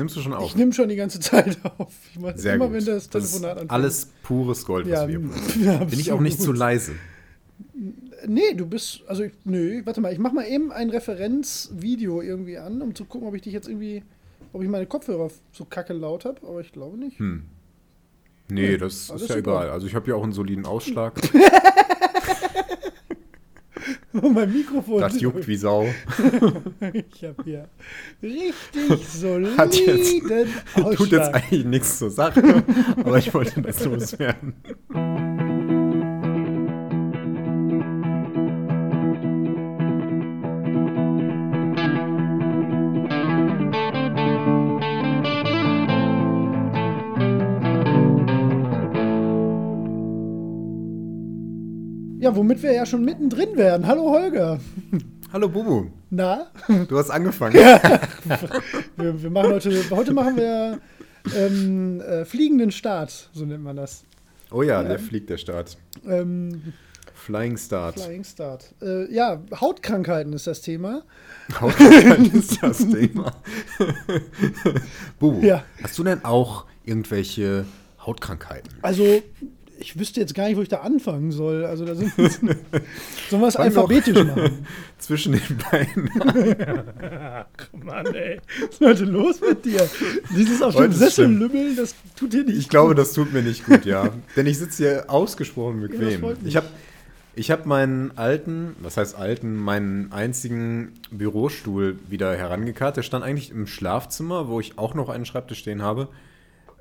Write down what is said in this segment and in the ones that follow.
Nimmst du schon auf? Ich nehme schon die ganze Zeit auf. Ich mache Sehr immer, gut. wenn das Das Telefonat anfängt. alles pures Gold, was Ja, wir ja, Bin ich auch nicht zu leise. Nee, du bist, also ich, nö, warte mal, ich mach mal eben ein Referenzvideo irgendwie an, um zu gucken, ob ich dich jetzt irgendwie, ob ich meine Kopfhörer so kacke laut habe, aber ich glaube nicht. Hm. Nee, das ist ja super. egal. Also ich habe ja auch einen soliden Ausschlag. mein Mikrofon. Das juckt wie Sau. Ich habe hier richtig soliden Hat jetzt- Ausschlag. Tut jetzt eigentlich nichts zur Sache, aber ich wollte das loswerden. Ja, womit wir ja schon mittendrin wären. Hallo Holger. Hallo Bubu, Na? du hast angefangen. Wir, wir machen heute, heute machen wir ähm, äh, fliegenden Start, so nennt man das. Oh ja, Ja. der fliegt der Start. Ähm, Flying Start. Flying Start. Äh, ja, Hautkrankheiten ist das Thema. Hautkrankheit ist das Thema. Bubu, Ja. hast du denn auch irgendwelche Hautkrankheiten? Also, ich wüsste jetzt gar nicht, wo ich da anfangen soll. Also, da sind. Sollen wir es alphabetisch machen? Zwischen den Beinen. Ach, Mann, ey. Was ist heute los mit dir? Dieses auf dem Sessel lümmeln, das tut dir nicht. Ich glaube, das tut mir nicht gut, ja. Denn ich sitze hier ausgesprochen bequem. mich. ich habe ich hab meinen alten, was heißt alten, meinen einzigen Bürostuhl wieder herangekarrt. Der stand eigentlich im Schlafzimmer, wo ich auch noch einen Schreibtisch stehen habe,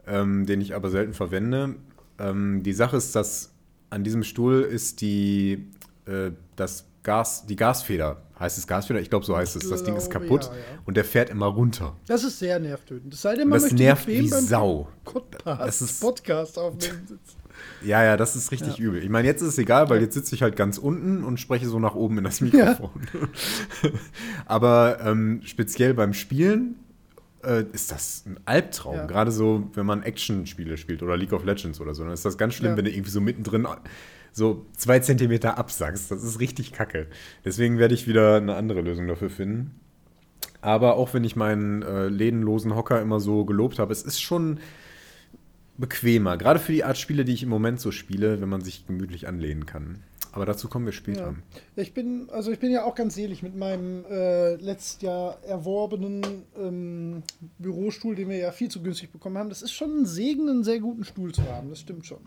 ähm, den ich aber selten verwende. Ähm, die Sache ist, dass an diesem Stuhl ist die, äh, das Gas, die Gasfeder. Heißt es Gasfeder? Ich glaube, so heißt es. Das Ding ist kaputt ja, ja. und der fährt immer runter. Das ist sehr nervtötend. Es sei denn, man Das nervt wie Sau. Podcast, Das ist- Podcast aufnehmen sitzen. Ja, ja, das ist richtig übel. Ich meine, jetzt ist es egal, weil jetzt sitze ich halt ganz unten und spreche so nach oben in das Mikrofon. Aber ähm, speziell beim Spielen äh, ist das ein Albtraum. Ja. Gerade so, wenn man Action-Spiele spielt oder League of Legends oder so, dann ist das ganz schlimm, Ja. wenn du irgendwie so mittendrin so zwei Zentimeter absackst. Das ist richtig kacke. Deswegen werde ich wieder eine andere Lösung dafür finden. Aber auch wenn ich meinen äh, lädenlosen Hocker immer so gelobt habe, es ist schon bequemer. Gerade für die Art Spiele, die ich im Moment so spiele, wenn man sich gemütlich anlehnen kann. Aber dazu kommen wir später. Ja. Ich bin, also ich bin ja auch ganz selig mit meinem äh, letztes Jahr erworbenen ähm, Bürostuhl, den wir ja viel zu günstig bekommen haben. Das ist schon ein Segen, einen sehr guten Stuhl zu haben. Das stimmt schon.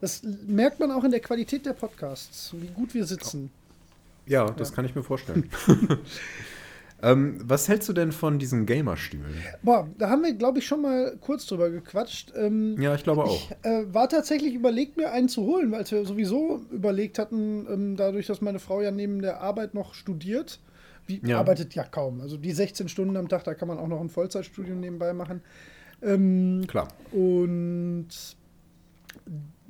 Das merkt man auch in der Qualität der Podcasts, wie gut wir sitzen. Ja, das kann ich mir vorstellen. ähm, was hältst du denn von diesen Gamerstühlen? Boah, da haben wir, glaube ich, schon mal kurz drüber gequatscht. Ähm, Ja, ich glaube auch. Ich äh, war tatsächlich überlegt, mir einen zu holen, weil wir sowieso überlegt hatten, ähm, dadurch, dass meine Frau ja neben der Arbeit noch studiert. Wie Ja. arbeitet ja kaum. Also die 16 Stunden am Tag, da kann man auch noch ein Vollzeitstudium nebenbei machen. Ähm, Klar. und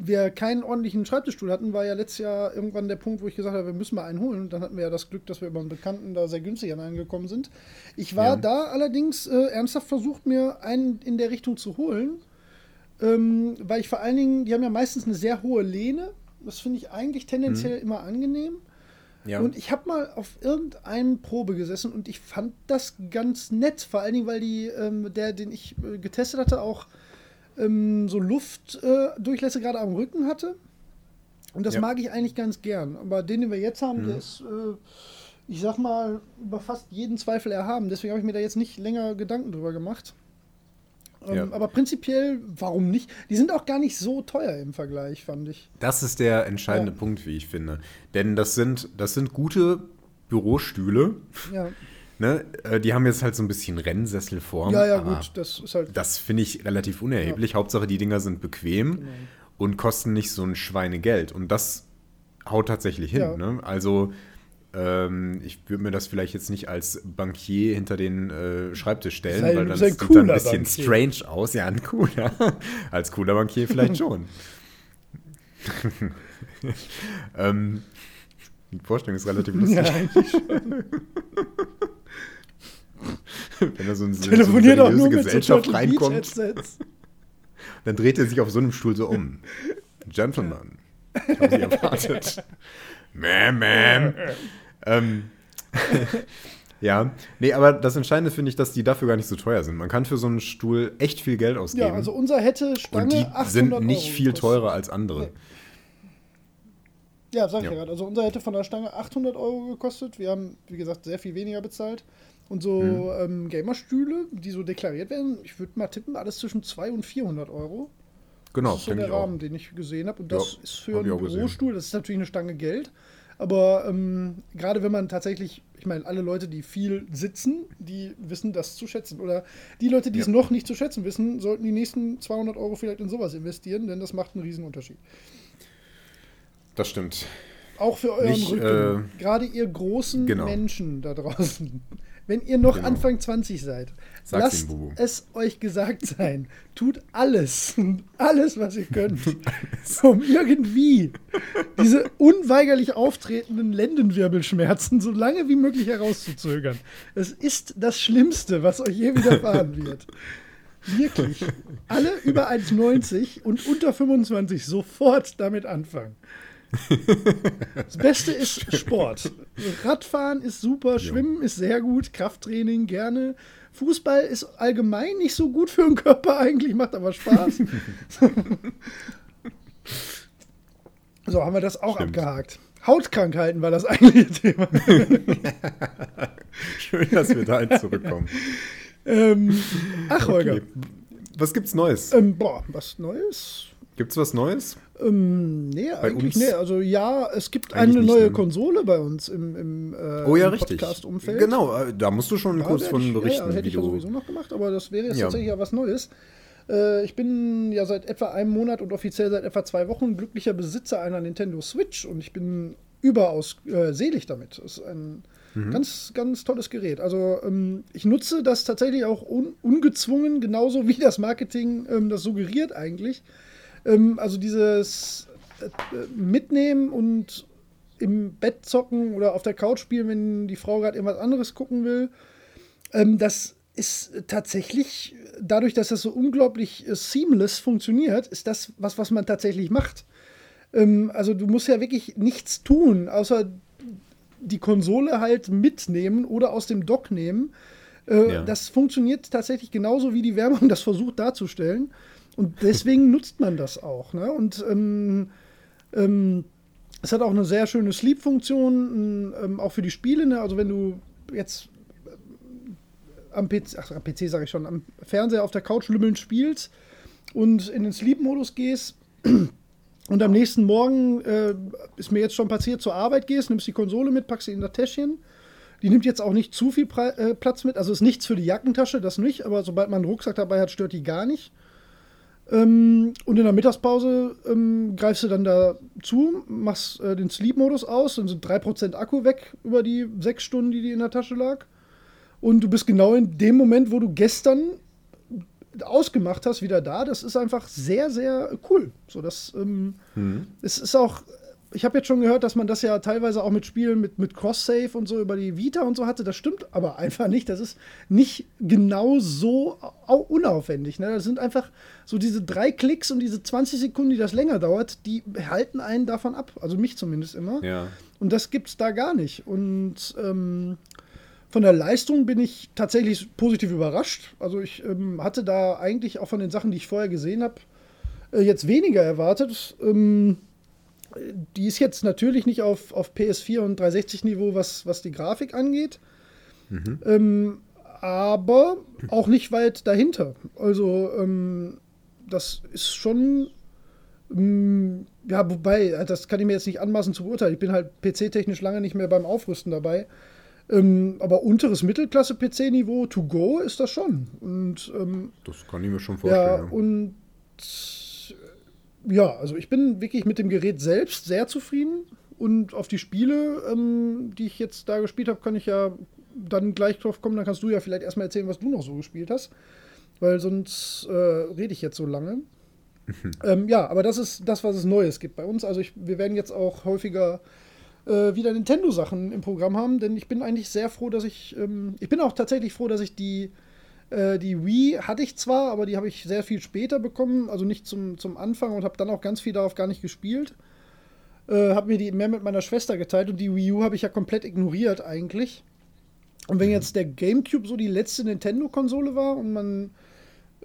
wir keinen ordentlichen Schreibtischstuhl hatten, war ja letztes Jahr irgendwann der Punkt, wo ich gesagt habe, wir müssen mal einen holen. Und dann hatten wir ja das Glück, dass wir über einen Bekannten da sehr günstig an einen gekommen sind. Ich war Ja. da allerdings äh, ernsthaft versucht, mir einen in der Richtung zu holen. Ähm, weil ich vor allen Dingen, die haben ja meistens eine sehr hohe Lehne. Das finde ich eigentlich tendenziell immer angenehm. Ja. Und ich habe mal auf irgendeinem Probe gesessen und ich fand das ganz nett. Vor allen Dingen, weil die, ähm, der, den ich äh, getestet hatte, auch ähm, so Luftdurchlässe äh, gerade am Rücken hatte. Und das Ja. mag ich eigentlich ganz gern. Aber den, den wir jetzt haben, Mhm. der ist, äh, ich sag mal, über fast jeden Zweifel erhaben. Deswegen habe ich mir da jetzt nicht länger Gedanken drüber gemacht. Ähm, Ja. Aber prinzipiell, warum nicht? Die sind auch gar nicht so teuer im Vergleich, fand ich. Das ist der entscheidende Ja. Punkt, wie ich finde. Denn das sind, das sind gute Bürostühle. Ja, Ne? Äh, Die haben jetzt halt so ein bisschen Rennsesselform. ja, ja gut, das ist halt. Das finde ich relativ unerheblich. Hauptsache, die Dinger sind bequem Genau. und kosten nicht so ein Schweinegeld. Und das haut tatsächlich hin. Ja. Ne? Also, ähm, ich würde mir das vielleicht jetzt nicht als Bankier hinter den äh, Schreibtisch stellen, Sei- weil dann ein sieht dann ein bisschen Bankier. strange aus. Ja, ein cooler. als cooler Bankier vielleicht schon. ähm, die Vorstellung ist relativ lustig. Ja, eigentlich schon. Wenn da so, ein, so Telefoniert auch mit so Gesellschaft Beach reinkommt. Dann dreht er sich auf so einem Stuhl so um. Gentlemen, ich habe Sie erwartet. Mäm, mäm. ähm, Ja, nee, aber das Entscheidende finde ich, dass die dafür gar nicht so teuer sind. Man kann für so einen Stuhl echt viel Geld ausgeben. Ja, also unser hätte Stange und die 800 sind nicht Euro viel teurer als andere. Nee. Ja, sag ich ja gerade. Also unser hätte von der Stange 800 Euro gekostet. Wir haben, wie gesagt, sehr viel weniger bezahlt. Und so Mhm. ähm, Gamerstühle, die so deklariert werden, ich würde mal tippen, alles zwischen 200 und 400 Euro. Genau, das ist so der ich auch. Rahmen, den ich gesehen habe. Und das Ja, ist für einen auch gesehen. Bürostuhl, das ist natürlich eine Stange Geld. Aber ähm, gerade wenn man tatsächlich, ich meine, alle Leute, die viel sitzen, die wissen das zu schätzen. Oder die Leute, die es Ja. noch nicht zu schätzen wissen, sollten die nächsten 200 Euro vielleicht in sowas investieren, denn das macht einen riesen Unterschied. Das stimmt. Auch für euren Nicht, Rücken. Gerade ihr großen genau. Menschen da draußen. Wenn ihr noch Genau. Anfang 20 seid, Sag's lasst ihm, es euch gesagt sein. Tut alles, alles, was ihr könnt, um irgendwie diese unweigerlich auftretenden Lendenwirbelschmerzen so lange wie möglich herauszuzögern. Es ist das Schlimmste, was euch je widerfahren wird. Wirklich. Alle über 1,90 und unter 25 sofort damit anfangen. Das Beste ist Sport. Radfahren ist super, Schwimmen ist sehr gut, Krafttraining gerne. Fußball ist allgemein nicht so gut für den Körper eigentlich, macht aber Spaß. so, haben wir das auch Stimmt. abgehakt. Hautkrankheiten war das eigentliche Thema. Schön, dass wir dahin zurückkommen. ähm, ach, Holger. Okay. Was gibt's Neues? Ähm, boah, was Neues? Gibt's was Neues? Ähm, nee, eigentlich uns? nee. Also ja, es gibt Eigentlich eine nicht, neue ne? Konsole bei uns im, im, äh, Oh ja, im richtig. Podcast-Umfeld. Genau, äh, da musst du schon Da kurz von ich, berichten. Ja, ja, hätte ich ja sowieso noch gemacht, aber das wäre jetzt Ja. tatsächlich ja was Neues. Äh, ich bin ja seit etwa einem Monat und offiziell seit etwa zwei Wochen glücklicher Besitzer einer Nintendo Switch und ich bin überaus äh, selig damit. Das ist ein Mhm. ganz, ganz tolles Gerät. Also ähm, ich nutze das tatsächlich auch un ungezwungen, genauso wie das Marketing ähm, das suggeriert eigentlich. Ähm, also dieses äh, Mitnehmen und im Bett zocken oder auf der Couch spielen, wenn die Frau gerade irgendwas anderes gucken will. Ähm, das ist tatsächlich, dadurch, dass das so unglaublich äh, seamless funktioniert, ist das was, was man tatsächlich macht. Ähm, also du musst ja wirklich nichts tun, außer die Konsole halt mitnehmen oder aus dem Dock nehmen. Äh, Ja. Das funktioniert tatsächlich genauso, wie die Werbung das versucht darzustellen. Und deswegen nutzt man das auch. Ne? Und ähm, ähm, es hat auch eine sehr schöne Sleep-Funktion, ähm, auch für die Spiele. Ne? Also wenn du jetzt äh, am PC, ach, am PC sage ich schon, am Fernseher auf der Couch lümmelnd spielst und in den Sleep-Modus gehst und am nächsten Morgen äh, ist mir jetzt schon passiert, zur Arbeit gehst, nimmst die Konsole mit, packst sie in das Täschchen. Die nimmt jetzt auch nicht zu viel Pre äh, Platz mit, also ist nichts für die Jackentasche, das nicht, aber sobald man einen Rucksack dabei hat, stört die gar nicht. Ähm, und in der Mittagspause ähm, greifst du dann da zu, machst äh, den Sleep-Modus aus, dann sind 3% Akku weg über die sechs Stunden, die die in der Tasche lag. Und du bist genau in dem Moment, wo du gestern ausgemacht hast, wieder da. Das ist einfach sehr, sehr cool. So, das ähm, es ist auch. Ich habe jetzt schon gehört, dass man das ja teilweise auch mit Spielen mit, mit Cross-Save und so über die Vita und so hatte. Das stimmt aber einfach nicht. Das ist nicht genau so au unaufwendig. Ne? Das sind einfach so diese drei Klicks und diese 20 Sekunden, die das länger dauert, die halten einen davon ab. Also mich zumindest immer. Ja. Und das gibt es da gar nicht. Und ähm, von der Leistung bin ich tatsächlich positiv überrascht. Also ich ähm, hatte da eigentlich auch von den Sachen, die ich vorher gesehen habe, äh, jetzt weniger erwartet. Ähm, die ist jetzt natürlich nicht auf, auf PS4 und 360-Niveau, was, was die Grafik angeht. Ähm, aber auch nicht weit dahinter. Also ähm, das ist schon ähm, ja, wobei, das kann ich mir jetzt nicht anmaßen zu beurteilen. Ich bin halt PC-technisch lange nicht mehr beim Aufrüsten dabei. Ähm, aber unteres Mittelklasse-PC-Niveau to go ist das schon. Und ähm, Das kann ich mir schon ja, vorstellen. und ja, also ich bin wirklich mit dem Gerät selbst sehr zufrieden. Und auf die Spiele, ähm, die ich jetzt da gespielt habe, kann ich ja dann gleich drauf kommen. Dann kannst du ja vielleicht erstmal erzählen, was du noch so gespielt hast. Weil sonst äh, rede ich jetzt so lange. ähm, ja, aber das ist das, was es Neues gibt bei uns. Also ich, wir werden jetzt auch häufiger äh, wieder Nintendo-Sachen im Programm haben, denn ich bin eigentlich sehr froh, dass ich. Ähm, ich bin auch tatsächlich froh, dass ich die äh, die Wii hatte ich zwar, aber die habe ich sehr viel später bekommen, also nicht zum, zum Anfang und habe dann auch ganz viel darauf gar nicht gespielt. Äh, habe mir die mehr mit meiner Schwester geteilt und die Wii U habe ich ja komplett ignoriert eigentlich. Und wenn jetzt der GameCube so die letzte Nintendo-Konsole war und man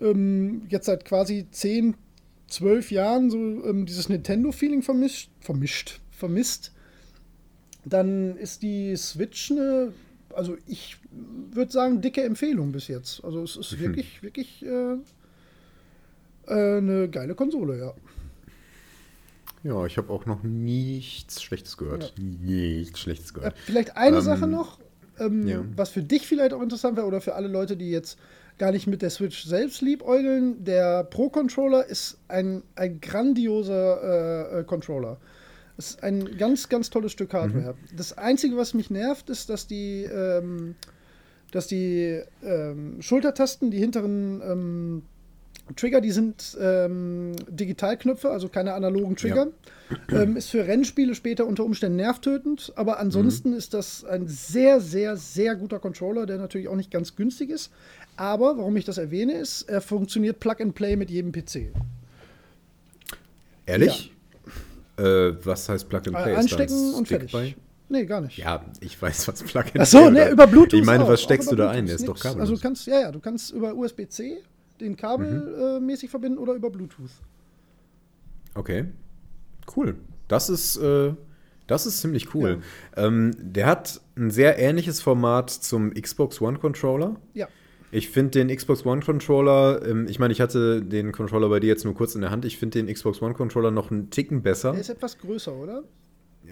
ähm, jetzt seit quasi 10, 12 Jahren so ähm, dieses Nintendo-Feeling vermischt, vermischt, vermisst, dann ist die Switch eine, also ich würde sagen, dicke Empfehlung bis jetzt. Also es ist mhm. wirklich, wirklich äh, äh, eine geile Konsole, ja. Ja, ich habe auch noch nichts Schlechtes gehört. Ja. Nichts Schlechtes gehört. Äh, vielleicht eine ähm, Sache noch, ähm, ja. was für dich vielleicht auch interessant wäre oder für alle Leute, die jetzt gar nicht mit der Switch selbst liebäugeln. Der Pro-Controller ist ein, ein grandioser äh, äh Controller. Es ist ein ganz, ganz tolles Stück Hardware. Mhm. Das Einzige, was mich nervt, ist, dass die, ähm, dass die ähm, Schultertasten, die hinteren ähm, Trigger, die sind ähm, Digitalknöpfe, also keine analogen Trigger. Ja. Ähm, ist für Rennspiele später unter Umständen nervtötend, aber ansonsten mhm. ist das ein sehr, sehr, sehr guter Controller, der natürlich auch nicht ganz günstig ist. Aber warum ich das erwähne, ist, er funktioniert Plug and Play mit jedem PC. Ehrlich? Ja. Äh, was heißt Plug and Play? Anstecken und fertig. Bei? Nee, gar nicht. Ja, ich weiß, was Plug and Play ist. Achso, nee, über Bluetooth. Ich meine, auch, was steckst du da ein? Der ist doch kabellos. Also du kannst, ja, ja, du kannst über USB-C den kabelmäßig mhm. äh, verbinden oder über Bluetooth. Okay. Cool. Das ist, äh, das ist ziemlich cool. Ja. Ähm, der hat ein sehr ähnliches Format zum Xbox One Controller. Ja. Ich finde den Xbox One Controller, ähm, ich meine, ich hatte den Controller bei dir jetzt nur kurz in der Hand. Ich finde den Xbox One Controller noch einen Ticken besser. Der ist etwas größer, oder?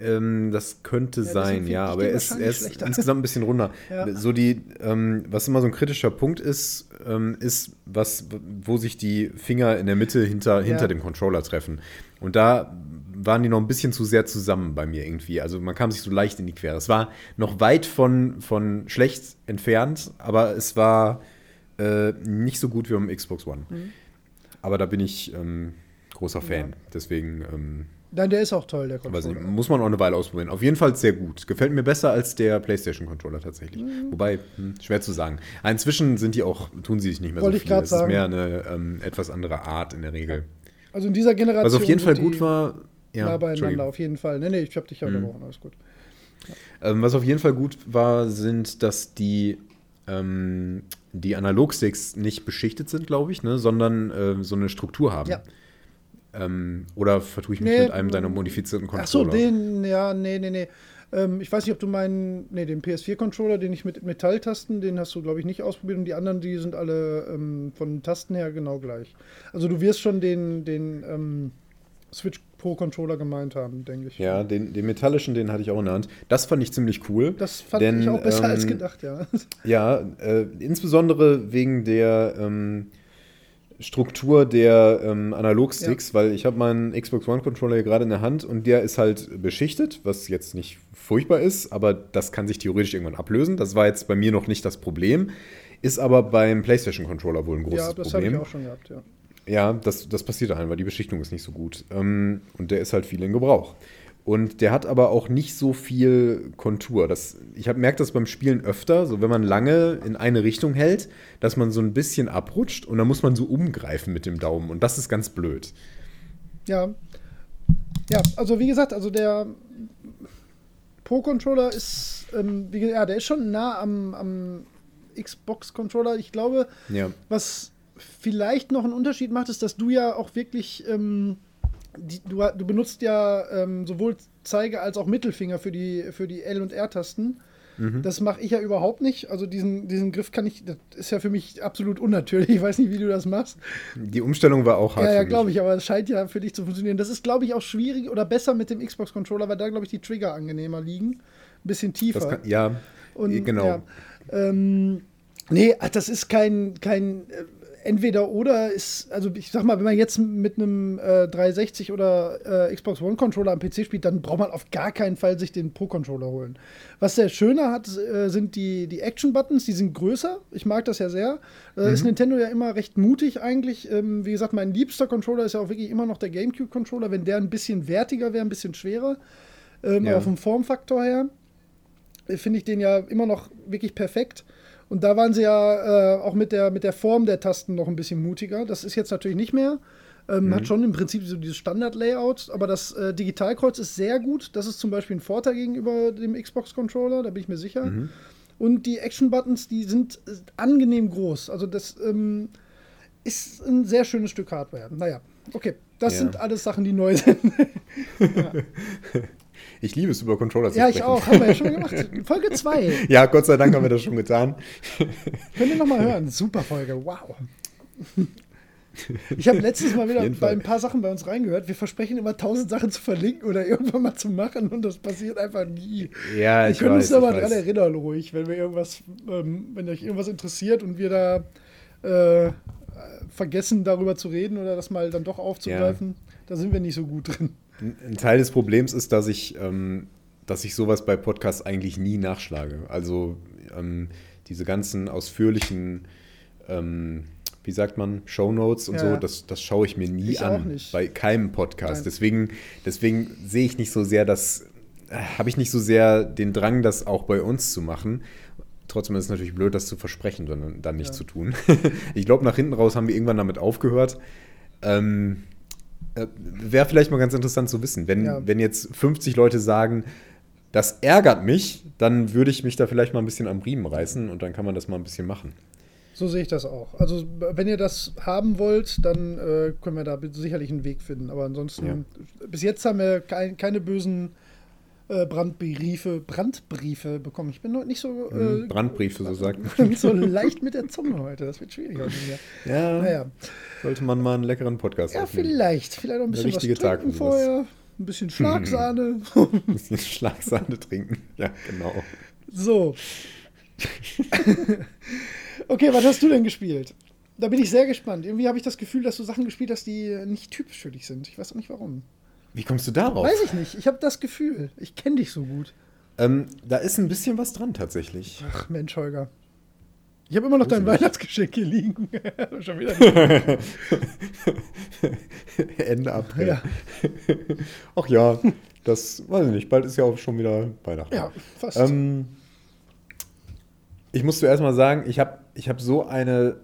Ähm, das könnte ja, sein, ja, aber er ist, er ist insgesamt ein bisschen runder. ja. So die, ähm, was immer so ein kritischer Punkt ist, ähm, ist, was, wo sich die Finger in der Mitte hinter, hinter ja. dem Controller treffen. Und da waren die noch ein bisschen zu sehr zusammen bei mir irgendwie. Also man kam sich so leicht in die Quere. Es war noch weit von, von schlecht entfernt, aber es war äh, nicht so gut wie am Xbox One. Mhm. Aber da bin ich ähm, großer Fan. Deswegen ähm, Nein, der ist auch toll, der Controller. Nicht, muss man auch eine Weile ausprobieren. Auf jeden Fall sehr gut. Gefällt mir besser als der PlayStation-Controller tatsächlich. Mhm. Wobei, hm, schwer zu sagen. Inzwischen sind die auch, tun sie sich nicht mehr Wollte so viel. Es ist mehr eine ähm, etwas andere Art in der Regel. Also in dieser Generation. Was auf jeden Fall gut war. Ja, nah beieinander, auf jeden Fall. Nee, nee, ich habe dich ja mhm. unterbrochen, alles gut. Ja. Ähm, was auf jeden Fall gut war, sind, dass die ähm, die Analogsticks nicht beschichtet sind, glaube ich, ne, sondern äh, so eine Struktur haben. Ja. Ähm, oder vertue ich mich nee, mit einem deiner modifizierten Controller? Achso, den, ja, nee, nee, nee. Ähm, ich weiß nicht, ob du meinen, nee, den PS4-Controller, den ich mit Metalltasten, den hast du, glaube ich, nicht ausprobiert. Und die anderen, die sind alle ähm, von Tasten her genau gleich. Also du wirst schon den, den ähm, Switch Pro-Controller gemeint haben, denke ich. Ja, den, den metallischen, den hatte ich auch in der Hand. Das fand ich ziemlich cool. Das fand denn, ich auch besser als ähm, gedacht, ja. Ja, äh, insbesondere wegen der ähm, Struktur der ähm, Analogsticks, ja. weil ich habe meinen Xbox One Controller hier gerade in der Hand und der ist halt beschichtet, was jetzt nicht furchtbar ist, aber das kann sich theoretisch irgendwann ablösen. Das war jetzt bei mir noch nicht das Problem, ist aber beim PlayStation Controller wohl ein großes Problem. Ja, das habe ich auch schon gehabt, ja. Ja, das, das passiert ein, weil die Beschichtung ist nicht so gut. Ähm, und der ist halt viel in Gebrauch. Und der hat aber auch nicht so viel Kontur. Das, ich habe merkt das beim Spielen öfter, so wenn man lange in eine Richtung hält, dass man so ein bisschen abrutscht und dann muss man so umgreifen mit dem Daumen. Und das ist ganz blöd. Ja. Ja, also wie gesagt, also der Pro-Controller ist, ähm, wie, ja, der ist schon nah am, am Xbox-Controller. Ich glaube, ja. was vielleicht noch einen Unterschied macht, ist, dass du ja auch wirklich ähm, die, du, du, benutzt ja ähm, sowohl Zeige als auch Mittelfinger für die, für die L- und R-Tasten. Mhm. Das mache ich ja überhaupt nicht. Also diesen, diesen Griff kann ich, das ist ja für mich absolut unnatürlich. Ich weiß nicht, wie du das machst. Die Umstellung war auch hart. Ja, ja, glaube ich, aber es scheint ja für dich zu funktionieren. Das ist, glaube ich, auch schwierig oder besser mit dem Xbox-Controller, weil da, glaube ich, die Trigger angenehmer liegen. Ein bisschen tiefer. Kann, ja, und, genau. Ja, ähm, nee, das ist kein, kein äh, entweder oder ist, also ich sag mal, wenn man jetzt mit einem äh, 360 oder äh, Xbox One Controller am PC spielt, dann braucht man auf gar keinen Fall sich den Pro-Controller holen. Was der schöner hat, äh, sind die, die Action-Buttons, die sind größer. Ich mag das ja sehr. Mhm. Ist Nintendo ja immer recht mutig eigentlich. Ähm, wie gesagt, mein liebster Controller ist ja auch wirklich immer noch der GameCube-Controller. Wenn der ein bisschen wertiger wäre, ein bisschen schwerer, ähm, ja. aber vom Formfaktor her, äh, finde ich den ja immer noch wirklich perfekt. Und da waren sie ja äh, auch mit der, mit der Form der Tasten noch ein bisschen mutiger. Das ist jetzt natürlich nicht mehr. Ähm, mhm. Hat schon im Prinzip so dieses Standard-Layout, aber das äh, Digitalkreuz ist sehr gut. Das ist zum Beispiel ein Vorteil gegenüber dem Xbox-Controller, da bin ich mir sicher. Mhm. Und die Action-Buttons, die sind äh, angenehm groß. Also das ähm, ist ein sehr schönes Stück Hardware. Naja, okay. Das Ja. sind alles Sachen, die neu sind. Ich liebe es, über Controller zu ja, ich sprechen. auch. Haben wir ja schon gemacht. Folge 2. Ja, Gott sei Dank haben wir das schon getan. Könnt ihr nochmal hören. Super Folge. Wow. Ich habe letztes Mal wieder bei ein paar Sachen bei uns reingehört. Wir versprechen immer tausend Sachen zu verlinken oder irgendwann mal zu machen und das passiert einfach nie. Ja, Wir ich können uns da mal ich dran erinnern, ruhig, wenn wir irgendwas, ähm, wenn euch irgendwas interessiert und wir da äh, vergessen, darüber zu reden oder das mal dann doch aufzugreifen. Da sind wir nicht so gut drin. Ein Teil des Problems ist, dass ich, ähm, dass ich sowas bei Podcasts eigentlich nie nachschlage. Also ähm, diese ganzen ausführlichen, ähm, wie sagt man, Shownotes und Ja, so, das, das schaue ich mir nie Ich an. Bei keinem Podcast. Nein. Deswegen, deswegen sehe ich nicht so sehr das, äh, habe ich nicht so sehr den Drang, das auch bei uns zu machen. Trotzdem ist es natürlich blöd, das zu versprechen, sondern dann nicht Ja. zu tun. ich glaube, nach hinten raus haben wir irgendwann damit aufgehört. Ähm, äh, Wäre vielleicht mal ganz interessant zu wissen, wenn, Ja. wenn jetzt 50 Leute sagen, das ärgert mich, dann würde ich mich da vielleicht mal ein bisschen am Riemen reißen und dann kann man das mal ein bisschen machen. So sehe ich das auch. Also, wenn ihr das haben wollt, dann äh, können wir da sicherlich einen Weg finden. Aber ansonsten, bis jetzt haben wir kein, keine bösen äh, Brandbriefe, Brandbriefe bekommen. Ich bin noch nicht so, äh, Brandbriefe, so sagt man. so leicht mit der Zunge heute. Das wird schwierig heute hier. Ja, Naja, sollte man mal einen leckeren Podcast ja, aufnehmen. vielleicht. Vielleicht noch ein bisschen was Tag trinken sowas. vorher. Ein bisschen Schlagsahne. Ein bisschen Schlagsahne trinken. Ja, genau. so. okay, was hast du denn gespielt? Da bin ich sehr gespannt. Irgendwie habe ich das Gefühl, dass du Sachen gespielt hast, die nicht typisch für dich sind. Ich weiß auch nicht warum. Wie kommst du darauf? Weiß ich nicht. Ich habe das Gefühl. Ich kenne dich so gut. Ähm, da ist ein bisschen was dran tatsächlich. Ach Mensch, Holger. Ich habe immer noch dein Gruselig. Weihnachtsgeschenk hier liegen. Schon wieder. Ende April. Ja. Ach ja, das weiß ich nicht. Bald ist ja auch schon wieder Weihnachten. ja, fast. Ähm, ich muss zuerst mal sagen, ich habe ich hab so eine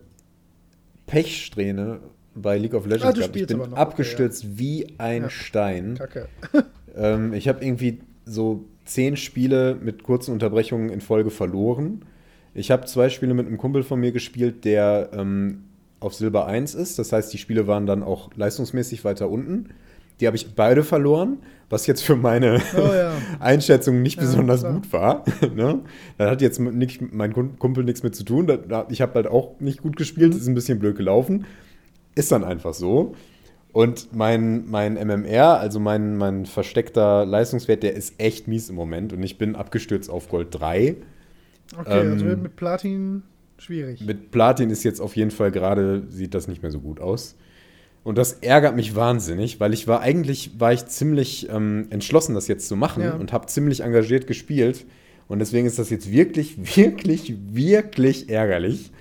Pechsträhne bei League of Legends Ah, gehabt. Ich bin noch, okay, abgestürzt wie ein Ja. Stein. Kacke. Ähm, ich habe irgendwie so zehn Spiele mit kurzen Unterbrechungen in Folge verloren. Ich habe zwei Spiele mit einem Kumpel von mir gespielt, der ähm, auf Silber 1 ist. Das heißt, die Spiele waren dann auch leistungsmäßig weiter unten. Die habe ich beide verloren, was jetzt für meine Oh ja. Einschätzung nicht Ja, besonders klar. Mhm. gut war. ne? Da hat jetzt nicht, mein Kumpel nichts mit zu tun. Ich habe halt auch nicht gut gespielt, ist ein bisschen blöd gelaufen. Ist dann einfach so. Und mein, mein MMR, also mein, mein versteckter Leistungswert, der ist echt mies im Moment. Und ich bin abgestürzt auf Gold 3. Okay, Ähm, also wird mit Platin schwierig. Mit Platin ist jetzt auf jeden Fall gerade, sieht das nicht mehr so gut aus. Und das ärgert mich wahnsinnig, weil ich war eigentlich, war ich ziemlich ähm, entschlossen, das jetzt zu machen Ja. und habe ziemlich engagiert gespielt. Und deswegen ist das jetzt wirklich, wirklich, wirklich ärgerlich.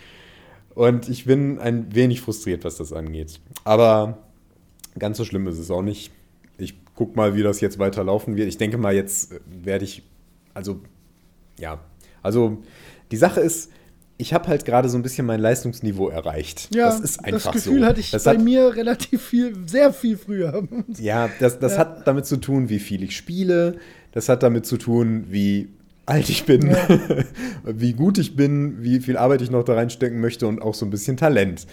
Und ich bin ein wenig frustriert, was das angeht. Aber ganz so schlimm ist es auch nicht. Ich guck mal, wie das jetzt weiterlaufen wird. Ich denke mal, jetzt äh, werde ich, also, ja, also die Sache ist, ich habe halt gerade so ein bisschen mein Leistungsniveau erreicht. Ja, das ist einfach das Gefühl so. hatte ich das bei hat, mir relativ viel, sehr viel früher. Ja, das, das Ja. hat damit zu tun, wie viel ich spiele. Das hat damit zu tun, wie alt ich bin, wie gut ich bin, wie viel Arbeit ich noch da reinstecken möchte und auch so ein bisschen Talent.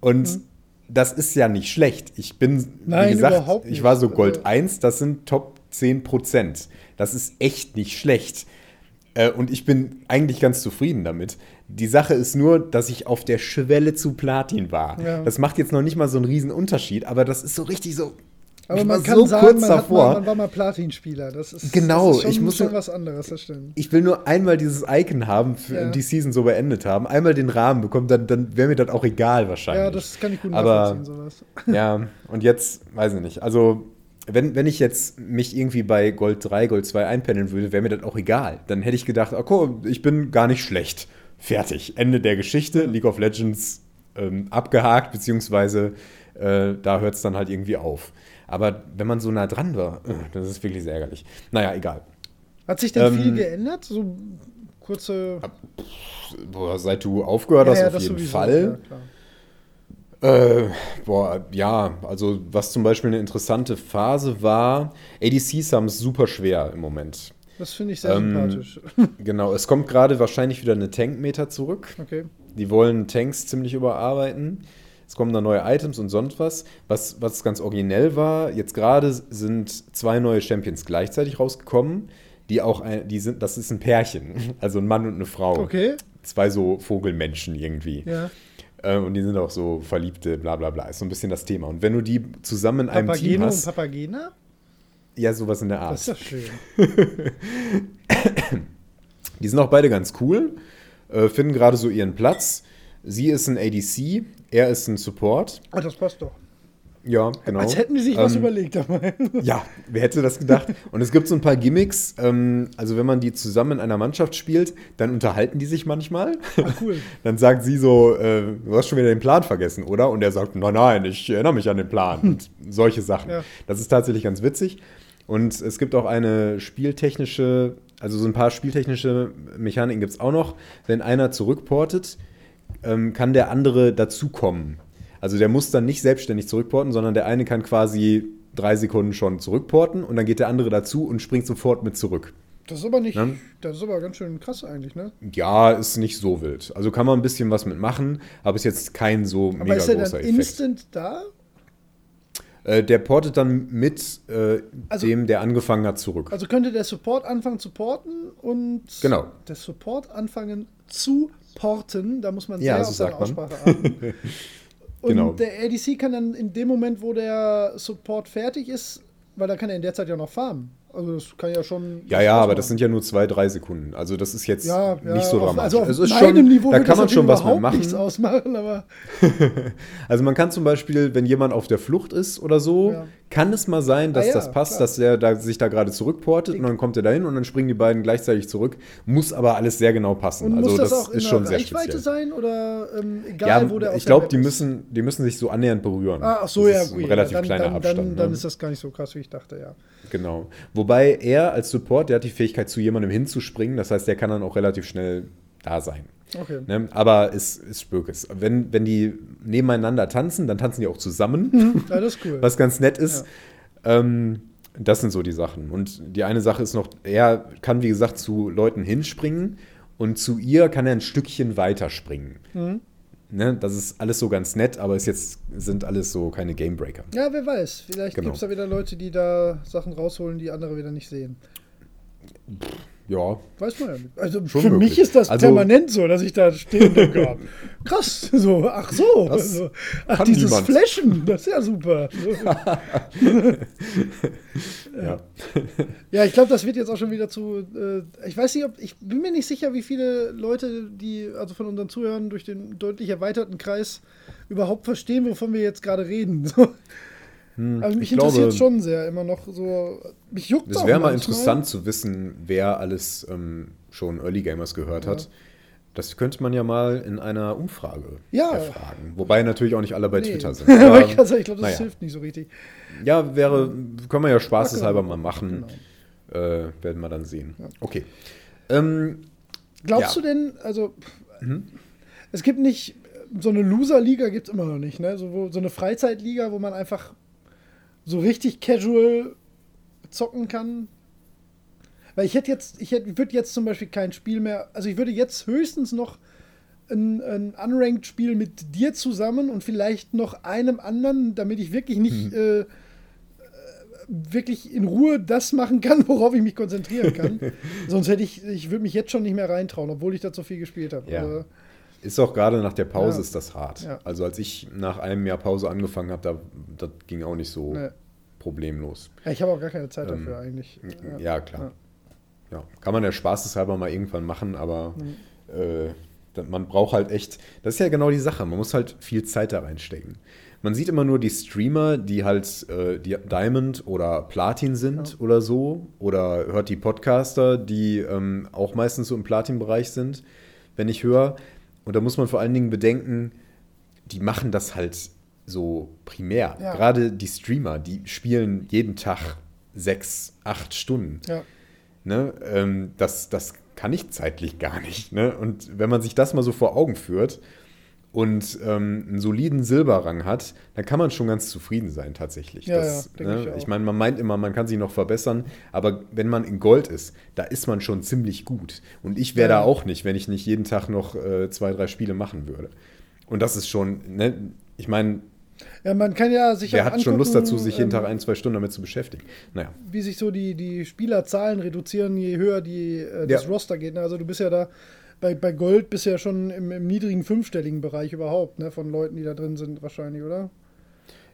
Und das ist ja nicht schlecht. Ich bin, Mhm. Nein, wie gesagt, ich war so Gold Also- 1, das sind Top 10 Prozent. Das ist echt nicht schlecht. Äh, Und ich bin eigentlich ganz zufrieden damit. Die Sache ist nur, dass ich auf der Schwelle zu Platin war. Ja. Das macht jetzt noch nicht mal so einen riesen Unterschied, aber das ist so richtig so. Aber ich man kann so sagen, kurz man, davor. mal, man war mal Platinspieler. Das ist, Genau, das ist schon, ich muss schon was anderes, das stimmt. ich will nur einmal dieses Icon haben für Ja. die Season so beendet haben, einmal den Rahmen bekommen, dann, dann wäre mir das auch egal wahrscheinlich. Ja, das kann ich gut Aber- nachvollziehen, sowas. Ja, und jetzt, weiß ich nicht. Also, wenn, wenn ich jetzt mich irgendwie bei Gold 3, Gold 2 einpendeln würde, wäre mir das auch egal. Dann hätte ich gedacht, okay, ich bin gar nicht schlecht. Fertig. Ende der Geschichte. League of Legends ähm, abgehakt, beziehungsweise äh, da hört es dann halt irgendwie auf. Aber wenn man so nah dran war, äh, das ist wirklich sehr ärgerlich. Naja, egal. Hat sich denn Ähm, viel geändert? So kurze. Boah, seit du aufgehört hast, auf jeden Fall. Ja. Äh, boah, ja, also was zum Beispiel eine interessante Phase war, ADCs haben es super schwer im Moment. Das finde ich sehr Ähm, sympathisch. Genau, es kommt gerade wahrscheinlich wieder eine Tankmeter zurück. Okay. Die wollen Tanks ziemlich überarbeiten. Es kommen da neue Items und sonst was. Was, was ganz originell war, jetzt gerade sind zwei neue Champions gleichzeitig rausgekommen. Die auch, ein, die sind, das ist ein Pärchen, also ein Mann und eine Frau. Okay. Zwei so Vogelmenschen irgendwie. Ja. Äh, und die sind auch so Verliebte, bla bla bla. Ist so ein bisschen das Thema. Und wenn du die zusammen in einem Team Papageno und hast, Papagena? ja, sowas in der Das ist Art. ja schön. Die sind auch beide ganz cool, äh, finden gerade so ihren Platz. Sie ist ein ADC, er ist ein Support. Ah, das passt doch. Ja, genau. Als hätten die sich was Ähm, überlegt dabei. Ja, wer hätte das gedacht? Und es gibt so ein paar Gimmicks. Ähm, also, wenn man die zusammen in einer Mannschaft spielt, dann unterhalten die sich manchmal. Ah, cool. Dann sagt sie so: äh, Du hast schon wieder den Plan vergessen, oder? Und er sagt: Nein, nein, ich erinnere mich an den Plan. Und solche Sachen. Ja. Das ist tatsächlich ganz witzig. Und es gibt auch eine spieltechnische, also so ein paar spieltechnische Mechaniken gibt es auch noch. Wenn einer zurückportet, ähm, kann der andere dazukommen. Also der muss dann nicht selbstständig zurückporten, sondern der eine kann quasi drei Sekunden schon zurückporten und dann geht der andere dazu und springt sofort mit zurück. Das ist aber nicht. Ja. Das ist aber ganz schön krass eigentlich, ne? Ja, ist nicht so wild. Also kann man ein bisschen was mitmachen, aber ist jetzt kein so Aber mega ist er großer dann Effekt. instant da? Äh, der portet dann mit äh, Also- dem, der angefangen hat, zurück. Also könnte der Support anfangen zu porten und Genau. der Support anfangen zu porten. Da muss man Ja, sehr so auf seine. Aussprache achten. Und Genau. der ADC kann dann in dem Moment, wo der Support fertig ist, weil da kann er in der Zeit ja noch farmen. Also das kann ja schon. Ja, ja, aber das sind ja nur zwei, drei Sekunden. Also das ist jetzt ja, ja, nicht so auf, dramatisch. Also auf es ist schon, Niveau da kann man schon was überhaupt nichts mitmachen. ausmachen, aber Also man kann zum Beispiel, wenn jemand auf der Flucht ist oder so, Ja. Kann es mal sein, dass Ah ja, das passt, klar. dass der da, sich da gerade zurückportet und dann kommt er dahin und dann springen die beiden gleichzeitig zurück. Muss aber alles sehr genau passen. und also muss das, das, ist schon sehr Reichweite speziell. sein oder ähm, egal, Ja, wo der ich glaube, die müssen, die müssen sich so annähernd berühren. Ah, ach so, das ja, ist gut. ein relativ dann, kleiner dann, Abstand. Dann, dann ne? ist das gar nicht so krass, wie ich dachte, ja. Genau. Wobei er als Support, der hat die Fähigkeit, zu jemandem hinzuspringen. Das heißt, der kann dann auch relativ schnell da sein. Okay. Ne? Aber es ist Spökes. Wenn, wenn die nebeneinander tanzen, dann tanzen die auch zusammen, Ja, das ist cool. was ganz nett ist. Ähm, das sind so die Sachen. Und die eine Sache ist noch, er kann, wie gesagt, zu Leuten hinspringen und zu ihr kann er ein Stückchen weiter springen. Mhm. Ne? Das ist alles so ganz nett, aber ist jetzt sind alles so keine Gamebreaker. Ja, wer weiß. Vielleicht Genau. gibt es da wieder Leute, die da Sachen rausholen, die andere wieder nicht sehen. Ja, Weiß man ja nicht. Also Schon für möglich. mich ist das Also- permanent so, dass ich da stehe und denke, ja, krass, so, ach so, also, ach, dieses niemand. Flashen, das ist ja super. Ja. Ja, ich glaube, das wird jetzt auch schon wieder zu. Äh, ich weiß nicht, ob. Ich bin mir nicht sicher, wie viele Leute, die also von unseren Zuhörern durch den deutlich erweiterten Kreis überhaupt verstehen, wovon wir jetzt gerade reden. So. Also mich Hm, ich glaube- interessiert schon sehr immer noch so. Mich juckt Es wäre mal interessant zu wissen, wer alles ähm, schon Early Gamers gehört hat. Das könnte man ja mal in einer Umfrage Ja. erfragen. Wobei natürlich auch nicht alle bei Nee. Twitter sind. Aber ich glaube, das naja. hilft nicht so richtig. ja, wäre, können wir ja spaßeshalber Ja, mal machen. Genau. Äh, werden wir dann sehen. Okay. Ähm, Glaubst Ja. du denn, also Mhm. es gibt nicht, so eine Loser-Liga gibt es immer noch nicht, ne? So, wo, so eine Freizeitliga, wo man einfach so richtig casual zocken kann. Weil ich hätte jetzt, ich hätte, würde jetzt zum Beispiel kein Spiel mehr, also ich würde jetzt höchstens noch ein, ein Unranked-Spiel mit dir zusammen und vielleicht noch einem anderen, damit ich wirklich nicht äh, äh, wirklich in Ruhe das machen kann, worauf ich mich konzentrieren kann. Sonst hätte ich, ich würde mich jetzt schon nicht mehr reintrauen, obwohl ich da so viel gespielt habe. Ja. Also, ist auch gerade nach der Pause Ja. ist das hart. Ja. Also als ich nach einem Jahr Pause angefangen habe, da, das ging auch nicht so ne. problemlos. Ja, ich habe auch gar keine Zeit Ähm, dafür eigentlich. Ja, klar. Ja. Kann man ja spaßeshalber mal irgendwann machen, aber äh, da- man braucht halt echt, das ist ja genau die Sache, man muss halt viel Zeit da reinstecken. Man sieht immer nur die Streamer, die halt äh, die Diamond oder Platin sind oder so, oder hört die Podcaster, die ähm, auch meistens so im Platin-Bereich sind, wenn ich höre. Und da muss man vor allen Dingen bedenken, die machen das halt so primär. Ja. Gerade die Streamer, die spielen jeden Tag sechs, acht Stunden. Ja. Ne? Ähm, das, das kann ich zeitlich gar nicht. Ne? Und wenn man sich das mal so vor Augen führt und ähm, einen soliden Silberrang hat, dann kann man schon ganz zufrieden sein tatsächlich. Ja, das, ja, ne? ich ich meine, man meint immer, man kann sich noch verbessern, aber wenn man in Gold ist, da ist man schon ziemlich gut. Und ich wäre Ja. da auch nicht, wenn ich nicht jeden Tag noch äh, zwei, drei Spiele machen würde. Und das ist schon, ne? ich meine, Ja, man kann ja sich wer hat schon Lust angucken, dazu, sich jeden ähm, Tag ein, zwei Stunden damit zu beschäftigen? Naja. wie sich so die, die Spielerzahlen reduzieren, je höher die, äh, das Ja. Roster geht. ne? Also du bist ja da, bei, bei Gold bist du ja schon im, im niedrigen fünfstelligen Bereich überhaupt, ne? Von Leuten, die da drin sind, wahrscheinlich, oder?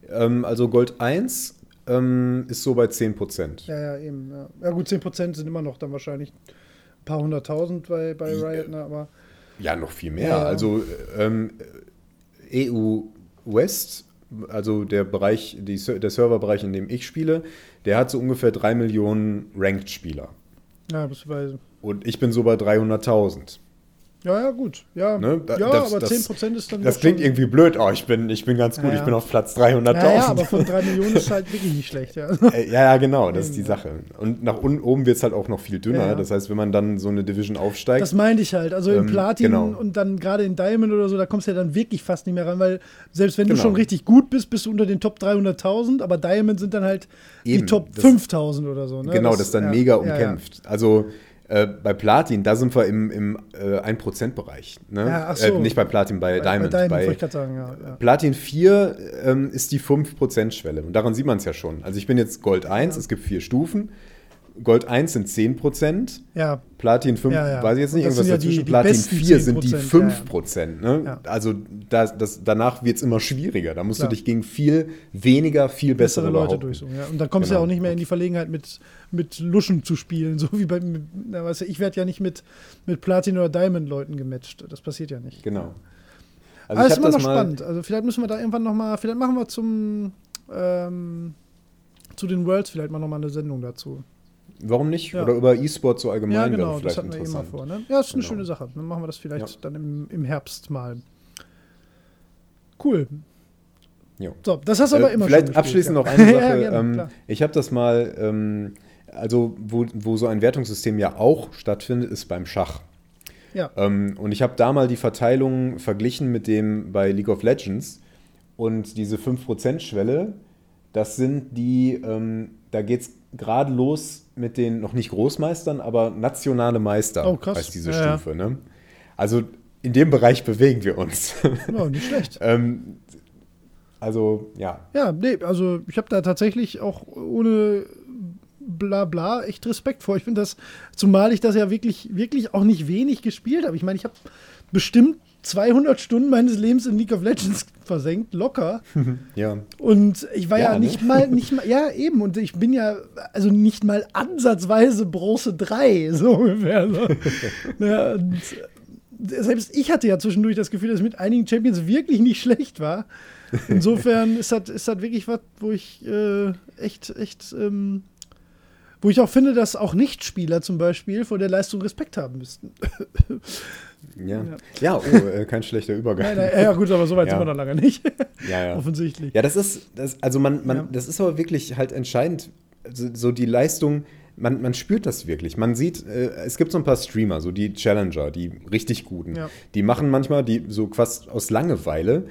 Ähm, also Gold 1 ähm, ist so bei 10%. Ja, ja, eben. Ja, ja gut, 10% sind immer noch dann wahrscheinlich ein paar hunderttausend bei, bei Ja. Riot, ne? Aber Ja, noch viel mehr. Ja, ja. Also ähm, EU West, also der Bereich, die, der Serverbereich, in dem ich spiele, der hat so ungefähr 3 Millionen Ranked-Spieler. ja, bei. Und ich bin so bei 300.000. Ja, ja, gut. Ja, Ne? Da- ja das- aber das- 10% ist dann. Das klingt schon, irgendwie blöd. Oh, ich bin, ich bin ganz gut, Ja, ich bin auf Platz 300.000. Ja, ja, aber von 3 Millionen ist halt wirklich nicht schlecht, ja. Äh, ja, ja, genau, das ist die. Sache. Und nach unten oben wird es halt auch noch viel dünner. Das heißt, wenn man dann so eine Division aufsteigt, Das meinte ich halt. Also in Ähm, Platin genau. und dann gerade in Diamond oder so, da kommst du ja dann wirklich fast nicht mehr ran, weil selbst wenn du Genau. schon richtig gut bist, bist du unter den Top 300.000, aber Diamond sind dann halt die Eben, Top das- 5.000 oder so. Ne? Genau, das, ist dann mega umkämpft. Also äh, bei Platin, da sind wir im, im äh, 1%-Bereich. Ne? Ja, ach so. äh, nicht bei Platin, bei, Ja. Diamond. Bei Diamond Bei, sagen, ja. ja. Platin 4 ähm, ist die 5%-Schwelle. Und daran sieht man es ja schon. Also ich bin jetzt Gold 1, es gibt vier Stufen. Gold 1 sind 10%, ja. Platin 5, Ja, weiß ich jetzt nicht, irgendwas sind ja die- dazwischen. die Platin besten 4 sind die 10%, 5%. Ne? Also das, das, danach wird es immer schwieriger. Da musst Klar. du dich gegen viel weniger, viel bessere, Bessere Leute durchsuchen. Und dann kommst du ja Genau. auch nicht mehr in die Verlegenheit, mit, mit Luschen zu spielen. So wie bei, na, weißt du, ich werde ja nicht mit, mit Platin- oder Diamond-Leuten gematcht. Das passiert ja nicht. Genau. Also Aber ich ist immer noch das spannend. Also vielleicht müssen wir da irgendwann noch mal, vielleicht machen wir zum ähm, zu den Worlds vielleicht mal noch mal eine Sendung dazu. Warum nicht? Ja. Oder über E-Sport so allgemein ja, wäre genau, das vielleicht hatten wir eh mal interessant. vor. Ne? Ja, ist eine Genau. schöne Sache. Dann machen wir das vielleicht Ja. dann im, im Herbst mal. Cool. Jo. So, das hast du aber Äh, immer Vielleicht abschließend gespielt, noch eine ja. Sache. ja, gerne, ähm, ich habe das mal, ähm, also wo, wo so ein Wertungssystem ja auch stattfindet, ist beim Schach. Ja. Ähm, und ich habe da mal die Verteilung verglichen mit dem bei League of Legends. Und diese 5%-Schwelle, das sind die, ähm, da geht es gerade los mit den, noch nicht Großmeistern, aber nationale Meister Oh, krass. heißt diese Ja. Stufe. Ne? Also in dem Bereich bewegen wir uns. Ja, nicht schlecht. ähm, also, ja. Ja, nee, also ich habe da tatsächlich auch ohne bla bla echt Respekt vor. Ich finde das, zumal ich das ja wirklich, wirklich auch nicht wenig gespielt habe. Ich meine, ich habe bestimmt 200 Stunden meines Lebens in League of Legends versenkt, locker. Ja. Und ich war ja, Ja, ne? nicht mal, nicht mal, ja eben, und ich bin ja, also nicht mal ansatzweise Bronze 3, so ungefähr. So. ja, und selbst ich hatte ja zwischendurch das Gefühl, dass ich mit einigen Champions wirklich nicht schlecht war. Insofern ist das, ist das wirklich was, wo ich äh, echt, echt, ähm, wo ich auch finde, dass auch Nichtspieler zum Beispiel vor der Leistung Respekt haben müssten. Ja, Ja. ja oh, äh, kein schlechter Übergang. Nein, nein, ja gut, aber so weit Ja. sind wir noch lange nicht. Ja, ja. Offensichtlich. Ja, das ist, das, also man, man, Ja. das ist aber wirklich halt entscheidend, also so die Leistung, man, man spürt das wirklich. Man sieht, äh, es gibt so ein paar Streamer, so die Challenger, die richtig guten. Ja. Die machen manchmal, die so fast aus Langeweile,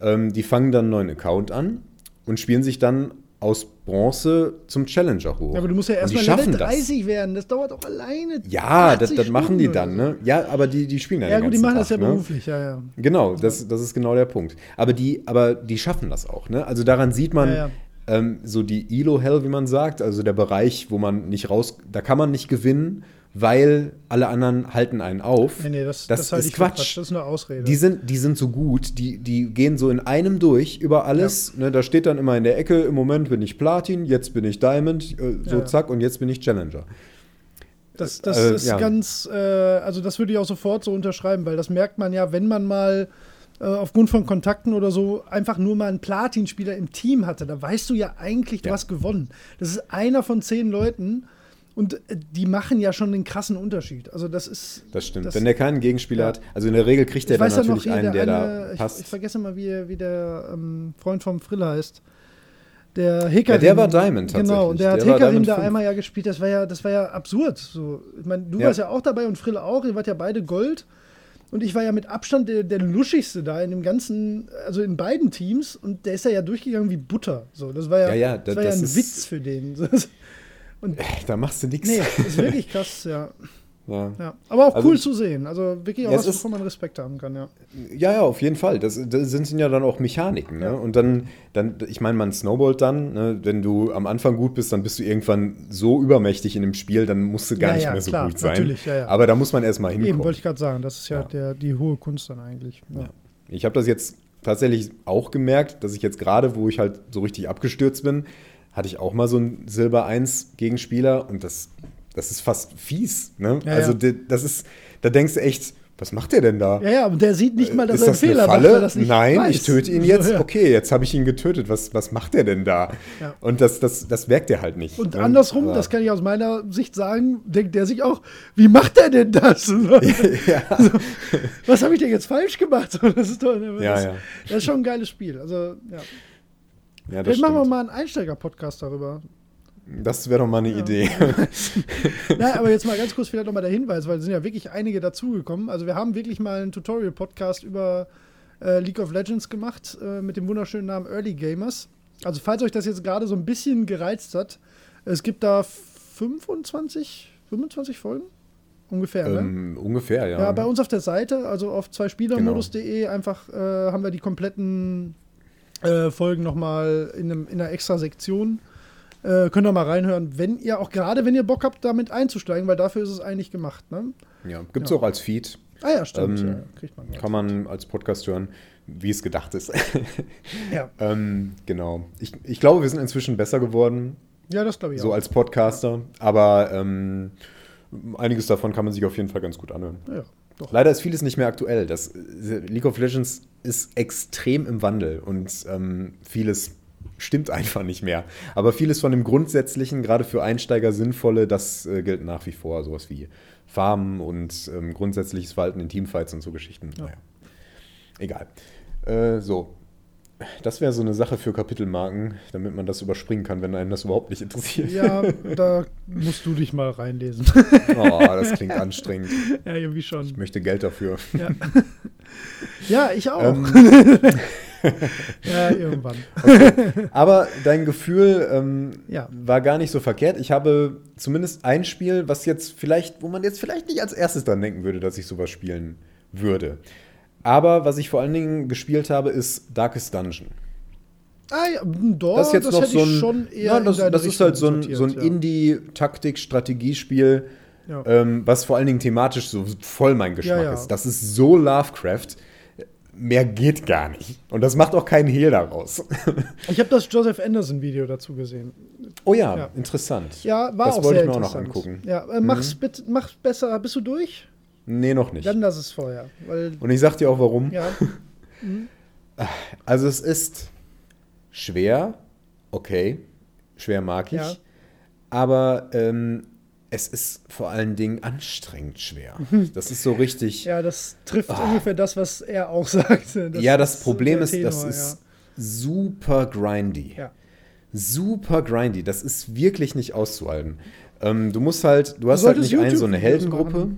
ähm, die fangen dann einen neuen Account an und spielen sich dann aus Bronze zum Challenger hoch. Ja, aber du musst ja erstmal Level schaffen das. 30 werden. Das dauert auch alleine. Ja, das, 80 das machen die dann, ne? Ja, aber die, die spielen ja Ja, den gut, die machen das ja Tag, ne? beruflich, ja, ja. Genau, das, das ist genau der Punkt. Aber die, aber die schaffen das auch. Ne? Also daran sieht man Ja, ja. Ähm, so die Elo-Hell, wie man sagt, also der Bereich, wo man nicht raus, da kann man nicht gewinnen, weil alle anderen halten einen auf. Nee, nee, das, Das das, halte ist für Quatsch. Das ist eine Ausrede. Die sind, die sind so gut, die, die gehen so in einem durch über alles. Ne, da steht dann immer in der Ecke, im Moment bin ich Platin, jetzt bin ich Diamond, äh, so Ja, ja. zack, und jetzt bin ich Challenger. Das, das Äh, ist ja. ganz, äh, also das würde ich auch sofort so unterschreiben, weil das merkt man ja, wenn man mal äh, aufgrund von Kontakten oder so einfach nur mal einen Platin-Spieler im Team hatte, da weißt du ja eigentlich, du Ja. hast gewonnen. Das ist einer von zehn Leuten und äh, die machen ja schon einen krassen Unterschied. Also das ist. Das stimmt. Das- Wenn der keinen Gegenspieler Ja. hat, also in der Regel kriegt der dann noch, natürlich hier einen, der eine, da ich, passt. ich vergesse mal, wie, wie der ähm, Freund vom Frill heißt. Der Hekarim. Ja, der war Diamond Genau, und der hat tatsächlich. Der Hekarim Diamond da 5. einmal ja gespielt. Das war ja, das war ja absurd. So, ich meine, du Ja. warst ja auch dabei und Frille auch. Ihr wart ja beide Gold. Und ich war ja mit Abstand der, der luschigste da in dem ganzen, also in beiden Teams. Und der ist ja, ja durchgegangen wie Butter. So, das war ja, Ja, ja, das da- war ja das ein Witz für den. Und Da machst du nichts. nee, ist wirklich krass, ja. Ja. ja. Aber auch Also- cool zu sehen. Also wirklich auch Ja, was, wovon man Respekt haben kann, ja. Ja, ja, auf jeden Fall. Das, das sind ja dann auch Mechaniken. Ne? Und dann, dann, ich meine, man snowballt dann. Ne? Wenn du am Anfang gut bist, dann bist du irgendwann so übermächtig in dem Spiel, dann musst du gar Ja, nicht ja, mehr so klar, gut sein. natürlich, ja, ja. Aber da muss man erstmal Eben, hinkommen. wollte ich gerade sagen. Das ist ja, Ja. Der, die hohe Kunst dann eigentlich. Ja. Ich habe das jetzt tatsächlich auch gemerkt, dass ich jetzt gerade, wo ich halt so richtig abgestürzt bin, hatte ich auch mal so einen Silber 1 Gegenspieler und das, das ist fast fies. Ne? Ja, also ja. das ist, da denkst du echt, was macht der denn da? Ja, ja, aber der sieht nicht mal, dass ist er einen das Fehler macht, Falle? nicht Nein, weiß. ich töte ihn jetzt. Okay, jetzt habe ich ihn getötet. Was, was macht der denn da? Ja. Und das, das, das merkt er halt nicht. Und ne? andersrum, Aber- das kann ich aus meiner Sicht sagen, denkt der sich auch, wie macht er denn das? ja. Was habe ich denn jetzt falsch gemacht? Das ist, doch, das, das ist schon ein geiles Spiel. Also, ja. Ja, das Vielleicht machen wir stimmt. mal einen Einsteiger-Podcast darüber. Das wäre doch mal eine Idee. Nein, aber jetzt mal ganz kurz vielleicht nochmal der Hinweis, weil es sind ja wirklich einige dazugekommen. Also wir haben wirklich mal einen Tutorial-Podcast über äh, League of Legends gemacht äh, mit dem wunderschönen Namen Early Gamers. Also falls euch das jetzt gerade so ein bisschen gereizt hat, es gibt da 25, 25 Folgen ungefähr, ne? ähm, ungefähr, ja. Ja, bei uns auf der Seite, also auf zweispielermodus.de, einfach äh, haben wir die kompletten äh, Folgen nochmal in, einem, in einer extra Sektion. Äh, könnt ihr mal reinhören, wenn ihr auch gerade, wenn ihr Bock habt, damit einzusteigen, weil dafür ist es eigentlich gemacht. Ne? ja. Gibt es Ja. auch als Feed. Ah ja, stimmt. Ähm, ja, kriegt man. Kann man als Podcast hören, wie es gedacht ist. Ja. ähm, genau. Ich, ich glaube, wir sind inzwischen besser geworden, ja, das glaube ich so auch. als Podcaster. Aber ähm, einiges davon kann man sich auf jeden Fall ganz gut anhören. ja, doch. Leider ist vieles nicht mehr aktuell. Das äh, League of Legends ist extrem im Wandel und ähm, vieles stimmt einfach nicht mehr. Aber vieles von dem Grundsätzlichen, gerade für Einsteiger sinnvolle, das äh, gilt nach wie vor. Sowas wie Farmen und ähm, grundsätzliches Verhalten in Teamfights und so Geschichten. Naja. Egal. Äh, so. Das wäre so eine Sache für Kapitelmarken, damit man das überspringen kann, wenn einen das überhaupt nicht interessiert. Ja, da musst du dich mal reinlesen. Oh, das klingt anstrengend. ja, irgendwie schon. Ich möchte Geld dafür. Ja, ja ich auch. Ähm, ja, irgendwann. Aber dein Gefühl ähm, Ja. war gar nicht so verkehrt. Ich habe zumindest ein Spiel, was jetzt vielleicht, wo man jetzt vielleicht nicht als erstes dran denken würde, dass ich sowas spielen würde. Aber was ich vor allen Dingen gespielt habe, ist Darkest Dungeon. Ah ja, doch, Das ist jetzt noch hätte so ein, schon eher ja, das, das ist halt so ein, so ein ja. Indie-Taktik-Strategiespiel, Ja. ähm, was vor allen Dingen thematisch so voll mein Geschmack ist. Das ist so Lovecraft. Mehr geht gar nicht. Und das macht auch keinen Hehl daraus. Ich habe das Joseph Anderson Video dazu gesehen. Oh ja, Ja. interessant. Ja, war das auch wollte sehr ich mir auch noch angucken. Mhm. Ja, äh, mach's bitte, mach besser. Bist du durch? Nee, noch nicht. Dann lass es vorher. Und ich sag dir auch warum. ja, Also es ist schwer, okay, schwer mag ich, Ja. aber ähm, es ist vor allen Dingen anstrengend schwer. Das ist so richtig. ja, das trifft ungefähr das, was er auch sagte. ja, das Problem ist, das Tenor, ist super grindy. Ja. Super grindy. Das ist wirklich nicht auszuhalten. Ähm, du musst halt, du hast Du halt solltest nicht ein, so eine YouTube-Videos Heldengruppe.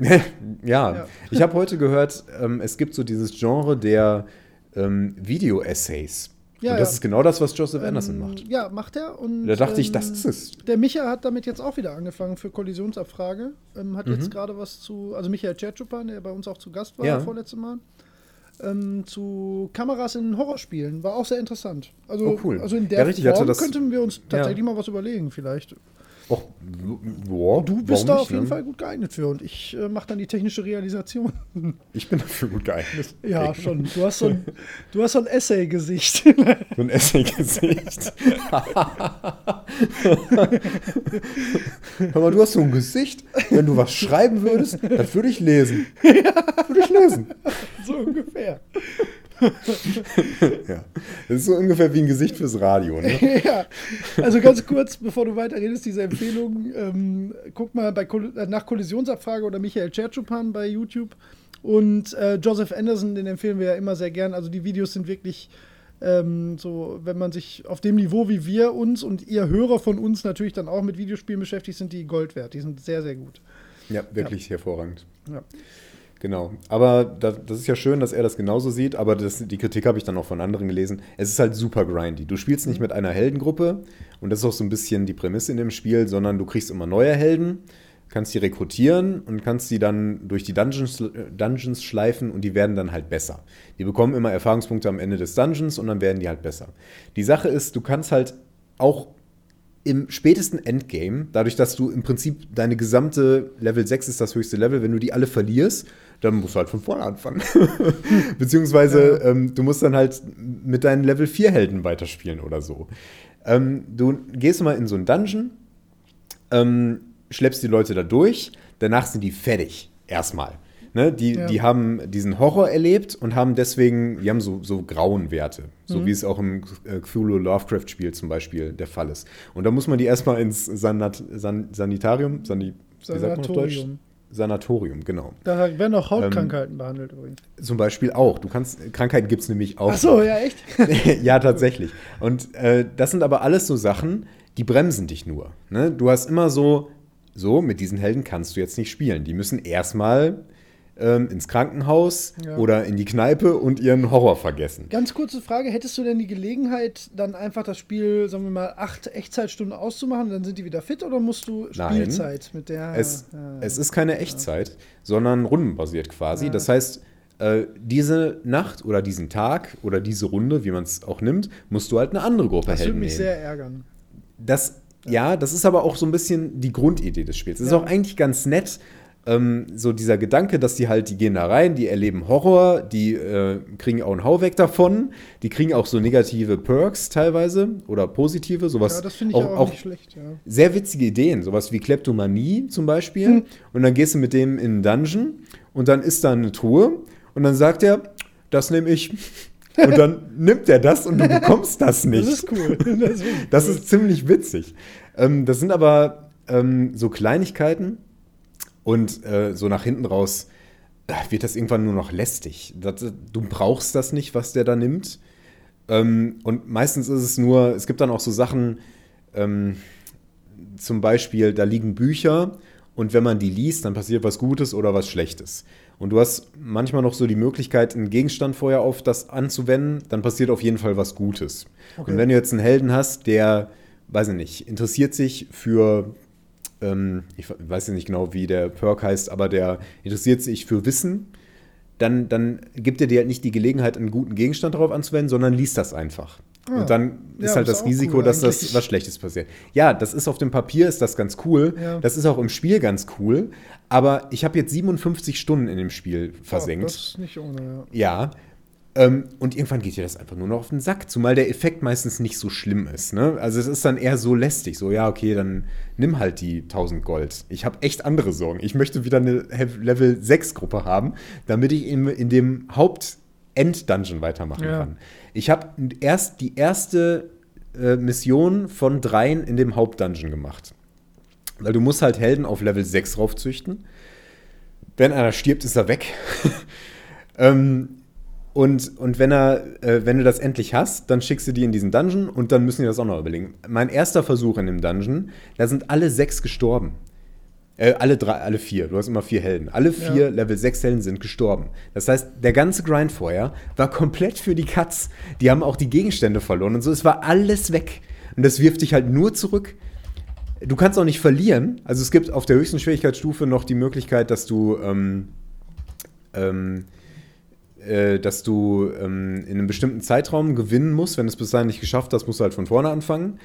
ja. Ja. ich habe heute gehört, ähm, es gibt so dieses Genre der ähm, Video-Essays. Ja, Und das ja. ist genau das, was Joseph Anderson Ähm, macht. Ja, macht er. Und, Da dachte ich, ähm, das ist es. Der Micha hat damit jetzt auch wieder angefangen für Kollisionsabfrage. Ähm, hat Mhm. jetzt gerade was zu, also Michael Tschertschupan, der bei uns auch zu Gast war, Ja. vorletzte Mal, ähm, zu Kameras in Horrorspielen. War auch sehr interessant. Also, Oh, cool. also in der Ja, richtig, Form das- könnten wir uns tatsächlich mal was überlegen, vielleicht. Och, boah, Du bist da nicht, auf jeden ne? Fall gut geeignet für und ich äh, mache dann die technische Realisation. Ich bin dafür gut geeignet. ja, Okay. schon. Du hast so ein, du hast so ein Essay-Gesicht. So ein Essay-Gesicht. Hör mal, du hast so ein Gesicht. Wenn du was schreiben würdest, das würde ich lesen. Würde ich lesen. so ungefähr. Ja. Das ist so ungefähr wie ein Gesicht fürs Radio. Ne? ja, also ganz kurz, bevor du weiterredest, diese Empfehlung, ähm, guck mal bei äh, nach Kollisionsabfrage oder Michael Tschertschupan bei YouTube und äh, Joseph Anderson, den empfehlen wir ja immer sehr gern. Also die Videos sind wirklich ähm, so, wenn man sich auf dem Niveau wie wir uns und ihr Hörer von uns natürlich dann auch mit Videospielen beschäftigt, sind die Gold wert. Die sind sehr, sehr gut. Ja, wirklich hervorragend. Ja. Genau. Aber das, ist ja schön, dass er das genauso sieht, aber das, die Kritik habe ich dann auch von anderen gelesen. Es ist halt super grindy. Du spielst nicht mhm. mit einer Heldengruppe und das ist auch so ein bisschen die Prämisse in dem Spiel, sondern du kriegst immer neue Helden, kannst die rekrutieren und kannst die dann durch die Dungeons, Dungeons schleifen und die werden dann halt besser. Die bekommen immer Erfahrungspunkte am Ende des Dungeons und dann werden die halt besser. Die Sache ist, du kannst halt auch im spätesten Endgame, dadurch, dass du im Prinzip deine gesamte Level 6 ist das höchste Level, wenn du die alle verlierst, dann musst du halt von vorne anfangen. Beziehungsweise ja. ähm, du musst dann halt mit deinen Level 4 Helden weiterspielen oder so. Ähm, du gehst mal in so einen Dungeon, ähm, schleppst die Leute da durch, danach sind die fertig. Erstmal. Ne, die, ja. die haben diesen Horror erlebt und haben deswegen, die haben so, so grauen Werte, so mhm. wie es auch im äh, Cthulhu Lovecraft-Spiel zum Beispiel der Fall ist. Und da muss man die erstmal ins Sanat San Sanitarium, Sani Sanatorium. Sanatorium, genau. Da werden auch Hautkrankheiten ähm, behandelt übrigens. Zum Beispiel auch. Du kannst, Krankheiten gibt es nämlich auch. Ach so, ja, echt? ja, tatsächlich. Und äh, das sind aber alles so Sachen, die bremsen dich nur. Ne? Du hast immer so, so, mit diesen Helden kannst du jetzt nicht spielen. Die müssen erstmal ähm, ins Krankenhaus ja. oder in die Kneipe und ihren Horror vergessen. Ganz kurze Frage: Hättest du denn die Gelegenheit, dann einfach das Spiel, sagen wir mal, acht Echtzeitstunden auszumachen, dann sind die wieder fit oder musst du Spielzeit Nein, mit der. Es, ja, es ist keine Echtzeit, ja. sondern rundenbasiert quasi. Das heißt, äh, diese Nacht oder diesen Tag oder diese Runde, wie man es auch nimmt, musst du halt eine andere Gruppe nehmen. Das würde mich sehr ärgern. Das, ja, das ist aber auch so ein bisschen die Grundidee des Spiels. Es ist auch eigentlich ganz nett, ähm, so dieser Gedanke, dass die halt, die gehen da rein, die erleben Horror, die äh, kriegen auch einen Hau weg davon, die kriegen auch so negative Perks teilweise oder positive, sowas. Ja, das finde ich auch, auch, nicht schlecht, ja. Sehr witzige Ideen, sowas wie Kleptomanie zum Beispiel. Hm. Und dann gehst du mit dem in einen Dungeon und dann ist da eine Truhe und dann sagt er, das nehme ich. Und dann nimmt er das und du bekommst das nicht. Das ist cool. Das ist, das ist ziemlich witzig. Ähm, das sind aber ähm, so Kleinigkeiten, und äh, so nach hinten raus äh, wird das irgendwann nur noch lästig. Das, du brauchst das nicht, was der da nimmt. Ähm, und meistens ist es nur, es gibt dann auch so Sachen, ähm, zum Beispiel, da liegen Bücher und wenn man die liest, dann passiert was Gutes oder was Schlechtes. Und du hast manchmal noch so die Möglichkeit, einen Gegenstand vorher auf das anzuwenden, dann passiert auf jeden Fall was Gutes. Okay. Und wenn du jetzt einen Helden hast, der, weiß ich nicht, interessiert sich für ähm, ich weiß nicht genau, wie der Perk heißt, aber der interessiert sich für Wissen, dann, dann gibt er dir halt nicht die Gelegenheit, einen guten Gegenstand darauf anzuwenden, sondern liest das einfach. Ah, und dann ist ja, halt das Risiko, cool, dass das was Schlechtes passiert. Ja, das ist auf dem Papier, ist das ganz cool. Ja. Das ist auch im Spiel ganz cool. Aber ich habe jetzt 57 Stunden in dem Spiel versenkt. Ja, das ist nicht ohne, ja. Ja, ähm, und irgendwann geht dir das einfach nur noch auf den Sack, zumal der Effekt meistens nicht so schlimm ist. Ne? Also es ist dann eher so lästig, so ja, okay, dann nimm halt die 1000 Gold. Ich habe echt andere Sorgen. Ich möchte wieder eine Level 6 Gruppe haben, damit ich in, in dem Haupt-End-Dungeon weitermachen ja. kann. Ich habe erst die erste äh, Mission von dreien in dem Haupt-Dungeon gemacht. Weil du musst halt Helden auf Level 6 raufzüchten. Wenn einer stirbt, ist er weg. ähm, und, und wenn, er, äh, wenn du das endlich hast, dann schickst du die in diesen Dungeon und dann müssen die das auch noch überlegen. Mein erster Versuch in dem Dungeon, da sind alle sechs gestorben. Äh, alle drei, alle vier. Du hast immer vier Helden. Alle vier ja. Level 6 Helden sind gestorben. Das heißt, der ganze Grind vorher war komplett für die Cuts. Die haben auch die Gegenstände verloren und so. Es war alles weg. Und das wirft dich halt nur zurück. Du kannst auch nicht verlieren. Also es gibt auf der höchsten Schwierigkeitsstufe noch die Möglichkeit, dass du ähm, ähm, äh, dass du ähm, in einem bestimmten Zeitraum gewinnen musst. Wenn du es bis dahin nicht geschafft hast, musst du halt von vorne anfangen.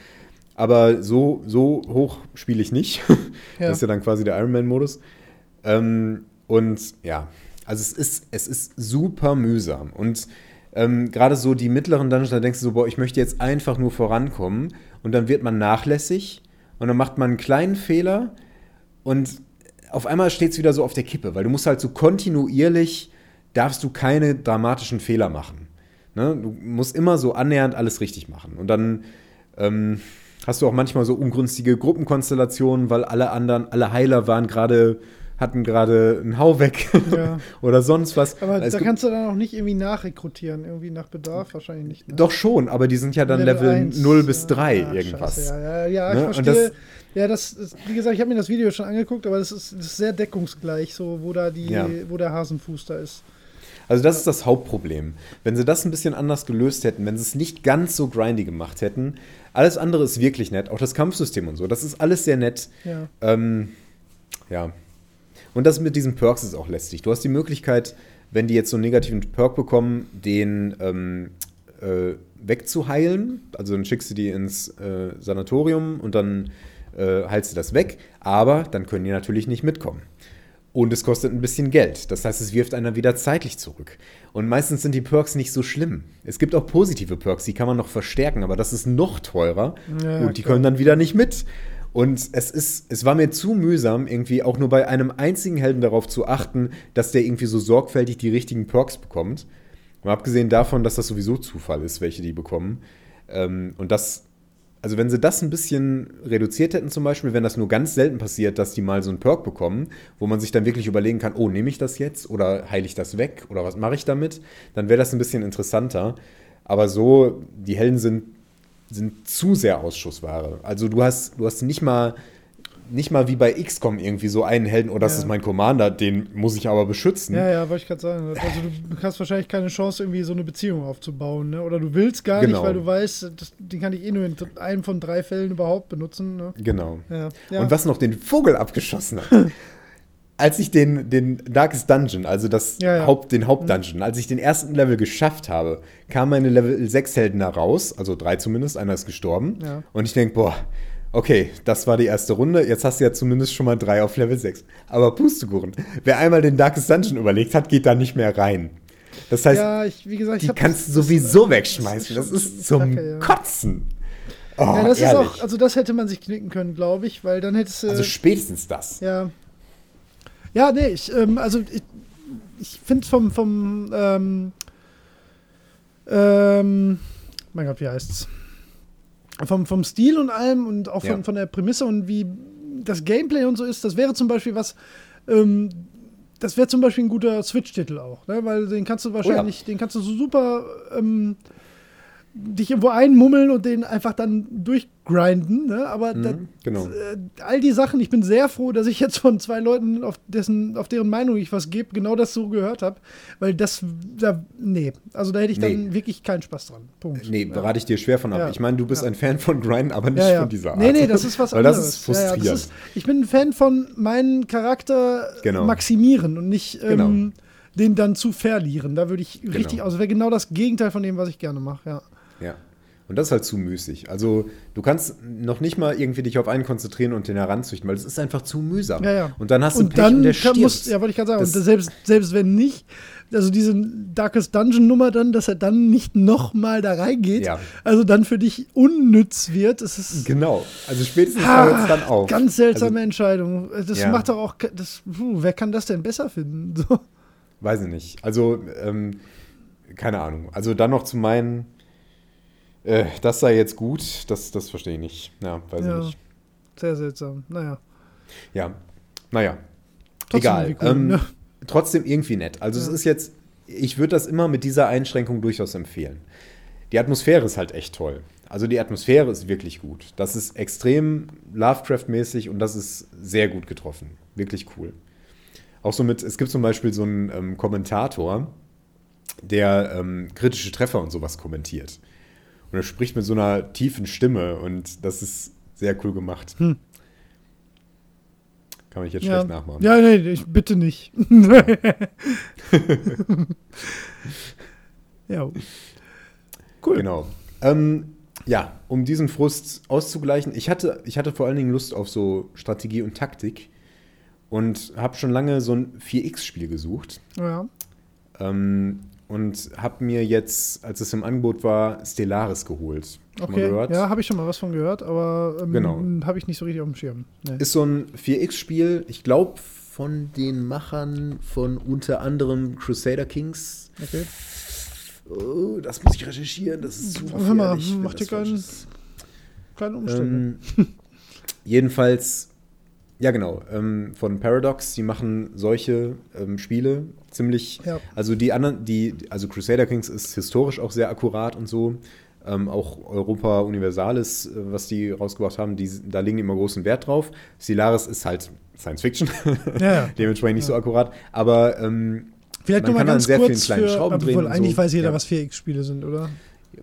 Aber so, so hoch spiele ich nicht. Ja. Das ist ja dann quasi der Ironman-Modus. Ähm, und ja, also es ist, es ist super mühsam. Und ähm, gerade so die mittleren Dungeons, da denkst du so, boah, ich möchte jetzt einfach nur vorankommen. Und dann wird man nachlässig und dann macht man einen kleinen Fehler und auf einmal steht es wieder so auf der Kippe, weil du musst halt so kontinuierlich darfst du keine dramatischen Fehler machen. Ne? Du musst immer so annähernd alles richtig machen. Und dann ähm, hast du auch manchmal so ungünstige Gruppenkonstellationen, weil alle anderen, alle Heiler waren gerade hatten gerade einen Hau weg Ja. oder sonst was. Aber Es da kannst du dann auch nicht irgendwie nachrekrutieren, irgendwie nach Bedarf wahrscheinlich nicht. Ne? doch schon, aber die sind ja dann Level, 1, 0 bis ja, 3 ja, irgendwas. Scheiße, ja, ja, ja Ne? ich Und verstehe. das- ja, das ist, wie gesagt, ich habe mir das Video schon angeguckt, aber das ist, das ist sehr deckungsgleich, so wo da die, wo der Hasenfuß da ist. Also das ist das Hauptproblem. Wenn sie das ein bisschen anders gelöst hätten, wenn sie es nicht ganz so grindy gemacht hätten, alles andere ist wirklich nett, auch das Kampfsystem und so, das ist alles sehr nett. Ja. Ähm, ja. Und das mit diesen Perks ist auch lästig. Du hast die Möglichkeit, wenn die jetzt so einen negativen Perk bekommen, den ähm, äh, wegzuheilen. Also dann schickst du die ins äh, Sanatorium und dann äh, heilst du das weg. Aber dann können die natürlich nicht mitkommen. Und es kostet ein bisschen Geld. Das heißt, es wirft einer wieder zeitlich zurück. Und meistens sind die Perks nicht so schlimm. Es gibt auch positive Perks, die kann man noch verstärken, aber das ist noch teurer. Ja, und die klar. können dann wieder nicht mit. Und es ist, es war mir zu mühsam, irgendwie auch nur bei einem einzigen Helden darauf zu achten, dass der irgendwie so sorgfältig die richtigen Perks bekommt. Mal abgesehen davon, dass das sowieso Zufall ist, welche die bekommen. Ähm, und das, also wenn sie das ein bisschen reduziert hätten, zum Beispiel, wenn das nur ganz selten passiert, dass die mal so einen Perk bekommen, wo man sich dann wirklich überlegen kann, oh, nehme ich das jetzt oder heile ich das weg oder was mache ich damit, dann wäre das ein bisschen interessanter. Aber so, die Helden sind, sind zu sehr Ausschussware. Also du hast, du hast nicht mal nicht mal wie bei XCOM irgendwie so einen Helden, oh, das Ja. ist mein Commander, den muss ich aber beschützen. Ja, ja, wollte ich gerade sagen. Also du hast wahrscheinlich keine Chance, irgendwie so eine Beziehung aufzubauen, ne? Oder du willst gar Genau. nicht, weil du weißt, das, den kann ich eh nur in einem von drei Fällen überhaupt benutzen. Ne? Genau. Ja. ja. Und was noch den Vogel abgeschossen hat. als ich den, den Darkest Dungeon, also das. Haupt, den Hauptdungeon, als ich den ersten Level geschafft habe, kamen meine Level 6 Helden da raus, also drei zumindest, einer ist gestorben. Ja. Und ich denke, boah, okay, das war die erste Runde, jetzt hast du ja zumindest schon mal drei auf Level 6. Aber Pustekuchen, wer einmal den Darkest Dungeon überlegt hat, geht da nicht mehr rein. Das heißt, ja, ich, gesagt, die kannst du sowieso wegschmeißen. Das ist zum Kacke, ja. Kotzen. Oh, Ja, das ist ehrlich. auch, also das hätte man sich knicken können, glaube ich, weil dann hättest du. also spätestens das. Ja. Ja, nee, ich, ähm, also ich, ich finde vom, vom, ähm, ähm, mein Gott, wie heißt's? Vom, vom Stil und allem und auch von, Ja. von der Prämisse und wie das Gameplay und so ist, das wäre zum Beispiel was, ähm, das wäre zum Beispiel ein guter Switch-Titel auch, ne? weil den kannst du wahrscheinlich, den kannst du so super ähm, dich irgendwo einmummeln und den einfach dann durchgrinden, ne? aber Mhm, das, genau. äh, all die Sachen, ich bin sehr froh, dass ich jetzt von zwei Leuten, auf, dessen, auf deren Meinung ich was gebe, genau das so gehört habe. Weil das, da, nee, also da hätte ich dann Nee. wirklich keinen Spaß dran. Punkt. Nee, ja. berate ich dir schwer von ab. Ja. Ich meine, du bist Ja. ein Fan von Grind, aber nicht von dieser Art. Nee, nee, das ist was Weil anderes. das ist frustrierend. das ist, ich bin ein Fan von meinen Charakter Genau. maximieren und nicht ähm, Genau. den dann zu verlieren. Da würde ich richtig, Genau. also wäre genau das Gegenteil von dem, was ich gerne mache, ja. Ja. Und das ist halt zu müßig. Also, du kannst noch nicht mal irgendwie dich auf einen konzentrieren und den heranzüchten, weil es ist einfach zu mühsam. Ja, ja. Und dann hast du und Pech dann und der kann, muss, ja, wollte ich gerade sagen, Das- und selbst, selbst wenn nicht, also diese Darkest Dungeon Nummer dann, dass er dann nicht nochmal da reingeht, Ja. also dann für dich unnütz wird, es ist Genau. Also spätestens Ah, hört es dann auf. ganz seltsame Also, Entscheidung. Das Ja. macht doch auch, das, puh, wer kann das denn besser finden? So. weiß ich nicht. Also, ähm, keine Ahnung. Also dann noch zu meinen, äh, das sei jetzt gut, das, das verstehe ich nicht. Ja, weiß Ja. ich nicht. Sehr seltsam. Naja. Ja. Naja. Trotzdem Egal. irgendwie cool, ähm, ne? Trotzdem irgendwie nett. Also es Ja. ist jetzt, ich würde das immer mit dieser Einschränkung durchaus empfehlen. Die Atmosphäre ist halt echt toll. Also die Atmosphäre ist wirklich gut. Das ist extrem Lovecraft-mäßig und das ist sehr gut getroffen. Wirklich cool. Auch so mit, es gibt zum Beispiel so einen ähm, Kommentator, der ähm, kritische Treffer und sowas kommentiert. Und er spricht mit so einer tiefen Stimme und das ist sehr cool gemacht. Hm. Kann man jetzt Ja. schlecht nachmachen. ja, nee, ich bitte nicht. ja. Cool. Genau. Ähm, ja, um diesen Frust auszugleichen, ich hatte, ich hatte vor allen Dingen Lust auf so Strategie und Taktik und habe schon lange so ein 4X-Spiel gesucht Ja. ähm, und habe mir jetzt, als es im Angebot war, Stellaris geholt. Okay. gehört? Ja, habe ich schon mal was von gehört, aber ähm, Genau. habe ich nicht so richtig auf dem Schirm. Nee. Ist so ein 4X-Spiel, ich glaube von den Machern von unter anderem Crusader Kings. Okay. Oh, das muss ich recherchieren, das ist zu Hör mal, mach dir keinen-. Keine Umstände. Ähm, jedenfalls Ja, genau. Ähm, von Paradox, die machen solche ähm, Spiele ziemlich. Ja. Also die anderen, die, also Crusader Kings ist historisch auch sehr akkurat und so. Ähm, auch Europa Universalis, äh, was die rausgebracht haben, die, da legen die immer großen Wert drauf. Stellaris ist halt Science Fiction, Ja, ja. dementsprechend nicht so akkurat. Aber ähm, Vielleicht Man kann an ganz sehr kurz vielen kleinen für, Schrauben drehen eigentlich so. weiß jeder, Ja. was 4X-Spiele sind, oder?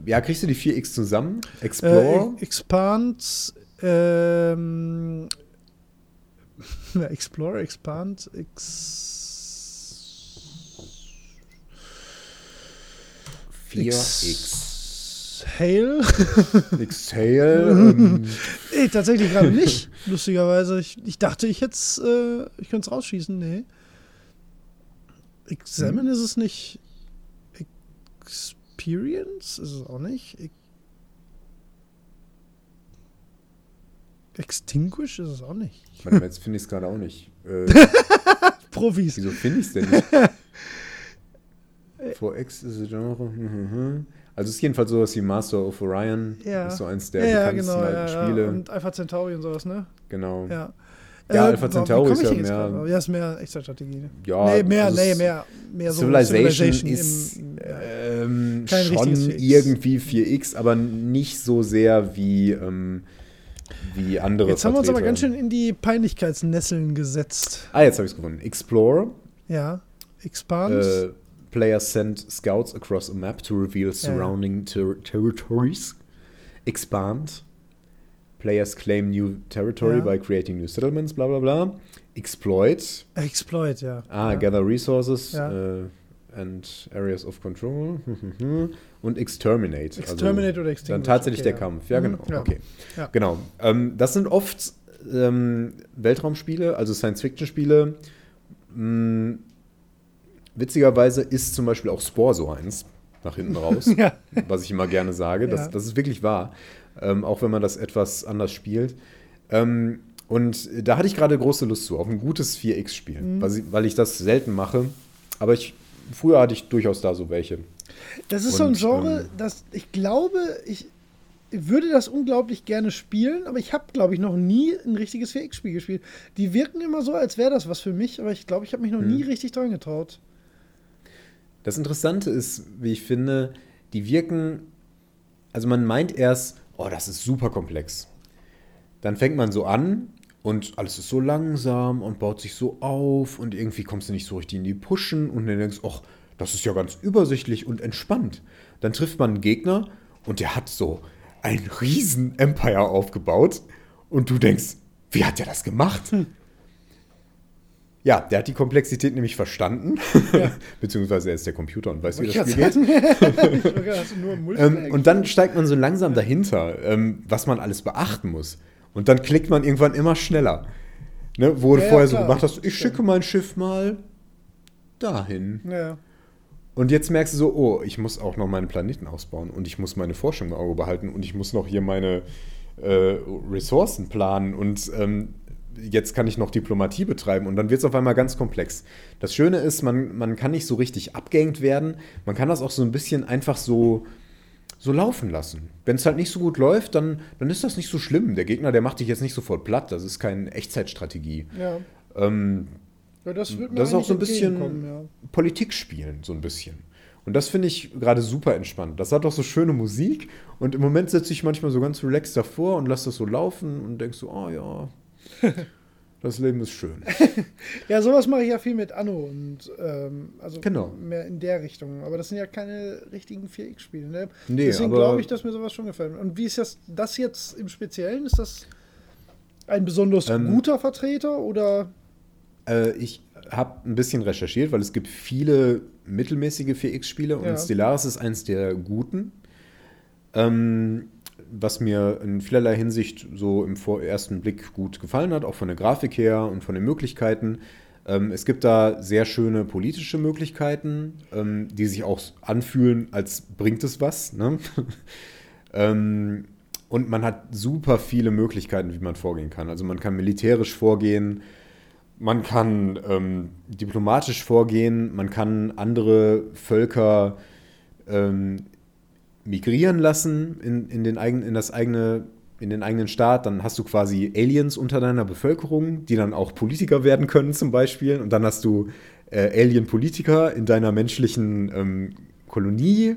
ja, kriegst du die 4X zusammen? Explore? Äh, Expand, ähm, Explore, Expand, X, 4X. Hail. Exhale. ähm, Nee, tatsächlich gerade nicht, lustigerweise. Ich, ich dachte, ich hätte äh, ich könnte es rausschießen. Nee. Examine Hm. ist es nicht. Experience ist es auch nicht. Ex Extinguish ist es auch nicht. warte mal, jetzt finde ich es gerade auch nicht. Äh, Profis. wieso finde ich es denn nicht? 4X ist a Genre. mhm. Also es ist jedenfalls sowas wie Master of Orion. Ja. Das ist so eins der ja, bekanntesten genau. alten Ja. Spiele. Und Alpha Centauri und sowas, ne? genau. Ja, Ja. Äh, Alpha Centauri ist ich ja mehr- drauf? Ja, ist mehr Echtzeitstrategie. Ne? Ja, nee, mehr, also nee, mehr, mehr so Civilization, im- ist im- ähm, schon richtiges 4X. irgendwie 4X, aber nicht so sehr wie, ähm, wie andere Jetzt haben wir uns aber ganz schön in die Peinlichkeitsnesseln gesetzt. Ah, jetzt habe ich es gefunden. Explore. Ja. Expand. Äh, players send scouts across a map to reveal surrounding ter territories. Expand. Players claim new territory Ja. by creating new settlements, bla bla bla. Exploit. Exploit, ja. Ah, ja. gather resources Ja. äh, and areas of control. Und exterminate. Exterminate also oder Dann Extinguish. tatsächlich okay, der Kampf. Ja, Mhm, genau. ja. Okay. Ja. Genau. Ähm, das sind oft ähm, Weltraumspiele, also Science-Fiction-Spiele. Mm, witzigerweise ist zum Beispiel auch Spore so eins nach hinten raus, Ja. was ich immer gerne sage. Das, Ja. das ist wirklich wahr, ähm, auch wenn man das etwas anders spielt. Ähm, und da hatte ich gerade große Lust zu, auf ein gutes 4X-Spiel, Mhm. weil, ich- weil ich das selten mache. Aber ich, früher hatte ich durchaus da so welche. Das ist so ein Und, Genre, ähm, das ich glaube, ich würde das unglaublich gerne spielen, aber ich habe, glaube ich, noch nie ein richtiges 4X-Spiel gespielt. Die wirken immer so, als wäre das was für mich, aber ich glaube, ich habe mich noch Hm. nie richtig dran getraut. Das Interessante ist, wie ich finde, die wirken, also man meint erst, oh, das ist super komplex. Dann fängt man so an und alles ist so langsam und baut sich so auf und irgendwie kommst du nicht so richtig in die Pushen und dann denkst du, ach, das ist ja ganz übersichtlich und entspannt. Dann trifft man einen Gegner und der hat so ein riesen Empire aufgebaut und du denkst, wie hat der das gemacht? Ja, der hat die Komplexität nämlich verstanden, beziehungsweise er ist der Computer und weiß, wie das Spiel geht. Du Ähm, und dann steigt man so langsam dahinter, ähm, was man alles beachten muss. Und dann klickt man irgendwann immer schneller. Ne, wo du Ja, ja, vorher so klar. gemacht hast, ich schicke mein Schiff mal dahin. Ja. Und jetzt merkst du so, oh, ich muss auch noch meine Planeten ausbauen und ich muss meine Forschung im Auge behalten und ich muss noch hier meine äh, Ressourcen planen und ähm, jetzt kann ich noch Diplomatie betreiben und dann wird es auf einmal ganz komplex. Das Schöne ist, man, man kann nicht so richtig abgehängt werden, man kann das auch so ein bisschen einfach so, so laufen lassen. Wenn es halt nicht so gut läuft, dann, dann ist das nicht so schlimm. Der Gegner, der macht dich jetzt nicht sofort platt, das ist keine Echtzeitstrategie. ja. Ähm, ja das wird mir das ist auch so ein bisschen ja. Politik spielen, so ein bisschen. Und das finde ich gerade super entspannt. Das hat auch so schöne Musik und im Moment sitze ich manchmal so ganz relaxed davor und lasse das so laufen und denke so, oh ja, das Leben ist schön. Ja, sowas mache ich ja viel mit Anno und ähm, also Genau. mehr in der Richtung. Aber das sind ja keine richtigen 4X-Spiele. Ne? Nee, Deswegen glaube ich, dass mir sowas schon gefällt. Und wie ist das, das jetzt im Speziellen? Ist das ein besonders Ähm, guter Vertreter oder? Äh, ich habe ein bisschen recherchiert, weil es gibt viele mittelmäßige 4X-Spiele und Ja. Stellaris ist eins der guten. Ähm, was mir in vielerlei Hinsicht so im ersten Blick gut gefallen hat, auch von der Grafik her und von den Möglichkeiten. Ähm, es gibt da sehr schöne politische Möglichkeiten, ähm, die sich auch anfühlen, als bringt es was. Ne? ähm, und man hat super viele Möglichkeiten, wie man vorgehen kann. Also man kann militärisch vorgehen, man kann ähm, diplomatisch vorgehen, man kann andere Völker ähm, migrieren lassen in, in, den eigen, in das eigene in den eigenen Staat, dann hast du quasi Aliens unter deiner Bevölkerung, die dann auch Politiker werden können zum Beispiel. Und dann hast du äh, Alien-Politiker in deiner menschlichen ähm, Kolonie.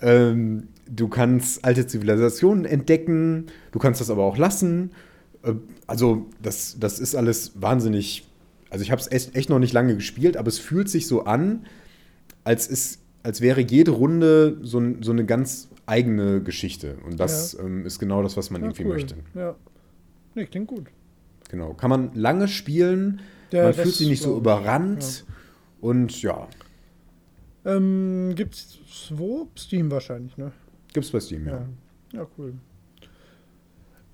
Ähm, du kannst alte Zivilisationen entdecken, du kannst das aber auch lassen. Äh, also das, das ist alles wahnsinnig. Also ich habe es echt, echt noch nicht lange gespielt, aber es fühlt sich so an, als, ist, als wäre jede Runde so, so eine ganz eigene Geschichte. Und das ja. ähm, ist genau das, was man ja, irgendwie cool. möchte. Ja. Nee, klingt gut. Genau. Kann man lange spielen, ja, man fühlt sich nicht so überrannt. Und ja. Ähm, gibt's wo? Steam wahrscheinlich, ne? Gibt's bei Steam, ja. Ja, cool.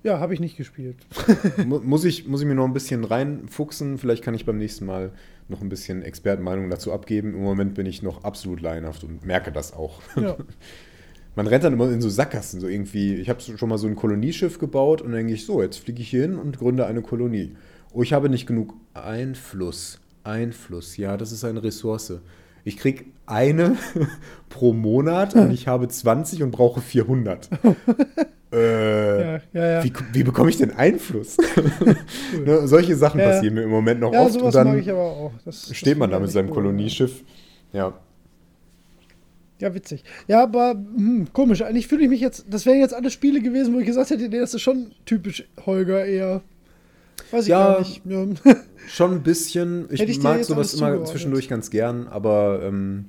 Ja, habe ich nicht gespielt. muss, ich, muss ich mir noch ein bisschen reinfuchsen. Vielleicht kann ich beim nächsten Mal noch ein bisschen Expertenmeinung dazu abgeben. Im Moment bin ich noch absolut laienhaft und merke das auch. Ja. Man rennt dann immer in so Sackgassen, so irgendwie. Ich habe schon mal so ein Kolonieschiff gebaut und dann denke ich, so, jetzt fliege ich hier hin und gründe eine Kolonie. Oh, ich habe nicht genug Einfluss. Einfluss, ja, das ist eine Ressource. Ich kriege eine pro Monat und ich habe 20 und brauche 400. äh, ja, ja, ja. Wie, wie, bekomme ich denn Einfluss? Cool. ne, solche Sachen passieren mir im Moment noch oft. und dann das, steht das man da mit seinem cool, Kolonieschiff. Ja. Ja, witzig. Ja, aber hm, komisch. Eigentlich fühle ich mich jetzt, das wären jetzt alle Spiele gewesen, wo ich gesagt hätte, nee, das ist schon typisch Holger eher. Weiß ich ja, gar nicht. Ja. Schon ein bisschen. Ich, ich mag sowas immer zwischendurch ganz gern, aber ähm,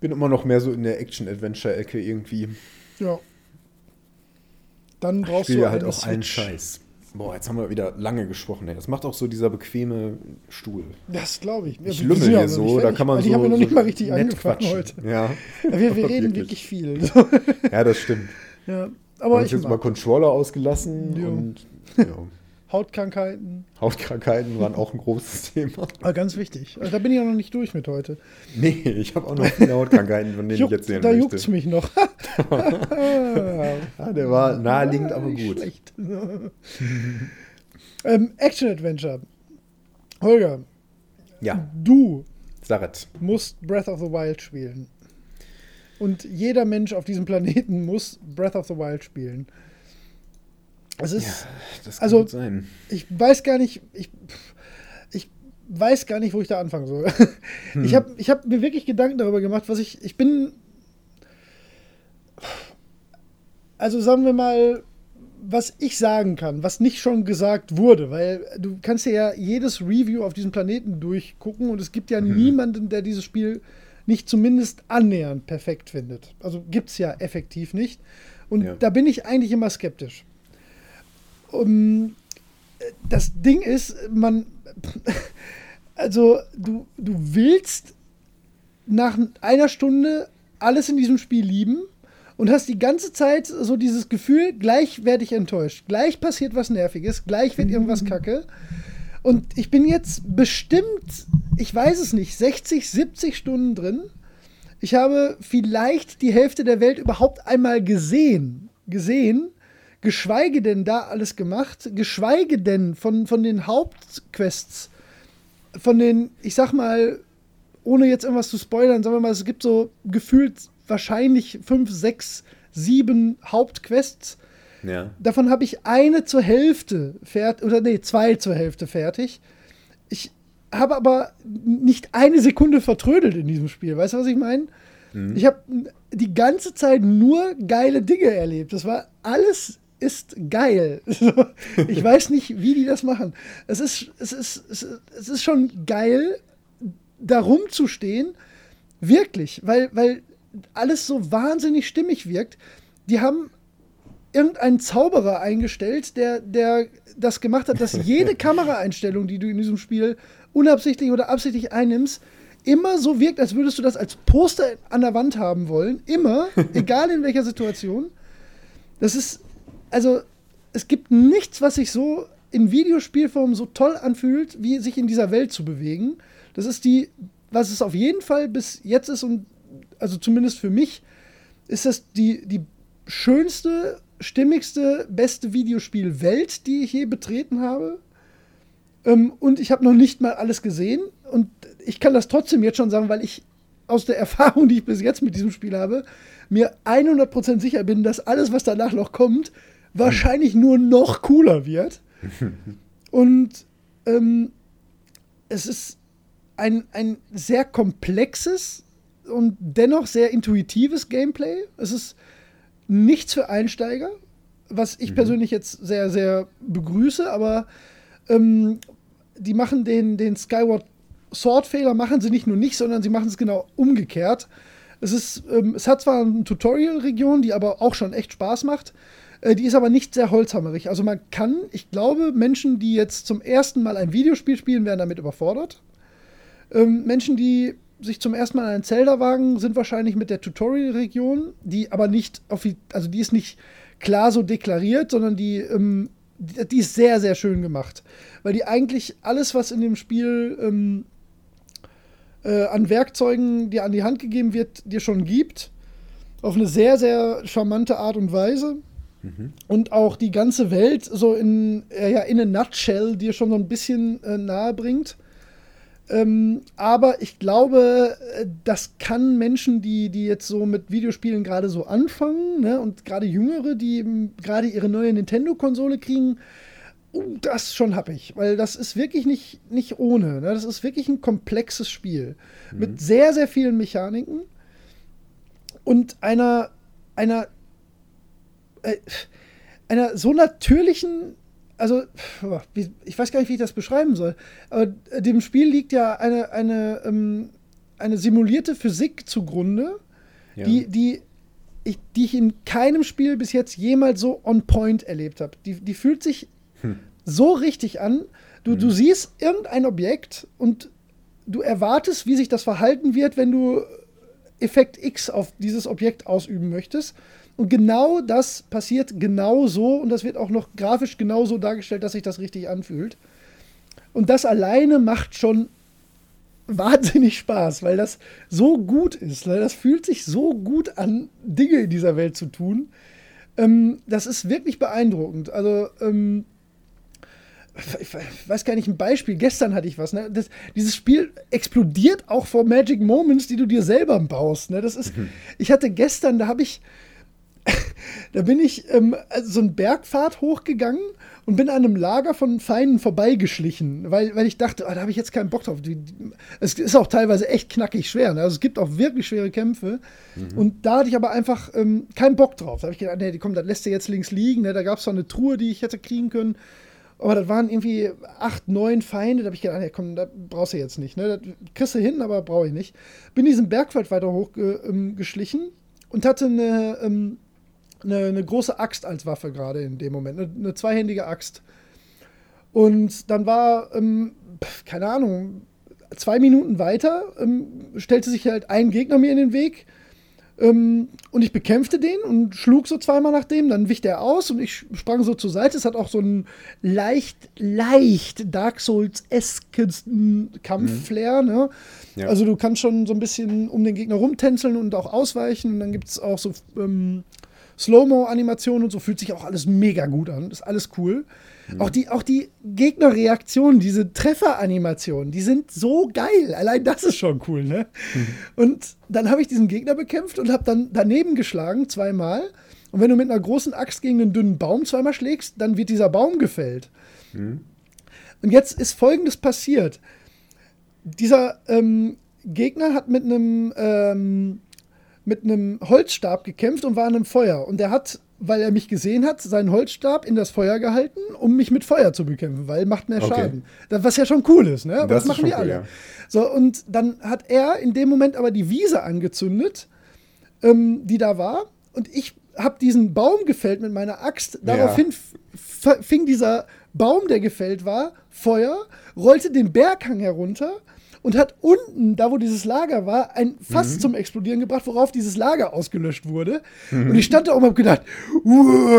bin immer noch mehr so in der Action-Adventure-Ecke irgendwie. Ja. Dann brauchst ich du ja halt auch allen Scheiß. Boah, jetzt haben wir wieder lange gesprochen. Ey. Das macht auch so dieser bequeme Stuhl. Das glaube ich. Ich lümmel hier so, da kann man so. Ich habe noch nicht so mal richtig angefangen heute. Ja. wir, wir reden wirklich viel. ja, das stimmt. Ja, aber ich jetzt mal Controller ausgelassen und ja. Hautkrankheiten. Hautkrankheiten waren auch ein großes Thema. Aber ah, ganz wichtig. Also, da bin ich auch noch nicht durch mit heute. Nee, ich habe auch noch viele Hautkrankheiten, von denen Juckt, ich erzählen da möchte. Da juckt es mich noch. ja, der war naheliegend, aber gut. Schlecht. ähm, Action-Adventure. Holger. Ja. Du Saret. musst Breath of the Wild spielen. Und jeder Mensch auf diesem Planeten muss Breath of the Wild spielen. Es ist, ja, das kann also, sein. Ich weiß gar nicht, ich, ich weiß gar nicht, wo ich da anfangen soll. Hm. Ich habe ich hab mir wirklich Gedanken darüber gemacht, was ich, ich bin, also sagen wir mal, was ich sagen kann, was nicht schon gesagt wurde, weil du kannst ja jedes Review auf diesem Planeten durchgucken und es gibt ja mhm. niemanden, der dieses Spiel nicht zumindest annähernd perfekt findet. Also gibt es ja effektiv nicht. Und ja. da bin ich eigentlich immer skeptisch. Um, das Ding ist, man, also du, du willst nach einer Stunde alles in diesem Spiel lieben und hast die ganze Zeit so dieses Gefühl, gleich werde ich enttäuscht, gleich passiert was Nerviges, gleich wird irgendwas kacke. Und ich bin jetzt bestimmt, ich weiß es nicht, 60, 70 Stunden drin. Ich habe vielleicht die Hälfte der Welt überhaupt einmal gesehen. Gesehen geschweige denn da alles gemacht, geschweige denn von, von den Hauptquests, von den, ich sag mal, ohne jetzt irgendwas zu spoilern, sagen wir mal, es gibt so gefühlt wahrscheinlich fünf, sechs, sieben Hauptquests. Ja. Davon habe ich eine zur Hälfte fertig, oder nee, zwei zur Hälfte fertig. Ich habe aber nicht eine Sekunde vertrödelt in diesem Spiel. Weißt du, was ich meine? Mhm. Ich habe die ganze Zeit nur geile Dinge erlebt. Das war alles ist geil. ich weiß nicht, wie die das machen. Es ist, es ist, es ist schon geil, da rumzustehen. Wirklich, weil, weil alles so wahnsinnig stimmig wirkt. Die haben irgendeinen Zauberer eingestellt, der, der das gemacht hat, dass jede Kameraeinstellung, die du in diesem Spiel unabsichtlich oder absichtlich einnimmst, immer so wirkt, als würdest du das als Poster an der Wand haben wollen. Immer, egal in welcher Situation. Das ist, also es gibt nichts, was sich so in Videospielform so toll anfühlt, wie sich in dieser Welt zu bewegen. Das ist die, was es auf jeden Fall bis jetzt ist und also zumindest für mich ist das die, die schönste, stimmigste, beste Videospielwelt, die ich je betreten habe. Ähm, und ich habe noch nicht mal alles gesehen und ich kann das trotzdem jetzt schon sagen, weil ich aus der Erfahrung, die ich bis jetzt mit diesem Spiel habe, mir 100% sicher bin, dass alles, was danach noch kommt, wahrscheinlich nur noch cooler wird. Und ähm, es ist ein, ein sehr komplexes und dennoch sehr intuitives Gameplay. Es ist nichts für Einsteiger, was ich mhm. persönlich jetzt sehr, sehr begrüße, aber ähm, die machen den, den Skyward Sword-Fehler, machen sie nicht nur nicht, sondern sie machen es genau umgekehrt. Es, ist, ähm, es hat zwar eine Tutorial-Region, die aber auch schon echt Spaß macht. Äh, die ist aber nicht sehr holzhammerig. Also man kann, ich glaube, Menschen, die jetzt zum ersten Mal ein Videospiel spielen, werden damit überfordert. Ähm, Menschen, die sich zum ersten Mal einen Zelda wagen, sind wahrscheinlich mit der Tutorial-Region, die aber nicht, also die ist nicht klar so deklariert, sondern die, ähm, die, die, ist sehr, sehr schön gemacht. Weil die eigentlich alles, was in dem Spiel ähm, äh, an Werkzeugen dir an die Hand gegeben wird, dir schon gibt. Auf eine sehr, sehr charmante Art und Weise. Mhm. Und auch die ganze Welt so in, äh, ja, in a nutshell dir schon so ein bisschen äh, nahe bringt. Ähm, aber ich glaube, äh, das kann Menschen, die, die jetzt so mit Videospielen gerade so anfangen, ne, und gerade Jüngere, die gerade ihre neue Nintendo-Konsole kriegen, uh, das schon hab ich. Weil das ist wirklich nicht, nicht ohne. Ne? Das ist wirklich ein komplexes Spiel. Mhm. Mit sehr, sehr vielen Mechaniken und einer, einer, einer so natürlichen also, ich weiß gar nicht, wie ich das beschreiben soll, aber dem Spiel liegt ja eine, eine, ähm, eine simulierte Physik zugrunde, ja. die, die, ich, die ich in keinem Spiel bis jetzt jemals so on point erlebt habe. Die, die fühlt sich hm. so richtig an. Du, hm. du siehst irgendein Objekt und du erwartest, wie sich das verhalten wird, wenn du Effekt X auf dieses Objekt ausüben möchtest. Und genau das passiert genau so und das wird auch noch grafisch genau so dargestellt, dass sich das richtig anfühlt. Und das alleine macht schon wahnsinnig Spaß, weil das so gut ist. Weil das fühlt sich so gut an, Dinge in dieser Welt zu tun. Ähm, das ist wirklich beeindruckend. Also, ähm, ich weiß gar nicht, ein Beispiel. Gestern hatte ich was. Ne? Das, dieses Spiel explodiert auch vor Magic Moments, die du dir selber baust. Ne? Das ist, mhm. ich hatte gestern, da habe ich, da bin ich ähm, also so einen Bergpfad hochgegangen und bin an einem Lager von Feinden vorbeigeschlichen, weil, weil ich dachte, oh, da habe ich jetzt keinen Bock drauf. Die, die, es ist auch teilweise echt knackig schwer. Ne? Also es gibt auch wirklich schwere Kämpfe. Mhm. Und da hatte ich aber einfach ähm, keinen Bock drauf. Da habe ich gedacht, nee, komm, das lässt du jetzt links liegen. Ne? Da gab es so eine Truhe, die ich hätte kriegen können. Aber das waren irgendwie acht, neun Feinde. Da habe ich gedacht, nee, komm, das brauchst du jetzt nicht. Ne? Das kriegst du hin, aber brauche ich nicht. Bin diesen Bergwald weiter hochgeschlichen ähm, und hatte eine ähm, eine, eine große Axt als Waffe gerade in dem Moment, eine, eine zweihändige Axt. Und dann war, ähm, keine Ahnung, zwei Minuten weiter ähm, stellte sich halt ein Gegner mir in den Weg. Ähm, und ich bekämpfte den und schlug so zweimal nach dem, dann wich der aus und ich sprang so zur Seite. Es hat auch so einen leicht, leicht Dark Souls-esken Kampfflair. Mhm. Ne? Ja. Also du kannst schon so ein bisschen um den Gegner rumtänzeln und auch ausweichen. Und dann gibt es auch so ähm, Slow-Mo-Animationen und so fühlt sich auch alles mega gut an. Ist alles cool. Mhm. Auch die, auch die Gegnerreaktionen, diese Trefferanimationen, die sind so geil. Allein das ist schon cool, ne? Mhm. Und dann habe ich diesen Gegner bekämpft und habe dann daneben geschlagen, zweimal. Und wenn du mit einer großen Axt gegen einen dünnen Baum zweimal schlägst, dann wird dieser Baum gefällt. Mhm. Und jetzt ist Folgendes passiert. Dieser ähm, Gegner hat mit einem ähm, mit einem Holzstab gekämpft und war an einem Feuer. Und er hat, weil er mich gesehen hat, seinen Holzstab in das Feuer gehalten, um mich mit Feuer zu bekämpfen, weil macht mehr Schaden. Das, was ja schon cool ist, ne? Aber das, das machen die alle. ja. So, und dann hat er in dem Moment aber die Wiese angezündet, ähm, die da war. Und ich habe diesen Baum gefällt mit meiner Axt. Daraufhin ja. fing dieser Baum, der gefällt war, Feuer, rollte den Berghang herunter und hat unten, da wo dieses Lager war, ein Fass mhm. zum Explodieren gebracht, worauf dieses Lager ausgelöscht wurde. Mhm. Und ich stand da oben und habe gedacht,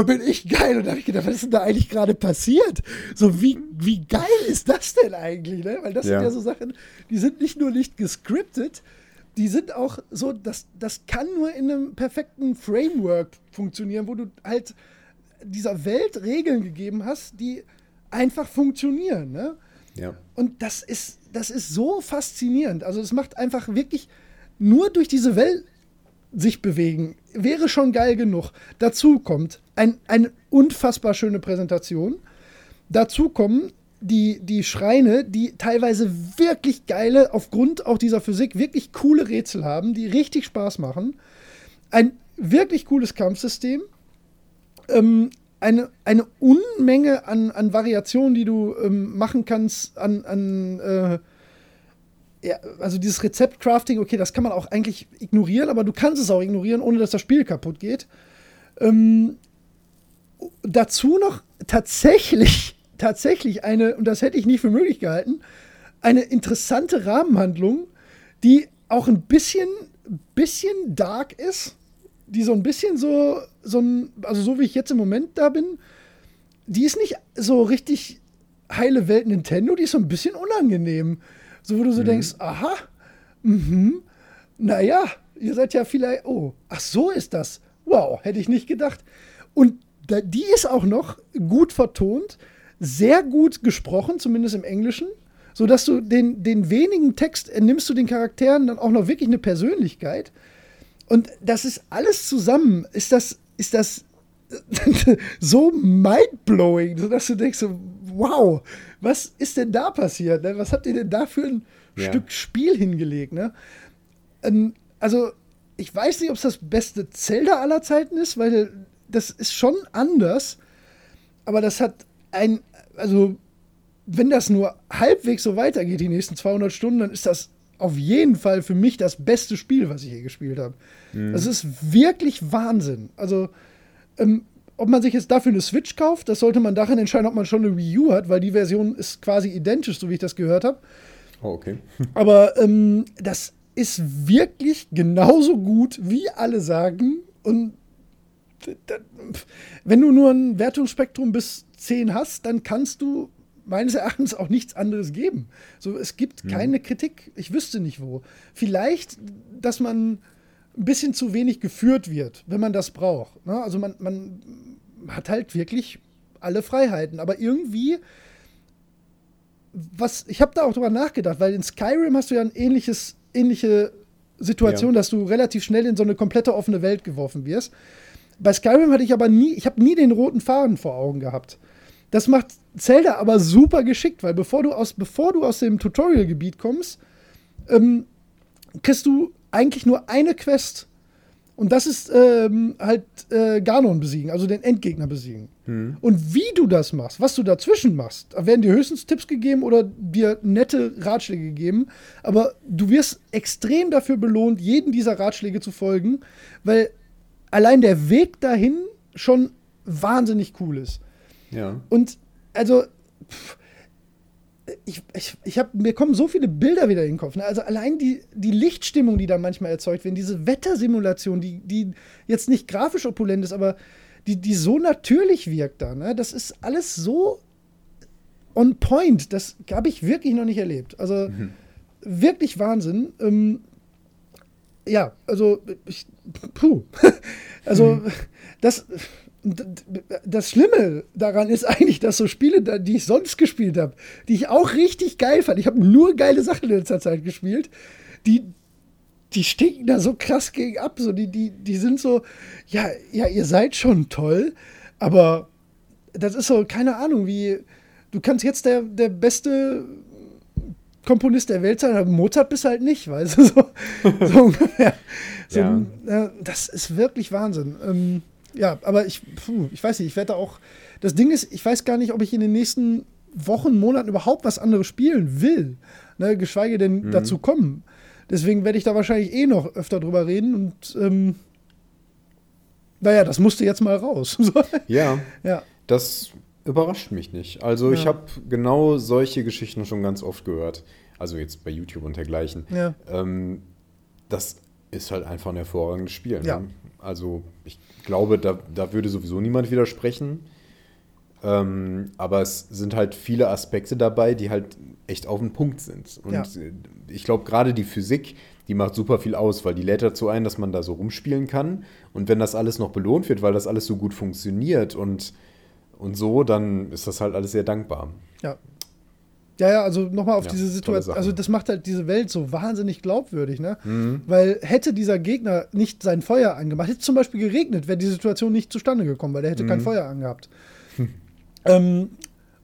bin ich geil. Und da habe ich gedacht, was ist denn da eigentlich gerade passiert? So, wie, wie geil ist das denn eigentlich? Ne? Weil das ja. sind ja so Sachen, die sind nicht nur nicht gescriptet, die sind auch so, das, das kann nur in einem perfekten Framework funktionieren, wo du halt dieser Welt Regeln gegeben hast, die einfach funktionieren. Ne? Ja. Und das ist, das ist so faszinierend. Also es macht einfach wirklich nur durch diese Welt sich bewegen, wäre schon geil genug. Dazu kommt ein, eine unfassbar schöne Präsentation. Dazu kommen die, die Schreine, die teilweise wirklich geile, aufgrund auch dieser Physik, wirklich coole Rätsel haben, die richtig Spaß machen. Ein wirklich cooles Kampfsystem. Ähm, eine, eine Unmenge an, an Variationen, die du ähm, machen kannst, an, an äh, ja, also dieses Rezept-Crafting, okay, das kann man auch eigentlich ignorieren, aber du kannst es auch ignorieren, ohne dass das Spiel kaputt geht. Ähm, dazu noch tatsächlich, tatsächlich eine, und das hätte ich nicht für möglich gehalten, eine interessante Rahmenhandlung, die auch ein bisschen, bisschen dark ist die so ein bisschen so, so ein, also so wie ich jetzt im Moment da bin, die ist nicht so richtig heile Welt Nintendo, die ist so ein bisschen unangenehm. So, wo du so mhm. denkst, aha, mhm, naja, ihr seid ja vielleicht, oh, ach so ist das. Wow, hätte ich nicht gedacht. Und die ist auch noch gut vertont, sehr gut gesprochen, zumindest im Englischen, sodass du den, den wenigen Text nimmst du den Charakteren dann auch noch wirklich eine Persönlichkeit. Und das ist alles zusammen, ist das, ist das so mindblowing, dass du denkst, wow, was ist denn da passiert? Ne? Was habt ihr denn da für ein ja. Stück Spiel hingelegt? Ne? Ähm, also, ich weiß nicht, ob es das beste Zelda aller Zeiten ist, weil das ist schon anders, aber das hat ein, also, wenn das nur halbwegs so weitergeht, die nächsten 200 Stunden, dann ist das auf jeden Fall für mich das beste Spiel, was ich je gespielt habe. Mhm. Das ist wirklich Wahnsinn. Also, ähm, ob man sich jetzt dafür eine Switch kauft, das sollte man darin entscheiden, ob man schon eine Wii U hat, weil die Version ist quasi identisch, so wie ich das gehört habe. Oh, okay. Aber ähm, das ist wirklich genauso gut, wie alle sagen. Und wenn du nur ein Wertungsspektrum bis 10 hast, dann kannst du meines Erachtens auch nichts anderes geben. So, es gibt mhm. keine Kritik. Ich wüsste nicht wo. Vielleicht, dass man ein bisschen zu wenig geführt wird, wenn man das braucht. Ne? Also man, man hat halt wirklich alle Freiheiten. Aber irgendwie, was, ich habe da auch drüber nachgedacht, weil in Skyrim hast du ja ein ähnliches, ähnliche Situation, ja. dass du relativ schnell in so eine komplette offene Welt geworfen wirst. Bei Skyrim hatte ich aber nie, ich habe nie den roten Faden vor Augen gehabt. Das macht Zelda aber super geschickt, weil bevor du aus, bevor du aus dem Tutorial-Gebiet kommst, ähm, kriegst du eigentlich nur eine Quest. Und das ist ähm, halt äh, Ganon besiegen, also den Endgegner besiegen. Hm. Und wie du das machst, was du dazwischen machst, da werden dir höchstens Tipps gegeben oder dir nette Ratschläge gegeben. Aber du wirst extrem dafür belohnt, jeden dieser Ratschläge zu folgen, weil allein der Weg dahin schon wahnsinnig cool ist. Ja. Und also, pff, ich, ich, ich habe, mir kommen so viele Bilder wieder in den Kopf. Ne? Also allein die, die Lichtstimmung, die da manchmal erzeugt werden, diese Wettersimulation, die, die jetzt nicht grafisch opulent ist, aber die, die so natürlich wirkt da. Ne? Das ist alles so on point. Das habe ich wirklich noch nicht erlebt. Also mhm. wirklich Wahnsinn. Ähm, ja, also ich, puh. also mhm. das das Schlimme daran ist eigentlich, dass so Spiele, die ich sonst gespielt habe, die ich auch richtig geil fand, ich habe nur geile Sachen in letzter Zeit gespielt, die, die stinken da so krass gegen ab. So, die, die, die sind so, ja, ja, ihr seid schon toll, aber das ist so, keine Ahnung, wie, du kannst jetzt der, der beste Komponist der Welt sein, aber Mozart bist halt nicht, weißt du, so, so ungefähr. So, ja. das ist wirklich Wahnsinn. Ähm, ja, aber ich, puh, ich weiß nicht, ich werde da auch. Das Ding ist, ich weiß gar nicht, ob ich in den nächsten Wochen, Monaten überhaupt was anderes spielen will. Ne, geschweige denn mhm. dazu kommen. Deswegen werde ich da wahrscheinlich eh noch öfter drüber reden und ähm, naja, das musste jetzt mal raus. ja, ja. Das überrascht mich nicht. Also ja. ich habe genau solche Geschichten schon ganz oft gehört. Also jetzt bei YouTube und dergleichen. Ja. Ähm, das ist halt einfach ein hervorragendes Spiel. Ne? Ja. Also ich glaube, da, da würde sowieso niemand widersprechen. Ähm, aber es sind halt viele Aspekte dabei, die halt echt auf den Punkt sind. Und ja. ich glaube, gerade die Physik, die macht super viel aus, weil die lädt dazu ein, dass man da so rumspielen kann. Und wenn das alles noch belohnt wird, weil das alles so gut funktioniert und, und so, dann ist das halt alles sehr dankbar. Ja. Ja, ja, also nochmal auf Ja, diese Situation. Also, das macht halt diese Welt so wahnsinnig glaubwürdig, ne? Mhm. Weil hätte dieser Gegner nicht sein Feuer angemacht, hätte es zum Beispiel geregnet, wäre die Situation nicht zustande gekommen, weil der hätte Mhm. kein Feuer angehabt. ähm,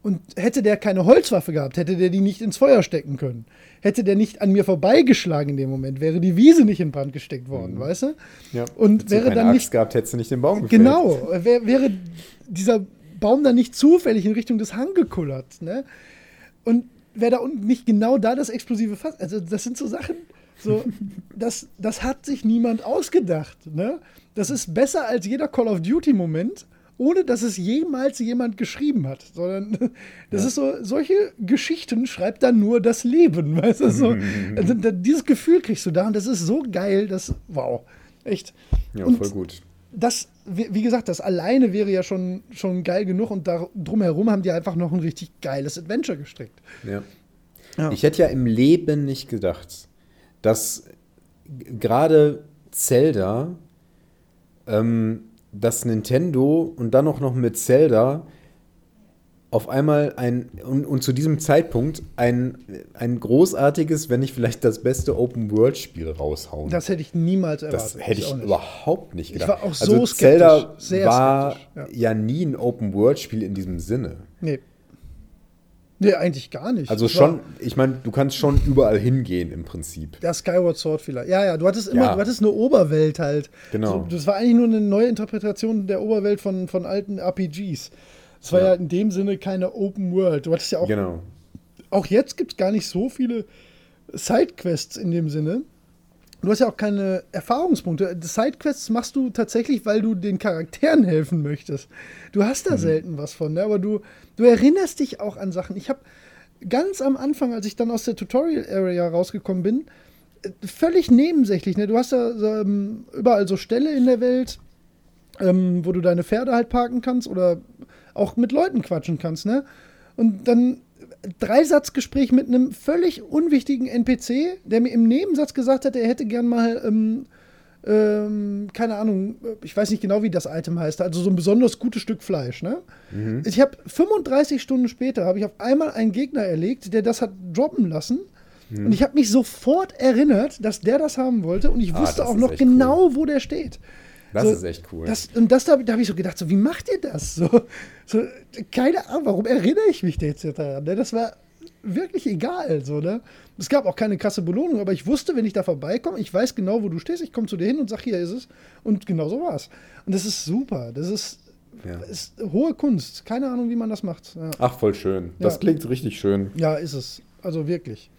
und hätte der keine Holzwaffe gehabt, hätte der die nicht ins Feuer stecken können. Hätte der nicht an mir vorbeigeschlagen in dem Moment, wäre die Wiese nicht in Brand gesteckt worden, weißt du? Ja. Und wäre dann Axt nicht gehabt, hättest du nicht den Baum gefällt. Genau, wär, wäre dieser Baum dann nicht zufällig in Richtung des Hang gekullert, ne? Und wäre da unten nicht genau da das explosive Fass. Also das sind so Sachen, so, das, das hat sich niemand ausgedacht, ne? Das ist besser als jeder Call of Duty-Moment, ohne dass es jemals jemand geschrieben hat. Sondern das ist so, solche Geschichten schreibt dann nur das Leben, weißt du? So, also, dieses Gefühl kriegst du da und das ist so geil, das, wow, echt. Ja, Und voll gut. Das, wie gesagt, das alleine wäre ja schon, schon geil genug und da, drumherum haben die einfach noch ein richtig geiles Adventure gestrickt. Ja. Ja. Ich hätte ja im Leben nicht gedacht, dass gerade Zelda, ähm, dass Nintendo und dann auch noch mit Zelda auf einmal ein, und, und zu diesem Zeitpunkt ein, ein großartiges, wenn nicht vielleicht das beste Open-World-Spiel raushauen. Das hätte ich niemals erwartet. Das hätte ich nicht. überhaupt nicht gedacht. war auch so also skeptisch, Zelda sehr war skeptisch, ja. nie ein Open-World-Spiel in diesem Sinne. Nee. Nee, eigentlich gar nicht. Also schon, ich meine, du kannst schon überall hingehen im Prinzip. Der Skyward Sword vielleicht. Ja, ja, du hattest immer, Ja. du hattest eine Oberwelt halt. Genau. So, das war eigentlich nur eine neue Interpretation der Oberwelt von, von alten RPGs. Es war ja. Ja. in dem Sinne keine Open World. Du hattest ja auch Genau. auch jetzt gibt es gar nicht so viele Sidequests in dem Sinne. Du hast ja auch keine Erfahrungspunkte. Sidequests machst du tatsächlich, weil du den Charakteren helfen möchtest. Du hast da selten was von, ne? aber du, du erinnerst dich auch an Sachen. Ich habe ganz am Anfang, als ich dann aus der Tutorial-Area rausgekommen bin, äh, völlig nebensächlich. Ne? Du hast da ähm, überall so Ställe in der Welt, ähm, wo du deine Pferde halt parken kannst oder auch mit Leuten quatschen kannst, ne? Und dann Dreisatzgespräch mit einem völlig unwichtigen NPC, der mir im Nebensatz gesagt hat, er hätte gern mal, ähm, ähm, keine Ahnung, ich weiß nicht genau, wie das Item heißt, also so ein besonders gutes Stück Fleisch, ne? Ich habe 35 Stunden später, habe ich auf einmal einen Gegner erlegt, der das hat droppen lassen. Und ich habe mich sofort erinnert, dass der das haben wollte und ich Ah, wusste auch noch genau, wo der steht. Das So, ist echt cool. Das, und das, da, da habe ich so gedacht, so, wie macht ihr das? So, so, keine Ahnung, warum erinnere ich mich da jetzt daran? Ne? Das war wirklich egal. So, ne? Es gab auch keine krasse Belohnung, aber ich wusste, wenn ich da vorbeikomme, ich weiß genau, wo du stehst, ich komme zu dir hin und sage, hier ist es. Und genau so war es. Und das ist super. Das ist, Ja. ist hohe Kunst. Keine Ahnung, wie man das macht. Ja. Ach, voll schön. Das Ja. klingt richtig schön. Ja, ist es. Also wirklich.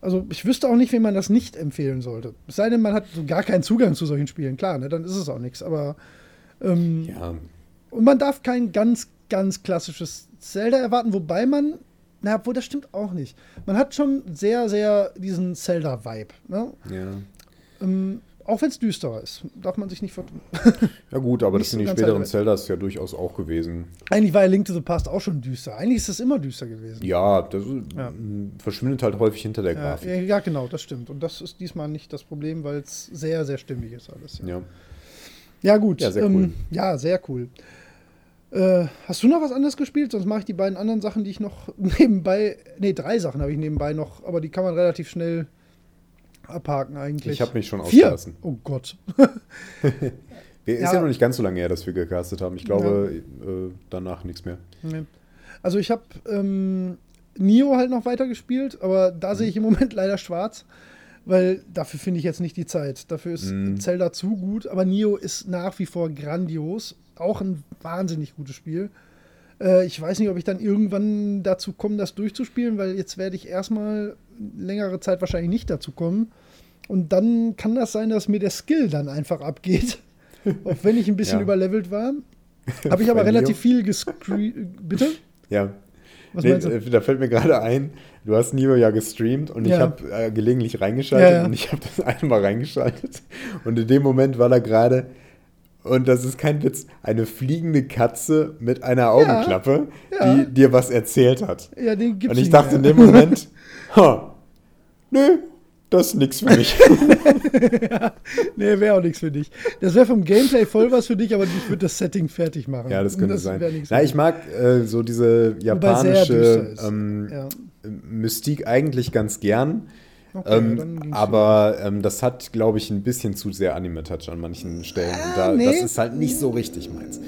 Also ich wüsste auch nicht, wem man das nicht empfehlen sollte. Es sei denn, man hat so gar keinen Zugang zu solchen Spielen. Klar, ne, dann ist es auch nichts. Aber ähm, Ja. und man darf kein ganz, ganz klassisches Zelda erwarten, wobei man, na, obwohl das stimmt auch nicht. Man hat schon sehr, sehr diesen Zelda-Vibe. Ne? Ja. Ähm, auch wenn es düsterer ist, darf man sich nicht vertun. Ja gut, aber das sind die späteren Zeldas ja durchaus auch gewesen. Eigentlich war ja Link to the Past auch schon düster. Eigentlich ist es immer düster gewesen. Ja, das Ja. m, verschwindet halt häufig hinter der Ja, Grafik. ja, ja, genau, das stimmt. Und das ist diesmal nicht das Problem, weil es sehr, sehr stimmig ist alles. Ja, Ja. ja gut. Ja, sehr ähm, cool. Ja, sehr cool. Äh, hast du noch was anderes gespielt? Sonst mache ich die beiden anderen Sachen, die ich noch nebenbei. Ne, drei Sachen habe ich nebenbei noch, aber die kann man relativ schnell abhaken eigentlich. Ich habe mich schon Vier. ausgelassen. Oh Gott. Ist Ja. ja noch nicht ganz so lange her, dass wir gecastet haben. Ich glaube, äh, danach nichts mehr. Nee. Also ich habe ähm, Nio halt noch weiter gespielt, aber da sehe ich im Moment leider schwarz, weil dafür finde ich jetzt nicht die Zeit. Dafür ist Mhm. Zelda zu gut, aber Nio ist nach wie vor grandios. Auch ein wahnsinnig gutes Spiel. Äh, ich weiß nicht, ob ich dann irgendwann dazu komme, das durchzuspielen, weil jetzt werde ich erstmal längere Zeit wahrscheinlich nicht dazu kommen. Und dann kann das sein, dass mir der Skill dann einfach abgeht. Auch wenn ich ein bisschen Ja. überlevelt war. Habe ich aber relativ viel gescreamt. Bitte? Ja. Was Nee, meinst du? äh, da fällt mir gerade ein, du hast Nio ja gestreamt und ich Ja. habe äh, gelegentlich reingeschaltet Ja, und ich habe das einmal reingeschaltet und in dem Moment war da gerade, und das ist kein Witz, eine fliegende Katze mit einer Augenklappe, die dir was erzählt hat. Ja, den gibt's Und ich dachte in dem Moment, ha, nö, das ist nichts für mich. Nee, wäre auch nichts für dich. Das wäre vom Gameplay voll was für dich, aber ich würde das Setting fertig machen. ja, das könnte wär sein. Na, ich mag äh, so diese japanische ähm, Ja. Mystique eigentlich ganz gern. Okay, ähm, aber ähm, das hat, glaube ich, ein bisschen zu sehr Anime-Touch an manchen Stellen. Und da, Ah, nee. Das ist halt nicht so richtig meins.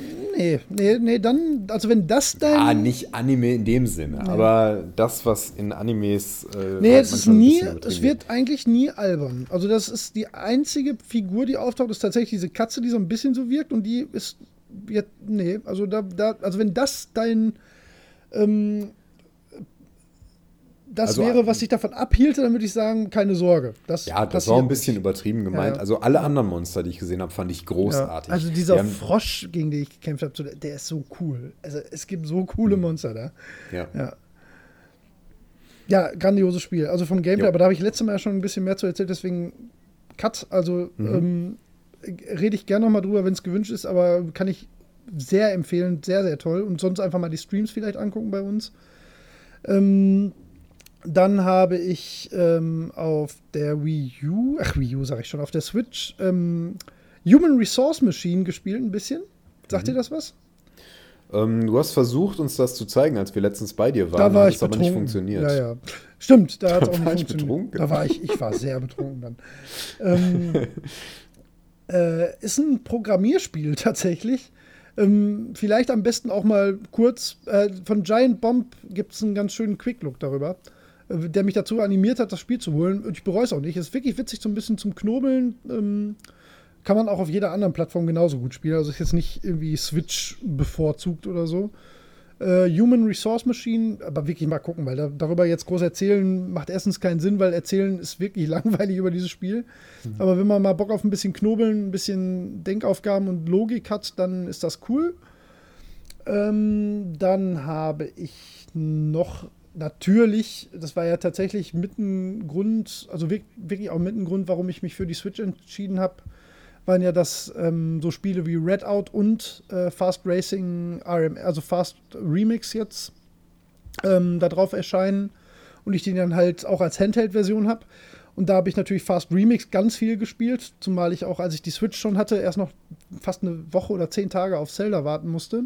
Nee, nee, nee, dann, also wenn das dein. Ah, nicht Anime in dem Sinne, aber das, was in Animes. Äh, Nee, halt es ist nie, es wird eigentlich nie albern. Also das ist die einzige Figur, die auftaucht, ist tatsächlich diese Katze, die so ein bisschen so wirkt und die ist, wird, nee, also da, da, also wenn das dein, ähm, das Also, wäre, was dich davon abhielte, dann würde ich sagen, keine Sorge. Das Ja, das war ein nicht. bisschen übertrieben gemeint. Ja. Also alle anderen Monster, die ich gesehen habe, fand ich Ja. großartig. Also dieser Frosch, gegen den ich gekämpft habe, der ist so cool. Also es gibt so coole Mhm. Monster da. ja. Ja. Ja, grandioses Spiel. Also vom Gameplay, Ja. aber da habe ich letztes Mal schon ein bisschen mehr zu erzählt, deswegen Cut. Also ähm, rede ich gerne nochmal drüber, wenn es gewünscht ist, aber kann ich sehr empfehlen, sehr, sehr toll. Und sonst einfach mal die Streams vielleicht angucken bei uns. Ähm, dann habe ich ähm, auf der Wii U, ach Wii U sage ich schon, auf der Switch ähm, Human Resource Machine gespielt ein bisschen. Sagt ihr das was? Ähm, du hast versucht, uns das zu zeigen, als wir letztens bei dir waren. Da war hat ich es aber nicht funktioniert. Ja, ja. Stimmt, da hat es auch war nicht ich funktioniert. betrunken? Da war ich, ich war sehr betrunken dann. Ähm, äh, ist ein Programmierspiel tatsächlich. Ähm, vielleicht am besten auch mal kurz. Äh, von Giant Bomb gibt es einen ganz schönen Quick-Look darüber, der mich dazu animiert hat, das Spiel zu holen. Und ich bereue es auch nicht. Ist wirklich witzig, so ein bisschen zum Knobeln. Ähm, kann man auch auf jeder anderen Plattform genauso gut spielen. Also ist jetzt nicht irgendwie Switch bevorzugt oder so. Äh, Human Resource Machine, aber wirklich mal gucken, weil da, darüber jetzt groß erzählen macht erstens keinen Sinn, weil erzählen ist wirklich langweilig über dieses Spiel. Aber wenn man mal Bock auf ein bisschen Knobeln, ein bisschen Denkaufgaben und Logik hat, dann ist das cool. Ähm, dann habe ich noch natürlich, das war ja tatsächlich mit ein Grund, also wirk- wirklich auch mit ein Grund, warum ich mich für die Switch entschieden habe, waren ja das ähm, so Spiele wie Redout und äh, Fast Racing RM, also Fast Remix jetzt ähm, da drauf erscheinen und ich den dann halt auch als Handheld-Version habe. Und da habe ich natürlich Fast Remix ganz viel gespielt, zumal ich auch, als ich die Switch schon hatte, erst noch fast eine Woche oder zehn Tage auf Zelda warten musste.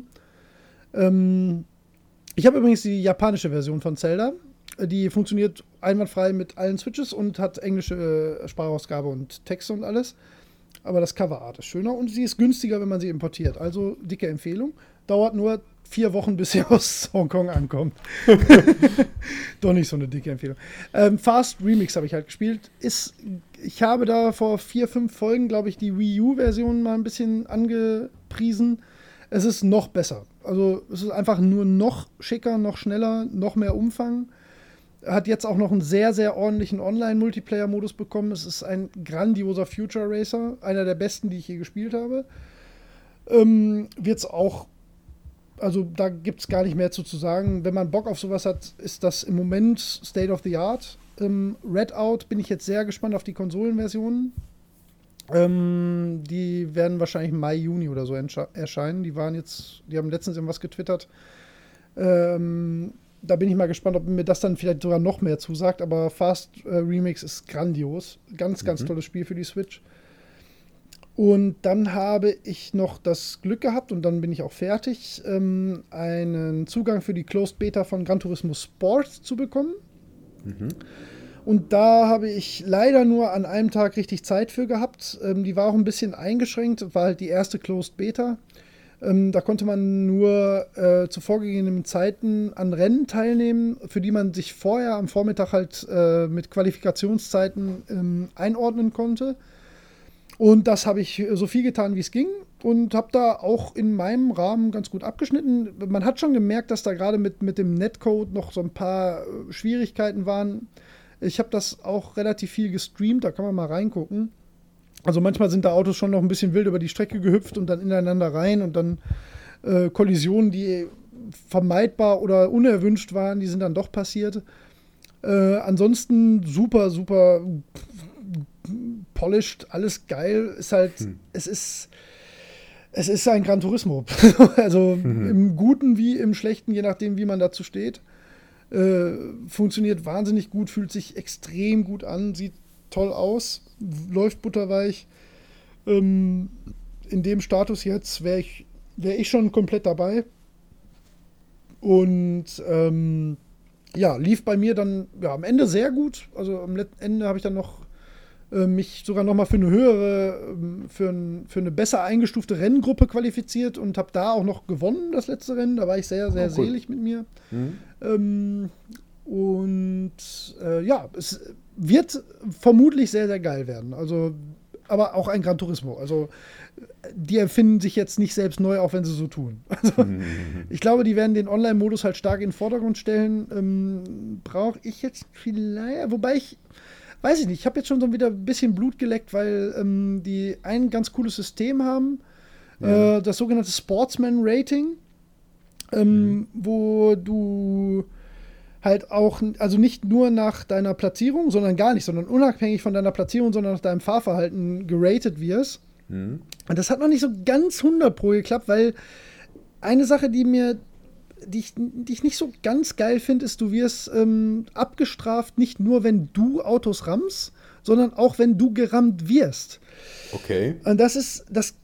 Ähm, ich habe übrigens die japanische Version von Zelda. Die funktioniert einwandfrei mit allen Switches und hat englische äh, Sprachausgabe und Texte und alles. Aber das Coverart ist schöner und sie ist günstiger, wenn man sie importiert. Also dicke Empfehlung. Dauert nur vier Wochen, bis sie aus Hongkong ankommt. Doch nicht so eine dicke Empfehlung. Ähm, Fast Remix habe ich halt gespielt. Ist, ich habe da vor vier, fünf Folgen, glaube ich, die Wii U-Version mal ein bisschen angepriesen. Es ist noch besser. Also es ist einfach nur noch schicker, noch schneller, noch mehr Umfang. Hat jetzt auch noch einen sehr, sehr ordentlichen Online-Multiplayer-Modus bekommen. Es ist ein grandioser Future Racer, einer der besten, die ich je gespielt habe. Ähm, Wird es auch, also da gibt es gar nicht mehr zu, zu sagen. Wenn man Bock auf sowas hat, ist das im Moment State of the Art. Ähm, Redout bin ich jetzt sehr gespannt auf die Konsolenversionen. Ähm, die werden wahrscheinlich Mai, Juni oder so erscheinen. Die waren jetzt, die haben letztens irgendwas getwittert. Ähm, da bin ich mal gespannt, ob mir das dann vielleicht sogar noch mehr zusagt. Aber Fast äh, Remix ist grandios. Ganz, ganz tolles Spiel für die Switch. Und dann habe ich noch das Glück gehabt, und dann bin ich auch fertig, ähm, einen Zugang für die Closed Beta von Gran Turismo Sport zu bekommen. Und da habe ich leider nur an einem Tag richtig Zeit für gehabt. Ähm, die war auch ein bisschen eingeschränkt, war halt die erste Closed Beta. Ähm, da konnte man nur äh, zu vorgegebenen Zeiten an Rennen teilnehmen, für die man sich vorher am Vormittag halt äh, mit Qualifikationszeiten ähm, einordnen konnte. Und das habe ich so viel getan, wie es ging und habe da auch in meinem Rahmen ganz gut abgeschnitten. Man hat schon gemerkt, dass da gerade mit, mit dem Netcode noch so ein paar äh, Schwierigkeiten waren. Ich habe das auch relativ viel gestreamt, da kann man mal reingucken. Also manchmal sind da Autos schon noch ein bisschen wild über die Strecke gehüpft und dann ineinander rein und dann äh, Kollisionen, die vermeidbar oder unerwünscht waren, die sind dann doch passiert. Äh, ansonsten super, super polished, alles geil. Ist halt, es ist, es ist ein Gran Turismo. also im Guten wie im Schlechten, je nachdem, wie man dazu steht. Äh, funktioniert wahnsinnig gut, fühlt sich extrem gut an, sieht toll aus, läuft butterweich. Ähm, in dem Status jetzt wäre ich, wär ich schon komplett dabei. Und ähm, ja, lief bei mir dann ja, am Ende sehr gut. Also am Ende habe ich dann noch äh, mich sogar noch mal für eine höhere, ähm, für, ein, für eine besser eingestufte Renngruppe qualifiziert und habe da auch noch gewonnen, das letzte Rennen. Da war ich sehr, sehr Oh, cool. selig mit mir. Hm? Ähm, und äh, ja, es wird vermutlich sehr, sehr geil werden. Also, aber auch ein Gran Turismo. Also, die erfinden sich jetzt nicht selbst neu, auch wenn sie so tun. Also, ich glaube, die werden den Online-Modus halt stark in den Vordergrund stellen. Ähm, Brauche ich jetzt vielleicht, wobei ich, weiß ich nicht, ich habe jetzt schon so wieder ein bisschen Blut geleckt, weil ähm, die ein ganz cooles System haben, Ja. äh, das sogenannte Sportsman Rating, ähm, wo du halt auch, also nicht nur nach deiner Platzierung, sondern gar nicht, sondern unabhängig von deiner Platzierung, sondern nach deinem Fahrverhalten geratet wirst. Hm? Und das hat noch nicht so ganz 100 pro geklappt, weil eine Sache, die mir, die ich, die ich nicht so ganz geil finde, ist, du wirst ähm, abgestraft, nicht nur wenn du Autos rammst, sondern auch wenn du gerammt wirst. Okay. Und das ist, das,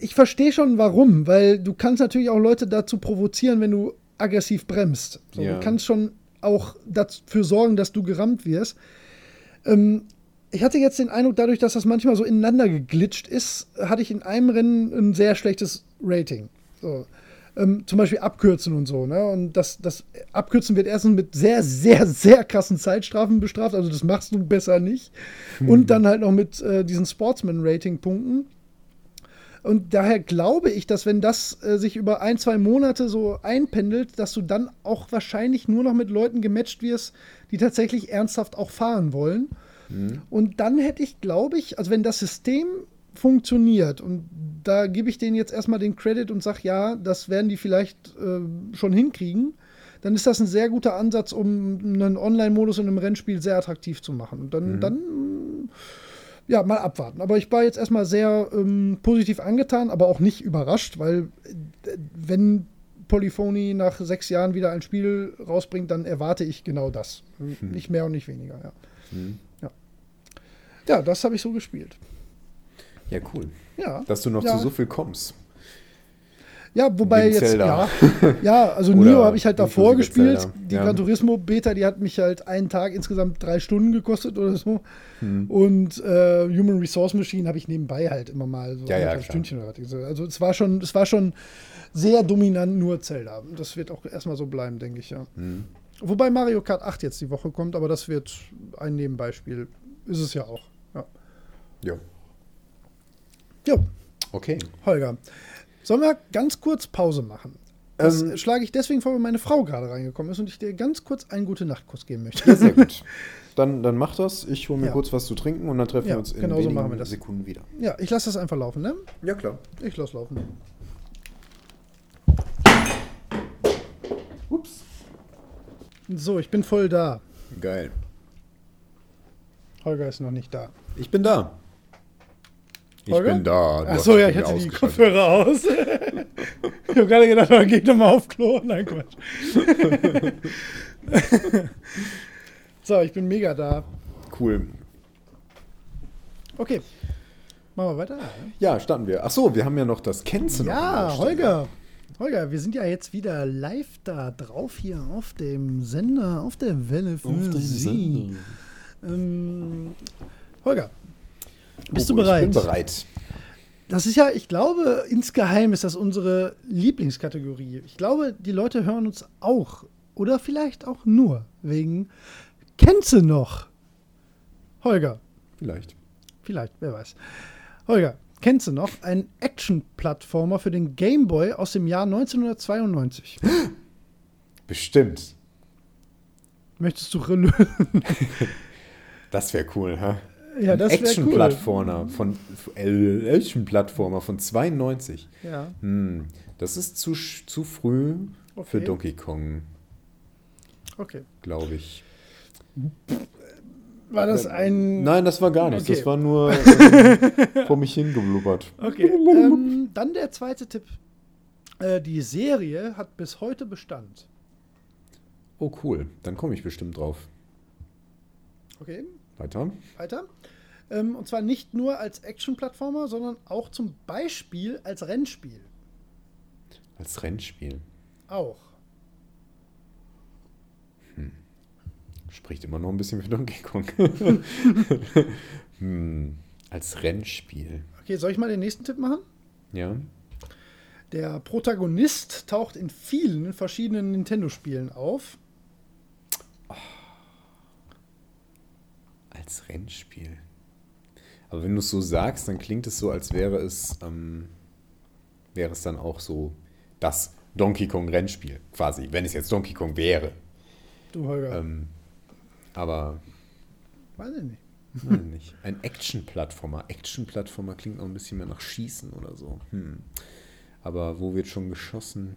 ich verstehe schon warum, weil du kannst natürlich auch Leute dazu provozieren, wenn du aggressiv bremst. So, Ja. Du kannst schon auch dafür sorgen, dass du gerammt wirst. Ähm, ich hatte jetzt den Eindruck, dadurch, dass das manchmal so ineinander geglitscht ist, hatte ich in einem Rennen ein sehr schlechtes Rating. So. Ähm, zum Beispiel Abkürzen und so. Ne? Und das, das Abkürzen wird erstens mit sehr, sehr, sehr krassen Zeitstrafen bestraft. Also das machst du besser nicht. Und dann halt noch mit äh, diesen Sportsman-Rating-Punkten. Und daher glaube ich, dass wenn das äh, sich über ein, zwei Monate so einpendelt, dass du dann auch wahrscheinlich nur noch mit Leuten gematcht wirst, die tatsächlich ernsthaft auch fahren wollen. Und dann hätte ich, glaube ich, also wenn das System funktioniert und da gebe ich denen jetzt erstmal den Credit und sage, ja, das werden die vielleicht äh, schon hinkriegen, dann ist das ein sehr guter Ansatz, um einen Online-Modus in einem Rennspiel sehr attraktiv zu machen. Und dann, dann ja, mal abwarten. Aber ich war jetzt erstmal sehr ähm, positiv angetan, aber auch nicht überrascht, weil äh, wenn Polyphony nach sechs Jahren wieder ein Spiel rausbringt, dann erwarte ich genau das. Nicht mehr und nicht weniger, ja. Hm. Ja, das habe ich so gespielt. Ja, cool. Ja. Dass du noch Ja. zu so viel kommst. Ja, wobei jetzt, Zelda. ja, ja, also Nio habe ich halt davor gespielt. Zelda, Die ja. Gran Turismo Beta, die hat mich halt einen Tag insgesamt drei Stunden gekostet oder so. Hm. Und äh, Human Resource Machine habe ich nebenbei halt immer mal so Ja, ja, klar. Stündchen oder was. Also es war schon, es war schon sehr dominant nur Zelda. Das wird auch erstmal so bleiben, denke ich, ja. Hm. Wobei Mario Kart 8 jetzt die Woche kommt, aber das wird ein Nebenbeispiel. Ist es ja auch. Ja. Ja. Jo, Okay. Holger. Sollen wir ganz kurz Pause machen? Das Ähm, schlage ich deswegen vor, weil meine Frau gerade reingekommen ist und ich dir ganz kurz einen gute Nachtkuss geben möchte. Ja, sehr gut. Dann, dann mach das. Ich hole mir Ja. kurz was zu trinken und dann treffen Ja, wir uns in genau so wenigen machen wir das. Sekunden wieder. Ja, ich lasse das einfach laufen, ne? Ja, klar. Ich lasse laufen. Ups. So, ich bin voll da. Geil. Holger ist noch nicht da. Ich bin da. Ich Holger? bin da. Achso, ja, ich hatte die. Kopfhörer aus. ich habe gerade gedacht, dann geh ich nochmal auf Klo. Nein, Quatsch. so, ich bin mega da. Cool. Okay. Machen wir weiter. ne? Ja, starten wir. Ach so, wir haben ja noch das an Ja. Holger. Holger, wir sind ja jetzt wieder live da drauf hier auf dem Sender, auf der Welle für Auf Sie. Ähm, Holger, bist Oh, du bereit? Ich bin bereit. Das ist ja, ich glaube, insgeheim ist das unsere Lieblingskategorie. Ich glaube, die Leute hören uns auch oder vielleicht auch nur wegen Kennst du noch? Holger, Vielleicht. vielleicht, wer weiß. Holger, kennst du noch einen Action-Plattformer für den Game Boy aus dem Jahr 1992? Bestimmt. Möchtest du relösen? Das wäre cool, ha? Ja, das wäre cool. Action-Plattformer von äh, Action-Plattformer von 92. Ja, Hm, das ist zu, zu früh für Okay. Donkey Kong, okay. glaube ich. War das ein. Nein, das war gar nichts. Okay. Das war nur ähm, vor mich hingeblubbert. Okay. ähm, dann der zweite Tipp. Äh, die Serie hat bis heute Bestand. Oh, cool. Dann komme ich bestimmt drauf. Okay, Weiter. weiter. Ähm, und zwar nicht nur als Action-Plattformer, sondern auch zum Beispiel als Rennspiel. Als Rennspiel. Auch. Spricht immer noch ein bisschen für Donkey Kong. hm, als Rennspiel. Okay, soll ich mal den nächsten Tipp machen? Ja. Der Protagonist taucht in vielen verschiedenen Nintendo-Spielen auf. Als Rennspiel. Aber wenn du es so sagst, dann klingt es so, als wäre es, ähm, wäre es dann auch so das Donkey Kong Rennspiel, quasi, wenn es jetzt Donkey Kong wäre. Du, Holger. Ähm, aber Weiß ich nicht. nein, nicht. Ein Action-Plattformer. Action-Plattformer klingt auch ein bisschen mehr nach Schießen oder so. Hm. Aber wo wird schon geschossen?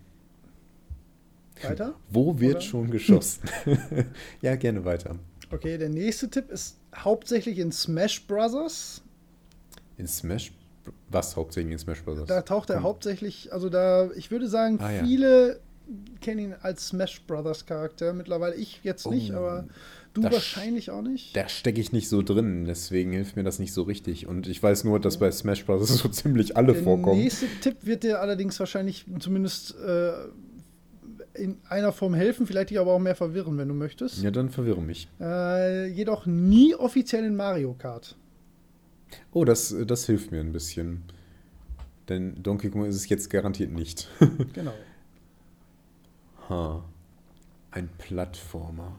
Weiter? Wo wird Oder? schon geschossen? ja, gerne weiter. Okay, der nächste Tipp ist hauptsächlich in Smash Brothers. In Smash, was hauptsächlich in Smash Bros. Da taucht er Komm. hauptsächlich, also da, ich würde sagen, Ah, ja. viele kennen ihn als Smash Brothers Charakter mittlerweile. Ich jetzt nicht, Oh, aber du wahrscheinlich auch nicht. Da stecke ich nicht so drin, deswegen hilft mir das nicht so richtig. Und ich weiß nur, dass bei Smash Bros. so ziemlich alle Der vorkommen. nächste Tipp wird dir allerdings wahrscheinlich zumindest äh, in einer Form helfen, vielleicht dich aber auch mehr verwirren, wenn du möchtest. Ja, dann verwirre mich. Äh, jedoch nie offiziell in Mario Kart. Oh, das, das hilft mir ein bisschen. Denn Donkey Kong ist es jetzt garantiert nicht. Genau. ha. Ein Plattformer.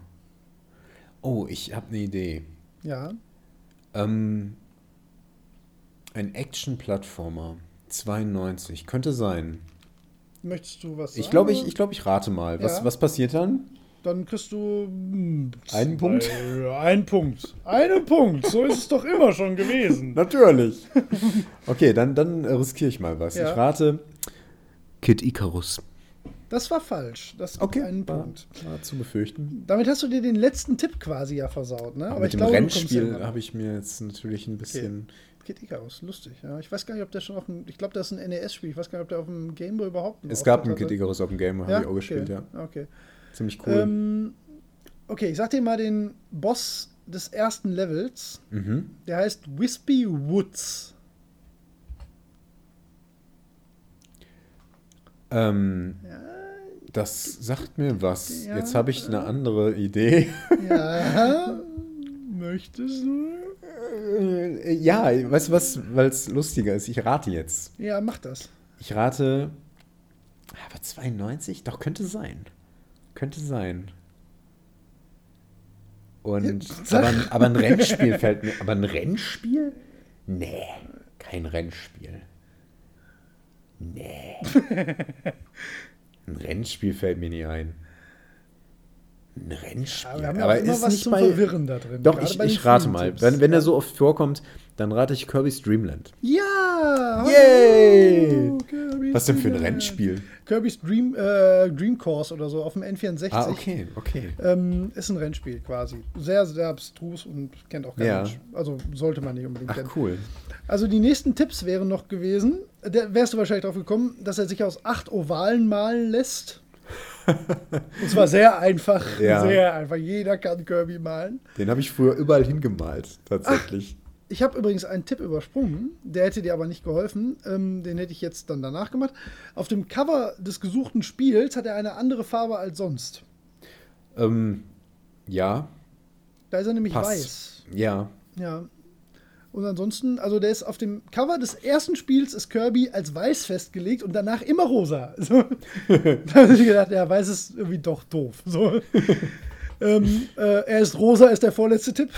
Oh, ich habe eine Idee. Ja. Ähm, ein Action-Plattformer. 92. Könnte sein. Möchtest du was sagen? Ich glaube, ich, ich, glaub, ich rate mal. Was, Ja. was passiert dann? Dann kriegst du hm, Einen Punkt? zwei- Einen Punkt. Einen Punkt. So ist es doch immer schon gewesen. Natürlich. Okay, dann, dann äh, riskiere ich mal was. Ja. Ich rate Kid Icarus. Das war falsch. Das gibt Okay, einen war, Punkt. war zu befürchten. Damit hast du dir den letzten Tipp quasi ja versaut, ne? Aber, mit dem du kommst Rennspiel habe ich mir jetzt natürlich ein bisschen. Kid Icarus, lustig. Ja, ich weiß gar nicht, ob der schon auf dem. Ich glaube, das ist ein NES-Spiel. Ich weiß gar nicht, ob der auf dem Gameboy überhaupt. Es gab einen Kid Icarus auf dem Game, hatte. habe ich auch gespielt, ja. Okay. Ziemlich cool. Ähm, okay, ich sag dir mal den Boss des ersten Levels. mhm. Der heißt Wispy Woods. ähm, Ja, das sagt mir was. Ja. Jetzt habe ich eine andere Idee. ja. Möchtest du? Äh, ja, weißt du was, weil es lustiger ist? Ich rate jetzt. Ja, mach das. Ich rate. Aber 92? Doch, könnte sein. Könnte sein. Und. Aber, aber ein Rennspiel fällt mir. Aber ein Rennspiel? Nee, kein Rennspiel. Nee. Ein Rennspiel fällt mir nie ein. Ein Rennspiel. Ja, wir haben aber immer ist was nicht zum bei. Verwirren da drin. Doch, ich, ich rate mal. Wenn, wenn ja. er so oft vorkommt, dann rate ich Kirby's Dreamland. Ja! Yay! Kirby's Was denn für ein. Rennspiel? Kirby's Dream, äh, Dream Course oder so auf dem N64. Ah, okay, okay. Ähm, ist ein Rennspiel quasi. Sehr, sehr abstrus und kennt auch kein Ja. Mensch. Also sollte man nicht unbedingt kennen. Ach, cool. Also die nächsten Tipps wären noch gewesen, da wärst du wahrscheinlich drauf gekommen, dass er sich aus acht Ovalen malen lässt. Und zwar sehr einfach. Ja. Sehr einfach. Jeder kann Kirby malen. Den habe ich früher überall hingemalt, tatsächlich. Ich habe übrigens einen Tipp übersprungen, der hätte dir aber nicht geholfen. Ähm, den hätte ich jetzt dann danach gemacht. Auf dem Cover des gesuchten Spiels hat er eine andere Farbe als sonst. Ähm, ja, Da ist er nämlich passt. weiß. Ja. Ja. Und ansonsten, also der ist auf dem Cover des ersten Spiels ist Kirby als weiß festgelegt und danach immer rosa. So. da habe ich gedacht, ja, weiß ist irgendwie doch doof. So. ähm, äh, er ist rosa, ist der vorletzte Tipp.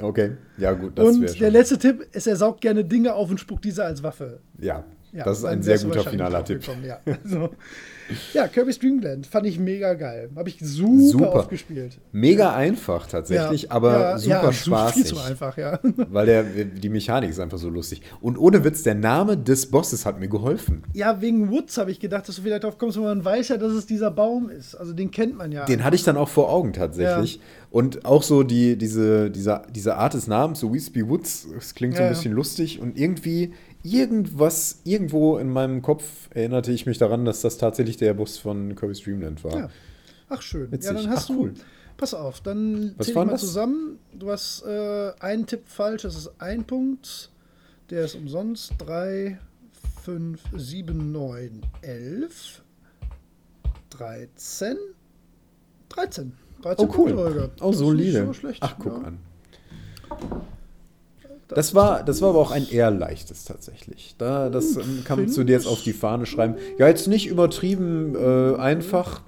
Okay. Ja, gut, das und der letzte Tipp ist, er saugt gerne Dinge auf und spuckt diese als Waffe. Ja, Ja, das ist ein sehr guter finaler Tipp. Ja. Also, ja, Kirby's Dream Land fand ich mega geil. Habe ich super, Super. oft gespielt. Mega einfach tatsächlich, ja, aber ja, super ja, spaßig. Viel zu einfach, ja. Weil der, die Mechanik ist einfach so lustig. Und ohne Witz, der Name des Bosses hat mir geholfen. Ja, wegen Woods habe ich gedacht, dass du vielleicht drauf kommst, wenn man weiß ja, dass es dieser Baum ist. Also den kennt man ja. Den hatte ich dann auch vor Augen tatsächlich. Und auch so die, diese, diese, diese Art des Namens, so Wispy Woods, es klingt so ein bisschen lustig. Und irgendwie, irgendwas, irgendwo in meinem Kopf erinnerte ich mich daran, dass das tatsächlich der Boss von Kirby's Dreamland war. Ja. Ach, schön. Witzig. Ja, dann hast Ach, cool. du. Pass auf, dann Was zähl ich mal das? zusammen. Du hast äh, einen Tipp falsch, das ist ein Punkt. Der ist umsonst. 3, 5, 7, 9, 11, 13. 13. 13 oh, cool. Punkte, Oh, solide. So schlecht, Ach, guck ja. an. Das war, das war aber auch ein eher leichtes tatsächlich. Da, das hm, kannst du dir jetzt auf die Fahne schreiben. Ja, jetzt nicht übertrieben äh, einfach,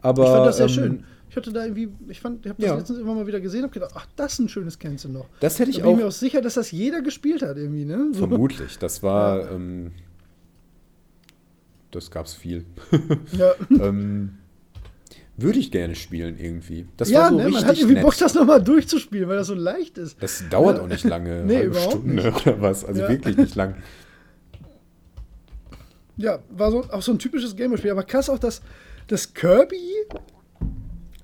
aber. Ich fand das sehr ähm, schön. Ich hatte da irgendwie, ich fand, ich habe das ja. letztens immer mal wieder gesehen, habe gedacht, ach, das ist ein schönes Kennzeichen noch. Das hätte ich da bin auch. Ich mir auch sicher, dass das jeder gespielt hat irgendwie, ne? So. Vermutlich. Das war, ja. ähm, das gab's viel. Ja. ähm, würde ich gerne spielen irgendwie. Das ja, war so ne, richtig man hat irgendwie nett. Bock, das nochmal durchzuspielen, weil das so leicht ist. Das dauert auch nicht lange. nee, überhaupt Stunde nicht. oder was. Also ja. wirklich nicht lang. Ja, war so, auch so ein typisches Gameboy-Spiel. Aber krass auch, dass, dass Kirby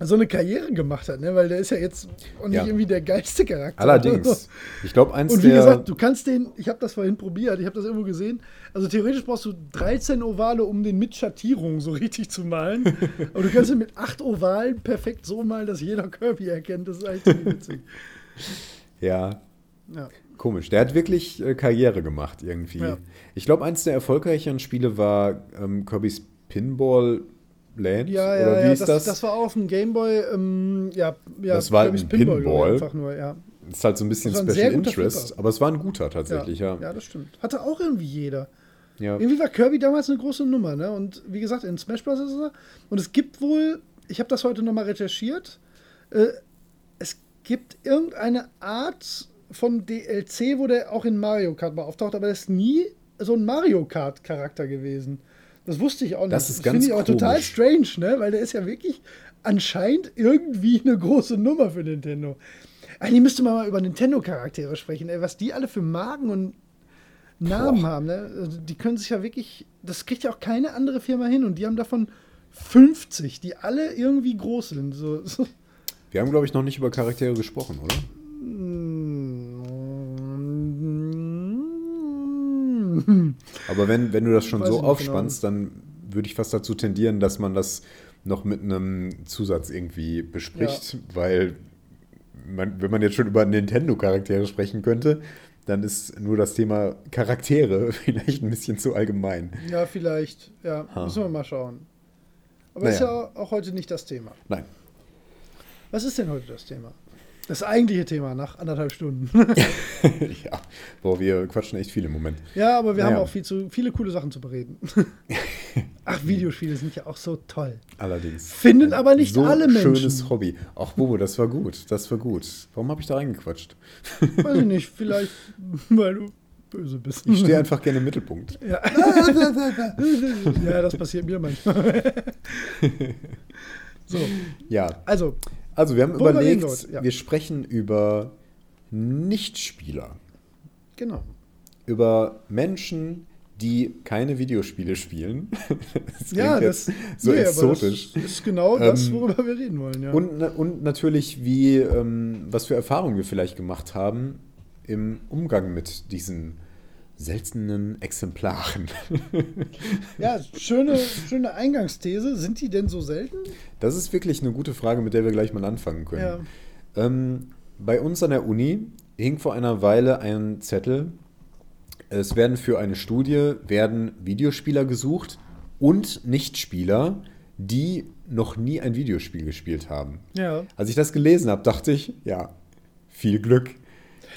so eine Karriere gemacht hat, ne? weil der ist ja jetzt auch nicht ja. irgendwie der geilste Charakter. Allerdings. Ich glaube, eins Und wie gesagt, du kannst den, ich habe das vorhin probiert, ich habe das irgendwo gesehen. Also theoretisch brauchst du 13 Ovale, um den mit Schattierungen so richtig zu malen. Aber du kannst ihn mit 8 Ovalen perfekt so malen, dass jeder Kirby erkennt. Das ist eigentlich witzig. Ja. ja. Komisch. Der hat wirklich äh, Karriere gemacht irgendwie. Ja. Ich glaube, eins der erfolgreicheren Spiele war ähm, Kirby's Pinball Land? Ja, ja, oder wie ja, ist das, das? Das war auf dem Gameboy, ähm, ja, ja, das war ein Pinball, Pinball. einfach nur, ja. Das ist halt so ein bisschen ein Special Interest, Flipper. aber es war ein guter tatsächlich, ja. ja. Ja, das stimmt. Hatte auch irgendwie jeder. Ja. Irgendwie war Kirby damals eine große Nummer, ne? Und wie gesagt, in Smash Bros. ist er. Und es gibt wohl, ich habe das heute nochmal recherchiert, äh, es gibt irgendeine Art von DLC, wo der auch in Mario Kart mal auftaucht, aber das ist nie so ein Mario Kart-Charakter gewesen. Das wusste ich auch nicht. Das ist das ganz finde ich auch total strange, ne? Weil der ist ja wirklich anscheinend irgendwie eine große Nummer für Nintendo. Eigentlich müsste man mal über Nintendo-Charaktere sprechen, ey, was die alle für Marken und Namen Boah. haben, ne? Also die können sich ja wirklich, das kriegt ja auch keine andere Firma hin und die haben davon 50, die alle irgendwie groß sind. So. Wir haben, glaube ich, noch nicht über Charaktere gesprochen, oder? Aber wenn, wenn du das schon so aufspannst, genau. dann würde ich fast dazu tendieren, dass man das noch mit einem Zusatz irgendwie bespricht, ja. weil man, wenn man jetzt schon über Nintendo-Charaktere sprechen könnte, dann ist nur das Thema Charaktere vielleicht ein bisschen zu allgemein. Ja, vielleicht. Ja, ha. müssen wir mal schauen. Aber naja. ist ja auch heute nicht das Thema. Nein. Was ist denn heute das Thema? Das eigentliche Thema nach anderthalb Stunden. ja, boah, wir quatschen echt viel im Moment. Ja, aber wir naja. haben auch viel zu, viele coole Sachen zu bereden. Ach, Videospiele sind ja auch so toll. Allerdings. Finden aber nicht so alle Menschen. schönes Hobby. Ach, Bobo, das war gut. Das war gut. Warum habe ich da reingequatscht? Weiß ich nicht. Vielleicht, weil du böse bist. Ich stehe einfach gerne im Mittelpunkt. Ja, ja das passiert mir manchmal. so. Ja. Also, also, wir haben Worüber überlegt, wir, ja. wir sprechen über Nichtspieler. Genau. Über Menschen, die keine Videospiele spielen. das ja, das so nee, exotisch. Das ist genau das, ähm, worüber wir reden wollen. Ja. Und, und natürlich, wie, ähm, was für Erfahrungen wir vielleicht gemacht haben im Umgang mit diesen seltenen Exemplaren. ja, schöne, schöne Eingangsthese. Sind die denn so selten? Das ist wirklich eine gute Frage, mit der wir gleich mal anfangen können. Ja. Ähm, bei uns an der Uni hing vor einer Weile ein Zettel. Es werden für eine Studie werden Videospieler gesucht und Nichtspieler, die noch nie ein Videospiel gespielt haben. Ja. Als ich das gelesen habe, dachte ich, ja, viel Glück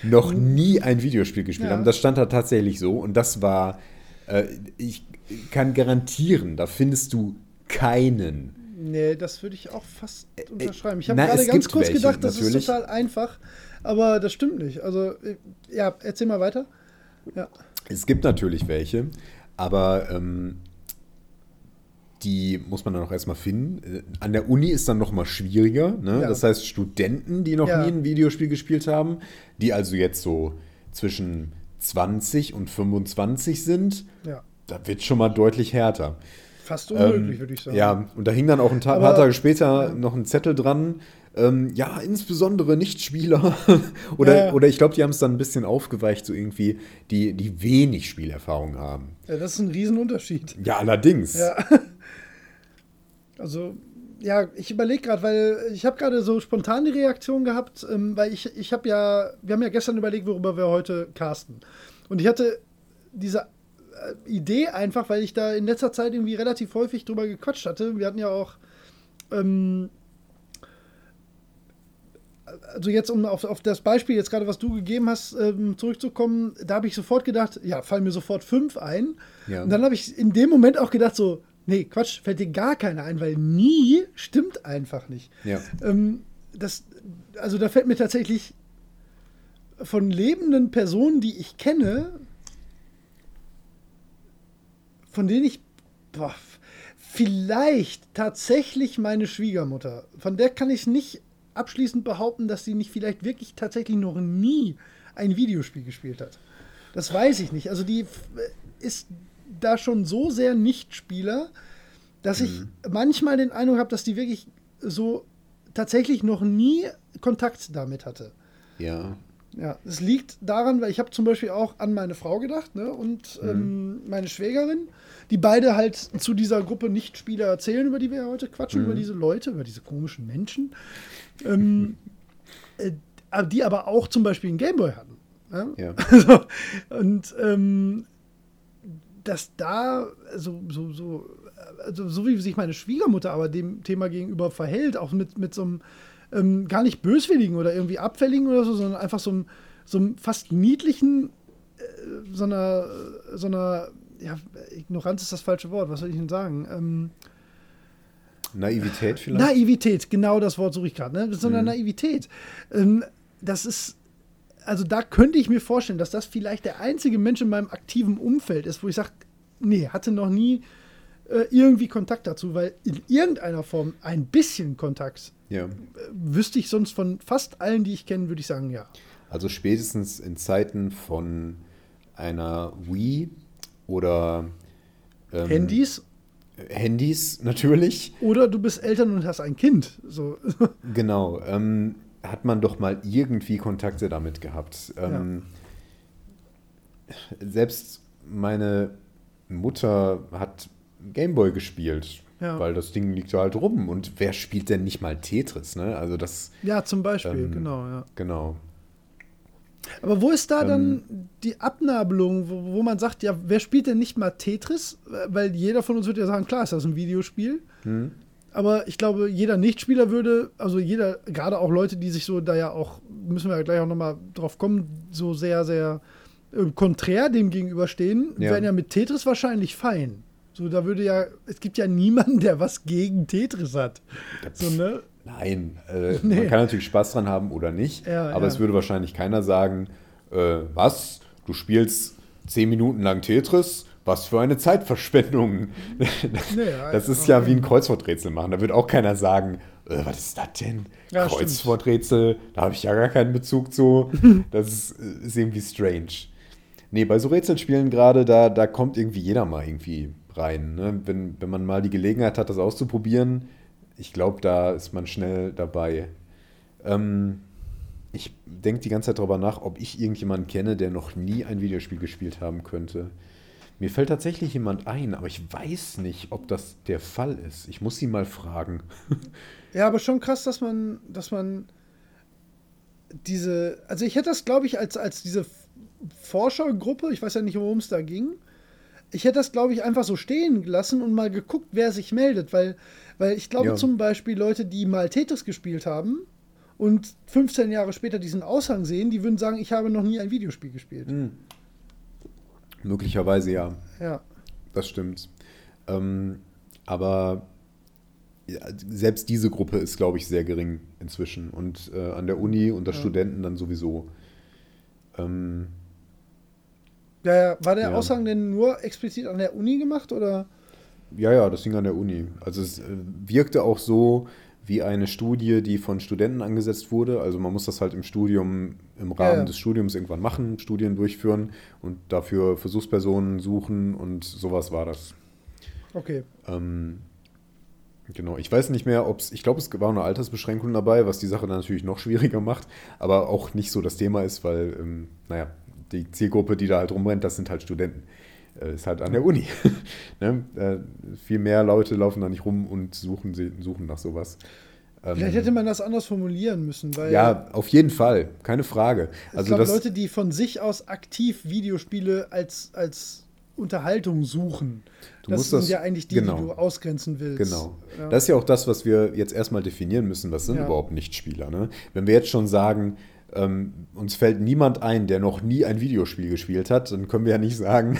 noch nie ein Videospiel gespielt ja. haben. Das stand da tatsächlich so und das war, äh, ich kann garantieren, da findest du keinen. Nee, das würde ich auch fast unterschreiben. Ich habe gerade ganz kurz welche, gedacht, das natürlich. ist total einfach, aber das stimmt nicht. Also, äh, ja, erzähl mal weiter. Ja. Es gibt natürlich welche, aber ähm, die muss man dann auch erstmal finden. Äh, an der Uni ist dann noch mal schwieriger. Ne? Ja. Das heißt, Studenten, die noch ja. nie ein Videospiel gespielt haben, die also jetzt so zwischen 20 und 25 sind, ja. da wird schon mal deutlich härter. Fast unmöglich, ähm, würde ich sagen. Ja, und da hing dann auch ein paar Tage später noch ein Zettel dran. Ähm, ja, insbesondere Nichtspieler. oder, oder ich glaube, die haben es dann ein bisschen aufgeweicht, so irgendwie, die, die wenig Spielerfahrung haben. Ja, das ist ein Riesenunterschied. Ja, allerdings. Ja. Also, ja, ich überlege gerade, weil ich habe gerade so spontane Reaktionen gehabt, ähm, weil ich, ich habe ja, wir haben ja gestern überlegt, worüber wir heute casten. Und ich hatte diese äh, Idee einfach, weil ich da in letzter Zeit irgendwie relativ häufig drüber gequatscht hatte. Wir hatten ja auch ähm, also jetzt um auf, auf das Beispiel jetzt gerade, was du gegeben hast, ähm, zurückzukommen, da habe ich sofort gedacht, ja, fallen mir sofort fünf ein. Ja. Und dann habe ich in dem Moment auch gedacht, so, nee, Quatsch, fällt dir gar keiner ein, weil nie stimmt einfach nicht. Ja. Ähm, das, also da fällt mir tatsächlich von lebenden Personen, die ich kenne, von denen ich boah, vielleicht tatsächlich meine Schwiegermutter, von der kann ich nicht abschließend behaupten, dass sie nicht vielleicht wirklich tatsächlich noch nie ein Videospiel gespielt hat. Das weiß ich nicht. Also die f- ist da schon so sehr Nichtspieler, dass ich manchmal den Eindruck habe, dass die wirklich so tatsächlich noch nie Kontakt damit hatte. Ja. Ja, es liegt daran, weil ich habe zum Beispiel auch an meine Frau gedacht ne, und ähm, meine Schwägerin, die beide halt zu dieser Gruppe Nichtspieler erzählen, über die wir ja heute quatschen, über diese Leute, über diese komischen Menschen, ähm, äh, die aber auch zum Beispiel einen Gameboy hatten. Ne? Ja. Also, und ähm, dass da so, so, so, also so wie sich meine Schwiegermutter aber dem Thema gegenüber verhält, auch mit, mit so einem ähm, gar nicht böswilligen oder irgendwie abfälligen oder so, sondern einfach so einem, so einem fast niedlichen, äh, so einer, so einer, ja, Ignoranz ist das falsche Wort, was soll ich denn sagen? Ähm, Naivität vielleicht? Naivität, genau das Wort suche ich gerade, ne? So eine Naivität. Ähm, das ist, also da könnte ich mir vorstellen, dass das vielleicht der einzige Mensch in meinem aktiven Umfeld ist, wo ich sage, nee, hatte noch nie äh, irgendwie Kontakt dazu, weil in irgendeiner Form ein bisschen Kontakt Ja. äh, wüsste ich sonst von fast allen, die ich kenne, würde ich sagen, ja. Also spätestens in Zeiten von einer Wii oder ähm, Handys Handys natürlich, oder du bist Eltern und hast ein Kind. So. genau, ähm, hat man doch mal irgendwie Kontakte damit gehabt. Ähm, Selbst meine Mutter hat Gameboy gespielt, Ja. weil das Ding liegt da halt rum. Und wer spielt denn nicht mal Tetris? Ne? Also das, ja, zum Beispiel, Ähm, genau, ja. genau. Aber wo ist da Ähm, dann die Abnabelung, wo, wo man sagt, ja, wer spielt denn nicht mal Tetris? Weil jeder von uns würde ja sagen, klar, ist das ein Videospiel. Hm? Aber ich glaube, jeder Nichtspieler würde, also jeder, gerade auch Leute, die sich so da ja auch, müssen wir ja gleich auch nochmal drauf kommen, so sehr, sehr äh, konträr dem gegenüberstehen, Ja. wären ja mit Tetris wahrscheinlich fein. So, da würde ja, es gibt ja niemanden, der was gegen Tetris hat. So, ne? Nein, äh, Nee. man kann natürlich Spaß dran haben oder nicht, Ja, aber ja. es würde wahrscheinlich keiner sagen, äh, was, du spielst zehn Minuten lang Tetris, was für eine Zeitverschwendung. Das ist okay. ja wie ein Kreuzworträtsel machen, da wird auch keiner sagen, äh, was ist das denn? Ja, Kreuzworträtsel, da habe ich ja gar keinen Bezug zu, das ist, ist irgendwie strange. Nee, bei so Rätselspielen gerade, da, da kommt irgendwie jeder mal irgendwie rein. Ne? Wenn, wenn man mal die Gelegenheit hat, das auszuprobieren, ich glaube, da ist man schnell dabei. Ähm, ich denke die ganze Zeit darüber nach, ob ich irgendjemanden kenne, der noch nie ein Videospiel gespielt haben könnte. Mir fällt tatsächlich jemand ein, aber ich weiß nicht, ob das der Fall ist. Ich muss sie mal fragen. Ja, aber schon krass, dass man, dass man diese, also ich hätte das, glaube ich, als, als diese Forschergruppe, ich weiß ja nicht, worum es da ging, ich hätte das, glaube ich, einfach so stehen gelassen und mal geguckt, wer sich meldet, weil, weil ich glaube Ja. zum Beispiel Leute, die mal Tetris gespielt haben und 15 Jahre später diesen Aushang sehen, die würden sagen, ich habe noch nie ein Videospiel gespielt. Möglicherweise ja. Ja. Das stimmt. Ähm, aber ja, selbst diese Gruppe ist, glaube ich, sehr gering inzwischen. Und äh, an der Uni unter Ja. Studenten dann sowieso. Ähm, Ja, ja. War der Ja. Aushang denn nur explizit an der Uni gemacht oder? ja, ja, das ging an der Uni. Also es äh, wirkte auch so wie eine Studie, die von Studenten angesetzt wurde. Also man muss das halt im Studium, im Rahmen ja. des Studiums irgendwann machen, Studien durchführen und dafür Versuchspersonen suchen und sowas war das. Okay. Ähm, genau, ich weiß nicht mehr, ob es, ich glaube, es war eine Altersbeschränkung dabei, was die Sache dann natürlich noch schwieriger macht, aber auch nicht so das Thema ist, weil, ähm, naja, die Zielgruppe, die da halt rumrennt, das sind halt Studenten. Äh, ist halt an der Uni. ne? äh, viel mehr Leute laufen da nicht rum und suchen, suchen nach sowas. Ähm, Vielleicht hätte man das anders formulieren müssen, weil ja, auf jeden Fall, keine Frage. ich Also glaube, das, Leute, die von sich aus aktiv Videospiele als, als Unterhaltung suchen. Du das musst sind das- ja eigentlich die, genau. die du ausgrenzen willst. Genau. Ja. Das ist ja auch das, was wir jetzt erstmal definieren müssen. Was sind Ja. überhaupt Nichtspieler? Ne? Wenn wir jetzt schon sagen, ähm, uns fällt niemand ein, der noch nie ein Videospiel gespielt hat, dann können wir ja nicht sagen,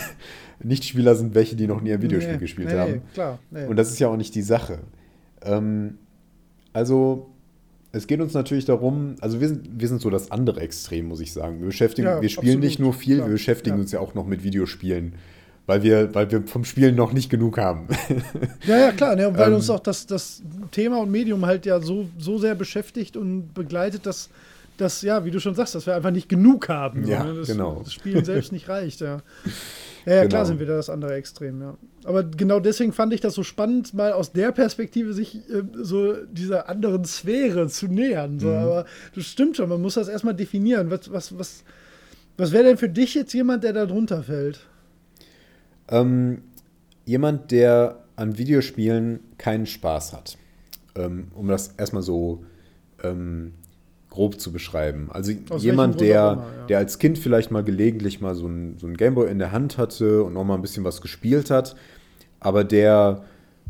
Nichtspieler sind welche, die noch nie ein Videospiel Nee, gespielt nee, haben. Klar. Nee. Und das ist ja auch nicht die Sache. Ähm, also, es geht uns natürlich darum, also wir sind, wir sind so das andere Extrem, muss ich sagen. Wir beschäftigen, Ja, wir spielen absolut, nicht nur viel, klar, wir beschäftigen ja. uns ja auch noch mit Videospielen, weil wir, weil wir vom Spielen noch nicht genug haben. Ja, ja, klar, ne, und weil Ähm, uns auch das, das Thema und Medium halt ja so, so sehr beschäftigt und begleitet, dass, dass, ja, wie du schon sagst, dass wir einfach nicht genug haben. Ja, ne, das, genau. Das Spielen selbst nicht reicht, ja. Ja, ja klar Genau. sind wir da das andere Extrem, ja. Aber genau deswegen fand ich das so spannend, mal aus der Perspektive sich äh, so dieser anderen Sphäre zu nähern. Mhm. So. Aber das stimmt schon, man muss das erstmal definieren. Was, was, was, was wäre denn für dich jetzt jemand, der da drunter fällt? Ähm, jemand, der an Videospielen keinen Spaß hat. Ähm, um das erstmal so ähm, grob zu beschreiben. Also Aus jemand, der, immer, ja. der als Kind vielleicht mal gelegentlich mal so ein, so ein Gameboy in der Hand hatte und noch mal ein bisschen was gespielt hat, aber der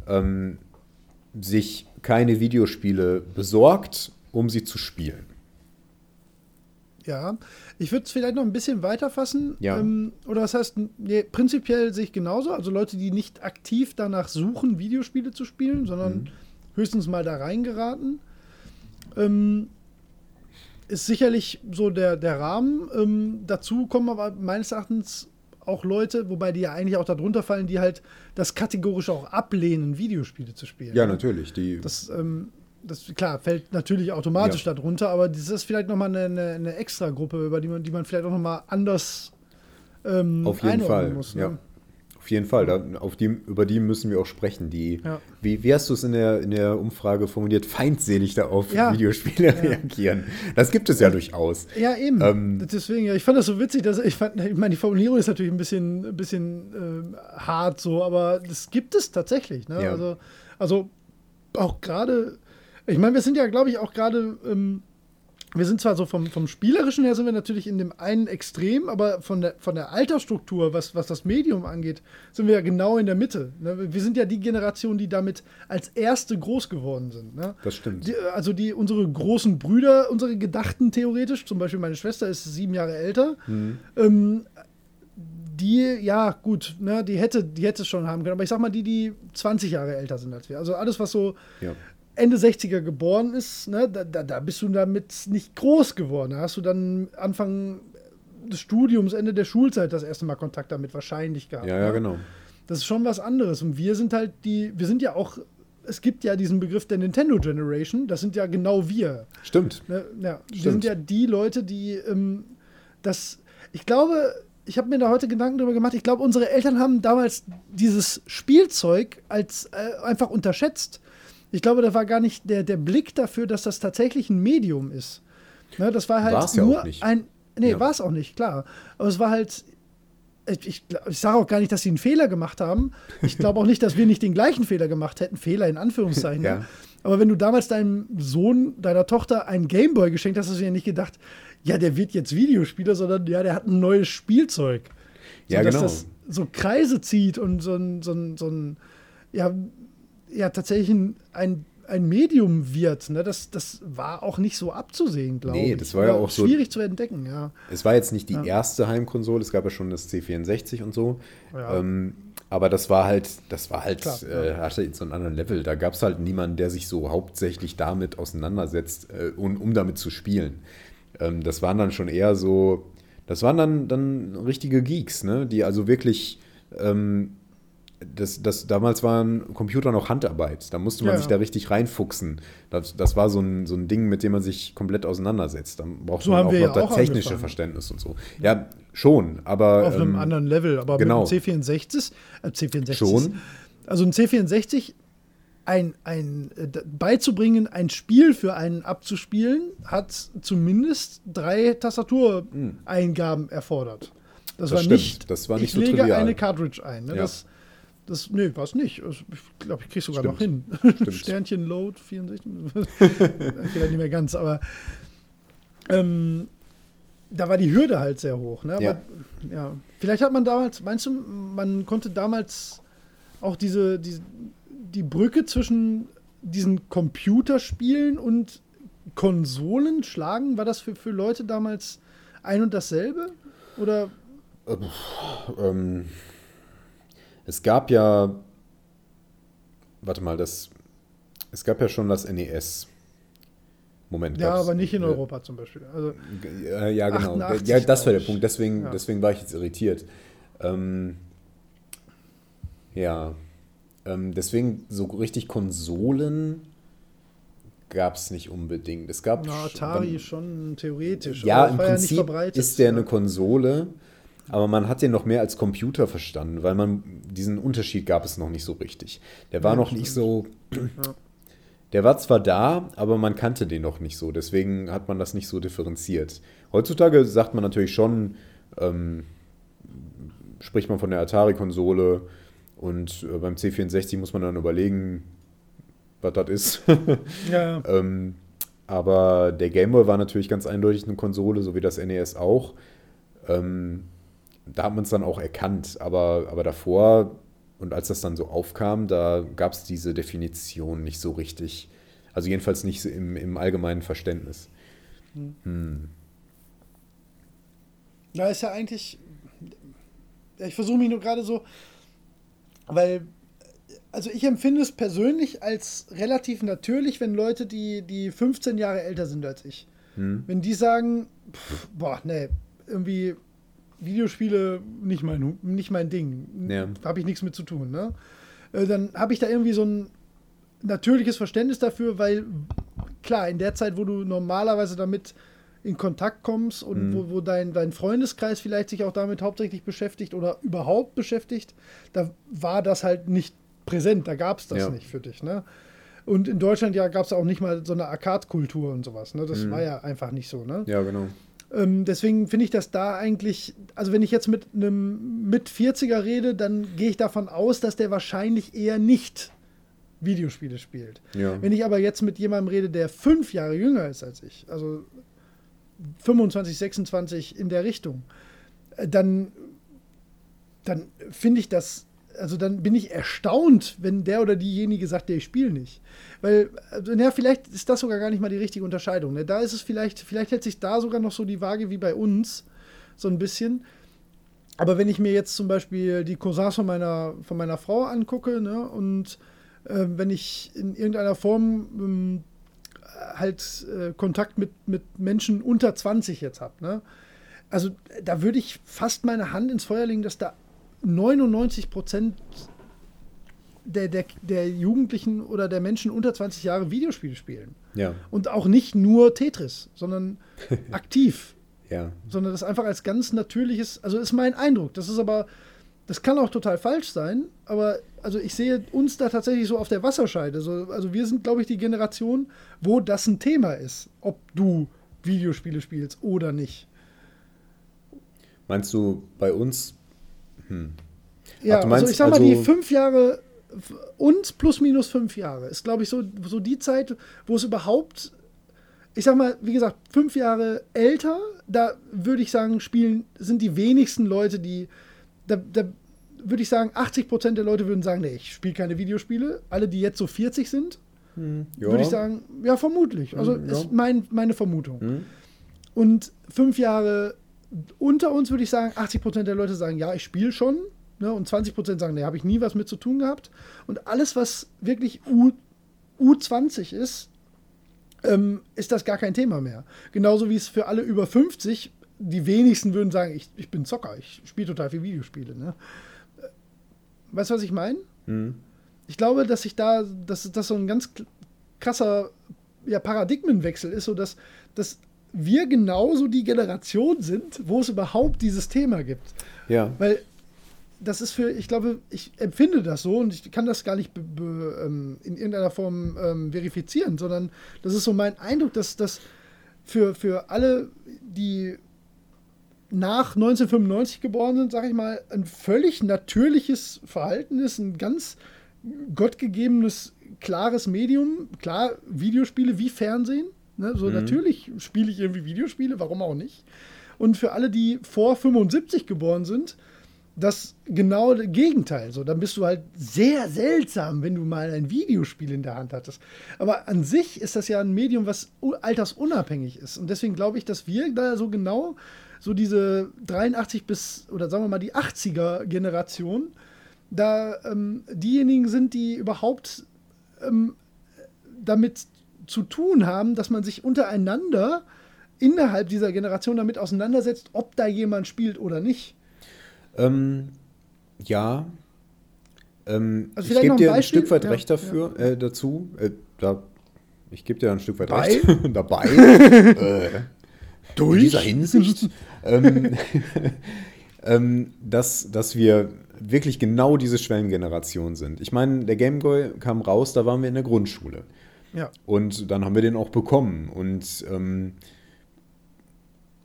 ähm, sich keine Videospiele besorgt, um sie zu spielen. Ja, ich würde es vielleicht noch ein bisschen weiter fassen. Ja. Ähm, oder was heißt, nee, prinzipiell sehe ich genauso. Also Leute, die nicht aktiv danach suchen, Videospiele zu spielen, sondern Mhm. höchstens mal da reingeraten. Ähm, ist sicherlich so der, der Rahmen. Ähm, dazu kommen aber meines Erachtens auch Leute, wobei die ja eigentlich auch darunter fallen, die halt das kategorisch auch ablehnen, Videospiele zu spielen. Ja, natürlich. Die, Das, ähm, das klar, fällt natürlich automatisch Ja. darunter, aber das ist vielleicht nochmal eine, eine, eine extra Gruppe, über die man, die man vielleicht auch nochmal anders ähm, Auf jeden einordnen Fall, muss. Ne? ja. Auf jeden Fall, da, auf die, über die müssen wir auch sprechen. Die, Ja. wie, wie hast du es in der, in der Umfrage formuliert? Feindselig da auf Ja. Videospiele reagieren. Das gibt es ja durchaus. Ja, eben. Ähm, Deswegen, ja, ich fand das so witzig, dass ich fand, ich meine, die Formulierung ist natürlich ein bisschen, ein bisschen ähm, hart so, aber das gibt es tatsächlich. Ne? Ja. Also, also auch gerade, ich meine, wir sind ja, glaube ich, auch gerade, ähm, wir sind zwar so vom, vom Spielerischen her sind wir natürlich in dem einen Extrem, aber von der, von der Altersstruktur, was, was das Medium angeht, sind wir ja genau in der Mitte. Ne? Wir sind ja die Generation, die damit als erste groß geworden sind. Ne? Das stimmt. Die, also die unsere großen Brüder, unsere Gedachten theoretisch, zum Beispiel meine Schwester ist sieben Jahre älter, Mhm. ähm, die, ja, gut, ne, die hätte, die hätte es schon haben können, aber ich sag mal, die, die 20 Jahre älter sind als wir. Also alles, was so Ja. Ende 60er geboren ist, ne, da, da, bist du damit nicht groß geworden. Da hast du dann Anfang des Studiums, Ende der Schulzeit das erste Mal Kontakt damit wahrscheinlich gehabt. ja, ja, ne? genau. Das ist schon was anderes. Und wir sind halt die, wir sind ja auch, es gibt ja diesen Begriff der Nintendo Generation, das sind ja genau wir. Stimmt. Ne? Ja, wir Stimmt. sind ja die Leute, die ähm, das, ich glaube, ich habe mir da heute Gedanken darüber gemacht, ich glaube, unsere Eltern haben damals dieses Spielzeug als äh, einfach unterschätzt. Ich glaube, da war gar nicht der, der Blick dafür, dass das tatsächlich ein Medium ist. Ne, das war halt War's ja nur auch nicht. ein. Nee, Ja. war es auch nicht, klar. Aber es war halt. Ich, ich, sage auch gar nicht, dass sie einen Fehler gemacht haben. Ich glaube auch nicht, dass wir nicht den gleichen Fehler gemacht hätten. Fehler in Anführungszeichen. Ja. ne? Aber wenn du damals deinem Sohn, deiner Tochter einen Gameboy geschenkt hast, hast du dir nicht gedacht, ja, der wird jetzt Videospieler, sondern ja, der hat ein neues Spielzeug. Ja, dass genau. das so Kreise zieht und so ein, so ein, so ein ja, ja, tatsächlich ein, ein, Medium wird. Ne? Das, das war auch nicht so abzusehen, glaube Nee, ich. das war ja auch so- Schwierig zu entdecken, ja. Es war jetzt nicht die Ja. erste Heimkonsole, es gab ja schon das C64 und so. Ja. Ähm, aber das war halt, das war halt, Klar, äh, hatte jetzt so einen anderen Level. Da gab es halt niemanden, der sich so hauptsächlich damit auseinandersetzt, äh, um, um damit zu spielen. Ähm, das waren dann schon eher so, das waren dann, dann richtige Geeks, ne? Die also wirklich, ähm, das, das, damals waren Computer noch Handarbeit. Da musste man Ja, sich ja. da richtig reinfuchsen. Das, das war so ein, so ein Ding, mit dem man sich komplett auseinandersetzt. Dann braucht So man auch noch ja das technische angefangen. Verständnis und so. Ja, schon, aber. Auf einem ähm, anderen Level, aber genau. mit dem C64, äh, C64 Schon. Also ein C64 ein, ein, äh, beizubringen, ein Spiel für einen abzuspielen, hat zumindest drei Tastatureingaben erfordert. Das, Das war stimmt. nicht, Das war ich nicht so lege trivial. eine Cartridge ein. Ne? Das, das, nee, war es nicht. Also, Ich glaube, ich kriege sogar noch hin. Stimmt. Sternchen Load 64. Vielleicht nicht mehr ganz, aber ähm, da war die Hürde halt sehr hoch. Ne? Aber, Ja. ja. Vielleicht hat man damals, meinst du, man konnte damals auch diese, diese die Brücke zwischen diesen Computerspielen und Konsolen schlagen? War das für, für Leute damals ein und dasselbe? Oder Ähm, es gab ja, warte mal, das, es gab ja schon das NES. Moment. ja, aber nicht in äh, Europa zum Beispiel. Also, Äh, ja, genau. 88, ja, das war der. Punkt. Deswegen, Ja. deswegen war ich jetzt irritiert. Ähm, ja. Ähm, deswegen so richtig Konsolen gab es nicht unbedingt. Es gab na, Atari wann- schon theoretisch. Ja, im Prinzip verbreitet. ist der Ja. eine Konsole, aber man hat den noch mehr als Computer verstanden, weil man diesen Unterschied gab es noch nicht so richtig. Der war Ja, noch nicht so. Der war zwar da, aber man kannte den noch nicht so. Deswegen hat man das nicht so differenziert. Heutzutage sagt man natürlich schon, ähm, spricht man von der Atari-Konsole und äh, beim C64 muss man dann überlegen, was das ist. Ja, Ähm, aber der Game Boy war natürlich ganz eindeutig eine Konsole, so wie das NES auch. Ähm, da hat man es dann auch erkannt. Aber, aber davor und als das dann so aufkam, da gab es diese Definition nicht so richtig. Also jedenfalls nicht so im, im allgemeinen Verständnis. Hm. Da ist ja eigentlich. Ich versuche mich nur gerade so, weil. Also ich empfinde es persönlich als relativ natürlich, wenn Leute, die, die 15 Jahre älter sind als ich, Hm. wenn die sagen, pff, boah, nee, irgendwie Videospiele nicht mein, nicht mein Ding, Ja. habe ich nichts mit zu tun, ne? Äh, Dann habe ich da irgendwie so ein natürliches Verständnis dafür, weil klar, in der Zeit, wo du normalerweise damit in Kontakt kommst und Mhm. wo, wo dein, dein Freundeskreis vielleicht sich auch damit hauptsächlich beschäftigt oder überhaupt beschäftigt, da war das halt nicht präsent, da gab es das Ja. nicht für dich. Ne? Und in Deutschland ja gab es auch nicht mal so eine Arcade-Kultur und sowas. Ne? Das Mhm. war ja einfach nicht so. Ne? Ja, genau. Ähm, deswegen finde ich das da eigentlich, also wenn ich jetzt mit einem mit 40er rede, dann gehe ich davon aus, dass der wahrscheinlich eher nicht Videospiele spielt. Ja. Wenn ich aber jetzt mit jemandem rede, der fünf Jahre jünger ist als ich, also 25, 26 in der Richtung, äh, dann, dann finde ich das, also dann bin ich erstaunt, wenn der oder diejenige sagt, der ich spiele nicht. Weil, also, na, vielleicht ist das sogar gar nicht mal die richtige Unterscheidung. Ne? Da ist es vielleicht, vielleicht hält sich da sogar noch so die Waage wie bei uns, so ein bisschen. Aber wenn ich mir jetzt zum Beispiel die Cousins von meiner, von meiner Frau angucke, ne, und äh, wenn ich in irgendeiner Form ähm, halt äh, Kontakt mit, mit Menschen unter 20 jetzt habe, ne, also da würde ich fast meine Hand ins Feuer legen, dass da 99 Prozent der, der, der Jugendlichen oder der Menschen unter 20 Jahre Videospiele spielen. Ja. Und auch nicht nur Tetris, sondern aktiv Ja. sondern das einfach als ganz natürliches, also ist mein Eindruck. Das ist aber, das kann auch total falsch sein, aber also ich sehe uns da tatsächlich so auf der Wasserscheide. So, also wir sind, glaube ich, die Generation, wo das ein Thema ist, ob du Videospiele spielst oder nicht. Meinst du bei uns? Hm. Ja, du meinst also ich sag mal, die also- fünf Jahre, uns plus minus fünf Jahre, ist, glaube ich, so, so die Zeit, wo es überhaupt, ich sag mal, wie gesagt, fünf Jahre älter, da würde ich sagen, spielen, sind die wenigsten Leute, die, da, da würde ich sagen, 80 Prozent der Leute würden sagen, nee, ich spiele keine Videospiele. Alle, die jetzt so 40 sind, Ja. würde ich sagen, ja, vermutlich. Also Hm, ist mein, meine Vermutung. Hm? Und fünf Jahre unter uns würde ich sagen, 80 Prozent der Leute sagen, ja, ich spiele schon. Ne? Und 20 Prozent sagen, nee, habe ich nie was mit zu tun gehabt. Und alles, was wirklich U, U20 ist, ähm, ist das gar kein Thema mehr. Genauso wie es für alle über 50, die wenigsten würden sagen, ich, ich bin Zocker, ich spiele total viel Videospiele. Ne? Weißt du, was ich meine? Hm. Ich glaube, dass sich da, dass das so ein ganz krasser ja, Paradigmenwechsel ist, so dass, dass wir genauso die Generation sind, wo es überhaupt dieses Thema gibt. Ja. Weil das ist für, ich glaube, ich empfinde das so und ich kann das gar nicht ähm, in irgendeiner Form ähm, verifizieren, sondern das ist so mein Eindruck, dass das für, für alle, die nach 1995 geboren sind, sage ich mal, ein völlig natürliches Verhalten ist, ein ganz gottgegebenes, klares Medium. Klar, Videospiele wie Fernsehen. Ne? So Mhm. natürlich spiele ich irgendwie Videospiele, warum auch nicht? Und für alle, die vor 75 geboren sind, das genaue Gegenteil. So, dann bist du halt sehr seltsam, wenn du mal ein Videospiel in der Hand hattest. Aber an sich ist das ja ein Medium, was altersunabhängig ist. Und deswegen glaube ich, dass wir da so genau so diese 83 bis, oder sagen wir mal, die 80er Generation, da ähm, diejenigen sind, die überhaupt ähm, damit zu tun haben, dass man sich untereinander innerhalb dieser Generation damit auseinandersetzt, ob da jemand spielt oder nicht. Ähm, ja. Ähm, also ich gebe dir ein Stück weit ja, recht dafür, ja. äh, dazu. Äh, da, ich gebe dir ein Stück weit Bei? recht dabei. äh, Durch? In dieser Hinsicht. ähm, ähm, dass, dass wir wirklich genau diese Schwellengeneration sind. Ich meine, der Gameboy kam raus, da waren wir in der Grundschule. Ja. Und dann haben wir den auch bekommen. Und ähm,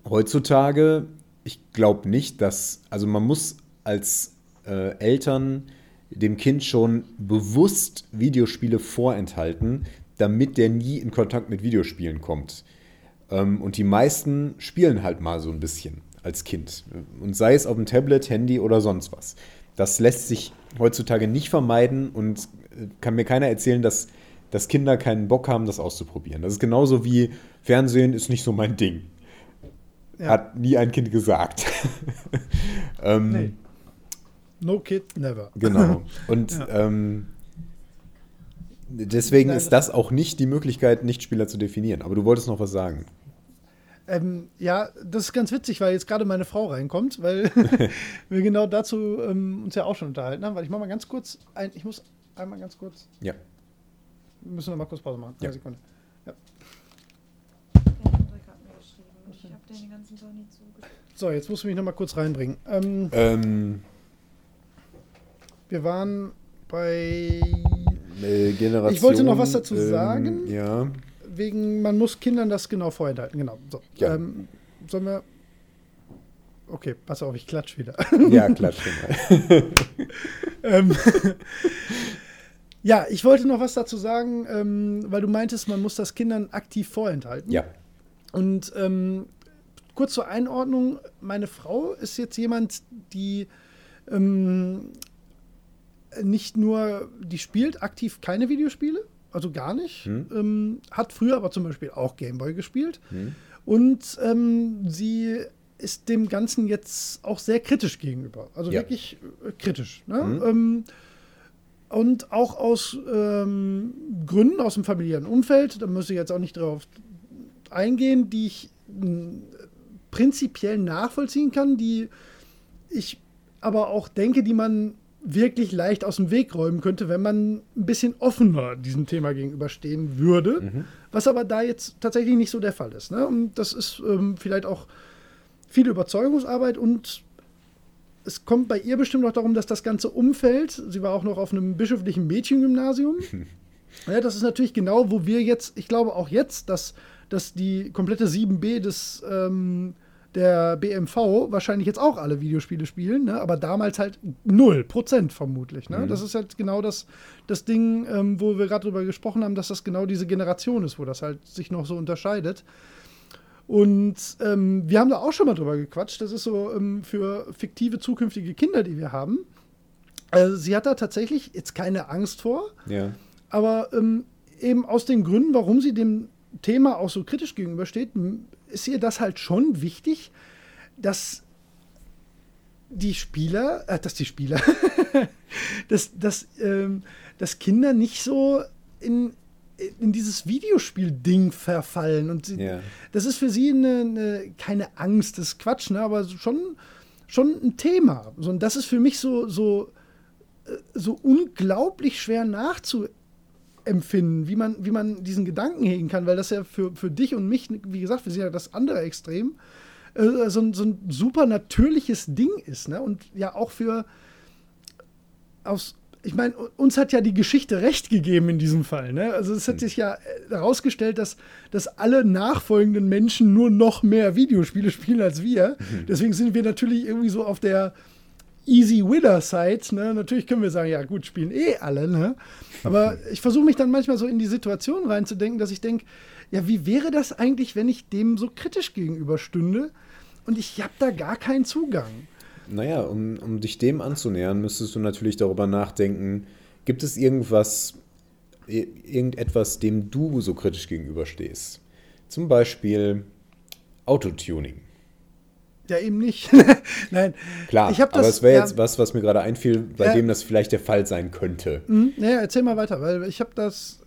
heutzutage ich glaube nicht, dass, also man muss als äh, Eltern dem Kind schon bewusst Videospiele vorenthalten, damit der nie in Kontakt mit Videospielen kommt. Ähm, und die meisten spielen halt mal so ein bisschen als Kind. Und sei es auf dem Tablet, Handy oder sonst was. Das lässt sich heutzutage nicht vermeiden und äh, kann mir keiner erzählen, dass, dass Kinder keinen Bock haben, das auszuprobieren. Das ist genauso wie Fernsehen ist nicht so mein Ding. Ja. Hat nie ein Kind gesagt. ähm, nee. No kid, never. Genau. Und ja. ähm, deswegen Nein, ist das auch nicht die Möglichkeit, Nichtspieler zu definieren. Aber du wolltest noch was sagen. Ähm, ja, das ist ganz witzig, weil jetzt gerade meine Frau reinkommt, weil wir genau dazu ähm, uns ja auch schon unterhalten haben. Weil ich mache mal ganz kurz, ein, ich muss einmal ganz kurz. Ja. Wir müssen noch mal kurz Pause machen. Ja. Eine Sekunde. den ganzen Tag nicht. So, jetzt musst du mich noch mal kurz reinbringen. Ähm, ähm, wir waren bei. Generation. Ich wollte noch was dazu ähm, sagen. Ja. Wegen, man muss Kindern das genau vorenthalten. Genau. So. Ja. Ähm, sollen wir. Okay, pass auf, ich klatsch wieder. Ja, klatsch mal. ähm, ja, ich wollte noch was dazu sagen, ähm, weil du meintest, man muss das Kindern aktiv vorenthalten. Ja. Und ähm, kurz zur Einordnung, meine Frau ist jetzt jemand, die ähm, nicht nur, die spielt aktiv keine Videospiele, also gar nicht, hm. ähm, hat früher aber zum Beispiel auch Gameboy gespielt hm. und ähm, sie ist dem Ganzen jetzt auch sehr kritisch gegenüber, also ja. wirklich äh, kritisch. Ne? Hm. Und auch aus ähm, Gründen aus dem familiären Umfeld, da muss ich jetzt auch nicht drauf eingehen, die ich prinzipiell nachvollziehen kann, die ich aber auch denke, die man wirklich leicht aus dem Weg räumen könnte, wenn man ein bisschen offener diesem Thema gegenüberstehen würde. Mhm. Was aber da jetzt tatsächlich nicht so der Fall ist. Ne? Und das ist ähm, vielleicht auch viel Überzeugungsarbeit und es kommt bei ihr bestimmt auch darum, dass das ganze Umfeld, sie war auch noch auf einem bischöflichen Mädchengymnasium. ja, das ist natürlich genau, wo wir jetzt, ich glaube auch jetzt, dass, dass die komplette 7b des ähm, der BMV wahrscheinlich jetzt auch alle Videospiele spielen, ne? aber damals halt 0% vermutlich. Ne? Mhm. Das ist halt genau das, das Ding, ähm, wo wir gerade drüber gesprochen haben, dass das genau diese Generation ist, wo das halt sich noch so unterscheidet. Und ähm, wir haben da auch schon mal drüber gequatscht. Das ist so ähm, für fiktive zukünftige Kinder, die wir haben. Also sie hat da tatsächlich jetzt keine Angst vor. Ja. Aber ähm, eben aus den Gründen, warum sie dem Thema auch so kritisch gegenübersteht, ist ihr das halt schon wichtig, dass die Spieler, äh, dass die Spieler, dass, dass, ähm, dass Kinder nicht so in, in dieses Videospiel-Ding verfallen. Und sie, yeah. das ist für sie eine, eine, keine Angst, das ist Quatsch, ne? aber schon, schon ein Thema. So, und das ist für mich so, so, äh, so unglaublich schwer nachzuempfinden empfinden, wie man, wie man diesen Gedanken hegen kann, weil das ja für, für dich und mich, wie gesagt, wir sind ja das andere Extrem, äh, so, ein, so ein super natürliches Ding ist. Ne? Und ja auch für aus, ich meine, uns hat ja die Geschichte recht gegeben in diesem Fall. Ne? Also es hat sich ja herausgestellt, dass, dass alle nachfolgenden Menschen nur noch mehr Videospiele spielen als wir. Mhm. Deswegen sind wir natürlich irgendwie so auf der Easy Winner Side. Ne? Natürlich können wir sagen, ja gut, spielen eh alle. Ne? Aber ich versuche mich dann manchmal so in die Situation reinzudenken, dass ich denke, ja, wie wäre das eigentlich, wenn ich dem so kritisch gegenüberstünde? und ich habe da gar keinen Zugang. Naja, um, um dich dem anzunähern, müsstest du natürlich darüber nachdenken, gibt es irgendwas, irgendetwas, dem du so kritisch gegenüberstehst? Zum Beispiel Autotuning. Ja, eben nicht. Nein. Klar, ich das, aber es wäre ja, jetzt was, was mir gerade einfiel, bei ja, dem das vielleicht der Fall sein könnte. Mh, naja, erzähl mal weiter, weil ich habe das,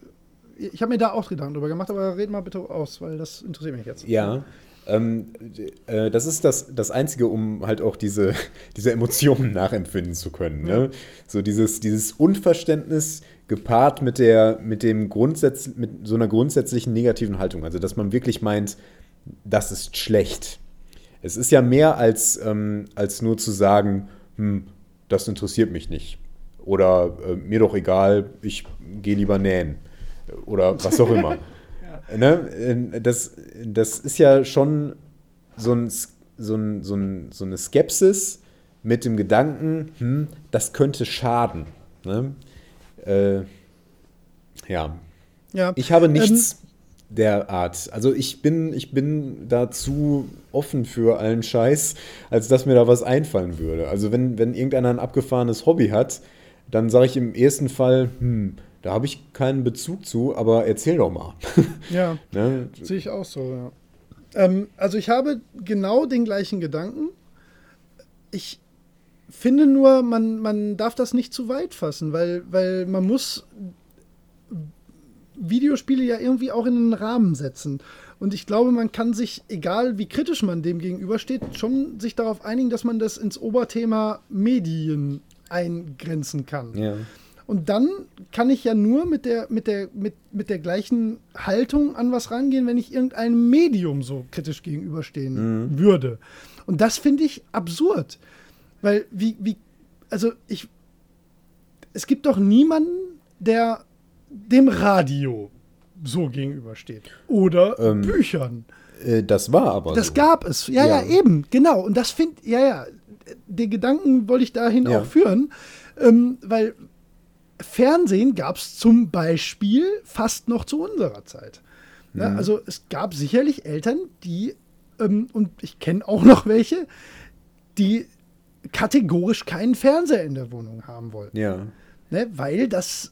ich habe mir da auch Gedanken drüber gemacht, aber red mal bitte aus, weil das interessiert mich jetzt. Ja, ähm, äh, das ist das, das Einzige, um halt auch diese, diese Emotionen nachempfinden zu können. Ne? Ja. So dieses, dieses Unverständnis gepaart mit der, mit dem Grundsatz, mit so einer grundsätzlichen negativen Haltung. Also, dass man wirklich meint, das ist schlecht. Es ist ja mehr als, ähm, als nur zu sagen, hm, das interessiert mich nicht. Oder äh, mir doch egal, ich gehe lieber nähen. Oder was auch immer. ne? das, das ist ja schon so, ein, so, ein, so, ein, so eine Skepsis mit dem Gedanken, hm, das könnte schaden. Ne? Äh, ja. ja. Ich habe nichts ähm, der Art. Also ich bin, ich bin dazu offen für allen Scheiß, als dass mir da was einfallen würde. Also wenn, wenn irgendeiner ein abgefahrenes Hobby hat, dann sage ich im ersten Fall, hm, da habe ich keinen Bezug zu, aber erzähl doch mal. Ja, ne? sehe ich auch so, ja. Ähm, also ich habe genau den gleichen Gedanken. Ich finde nur, man, man darf das nicht zu weit fassen, weil, weil man muss Videospiele ja irgendwie auch in einen Rahmen setzen. Und ich glaube, man kann sich, egal wie kritisch man dem gegenübersteht, schon sich darauf einigen, dass man das ins Oberthema Medien eingrenzen kann. Ja. Und dann kann ich ja nur mit der, mit, der, mit, mit der gleichen Haltung an was rangehen, wenn ich irgendeinem Medium so kritisch gegenüberstehen mhm. würde. Und das finde ich absurd. Weil, wie, wie, also ich, es gibt doch niemanden, der dem Radio so gegenübersteht. Oder ähm, Büchern. Äh, das war aber. Das so. gab es. Ja, ja, ja, eben, genau. Und das finde, ja, ja, den Gedanken wollte ich dahin ja. auch führen, ähm, weil Fernsehen gab es zum Beispiel fast noch zu unserer Zeit. Ja, mhm. Also es gab sicherlich Eltern, die, ähm, und ich kenne auch noch welche, die kategorisch keinen Fernseher in der Wohnung haben wollten. Ja. Ne, weil das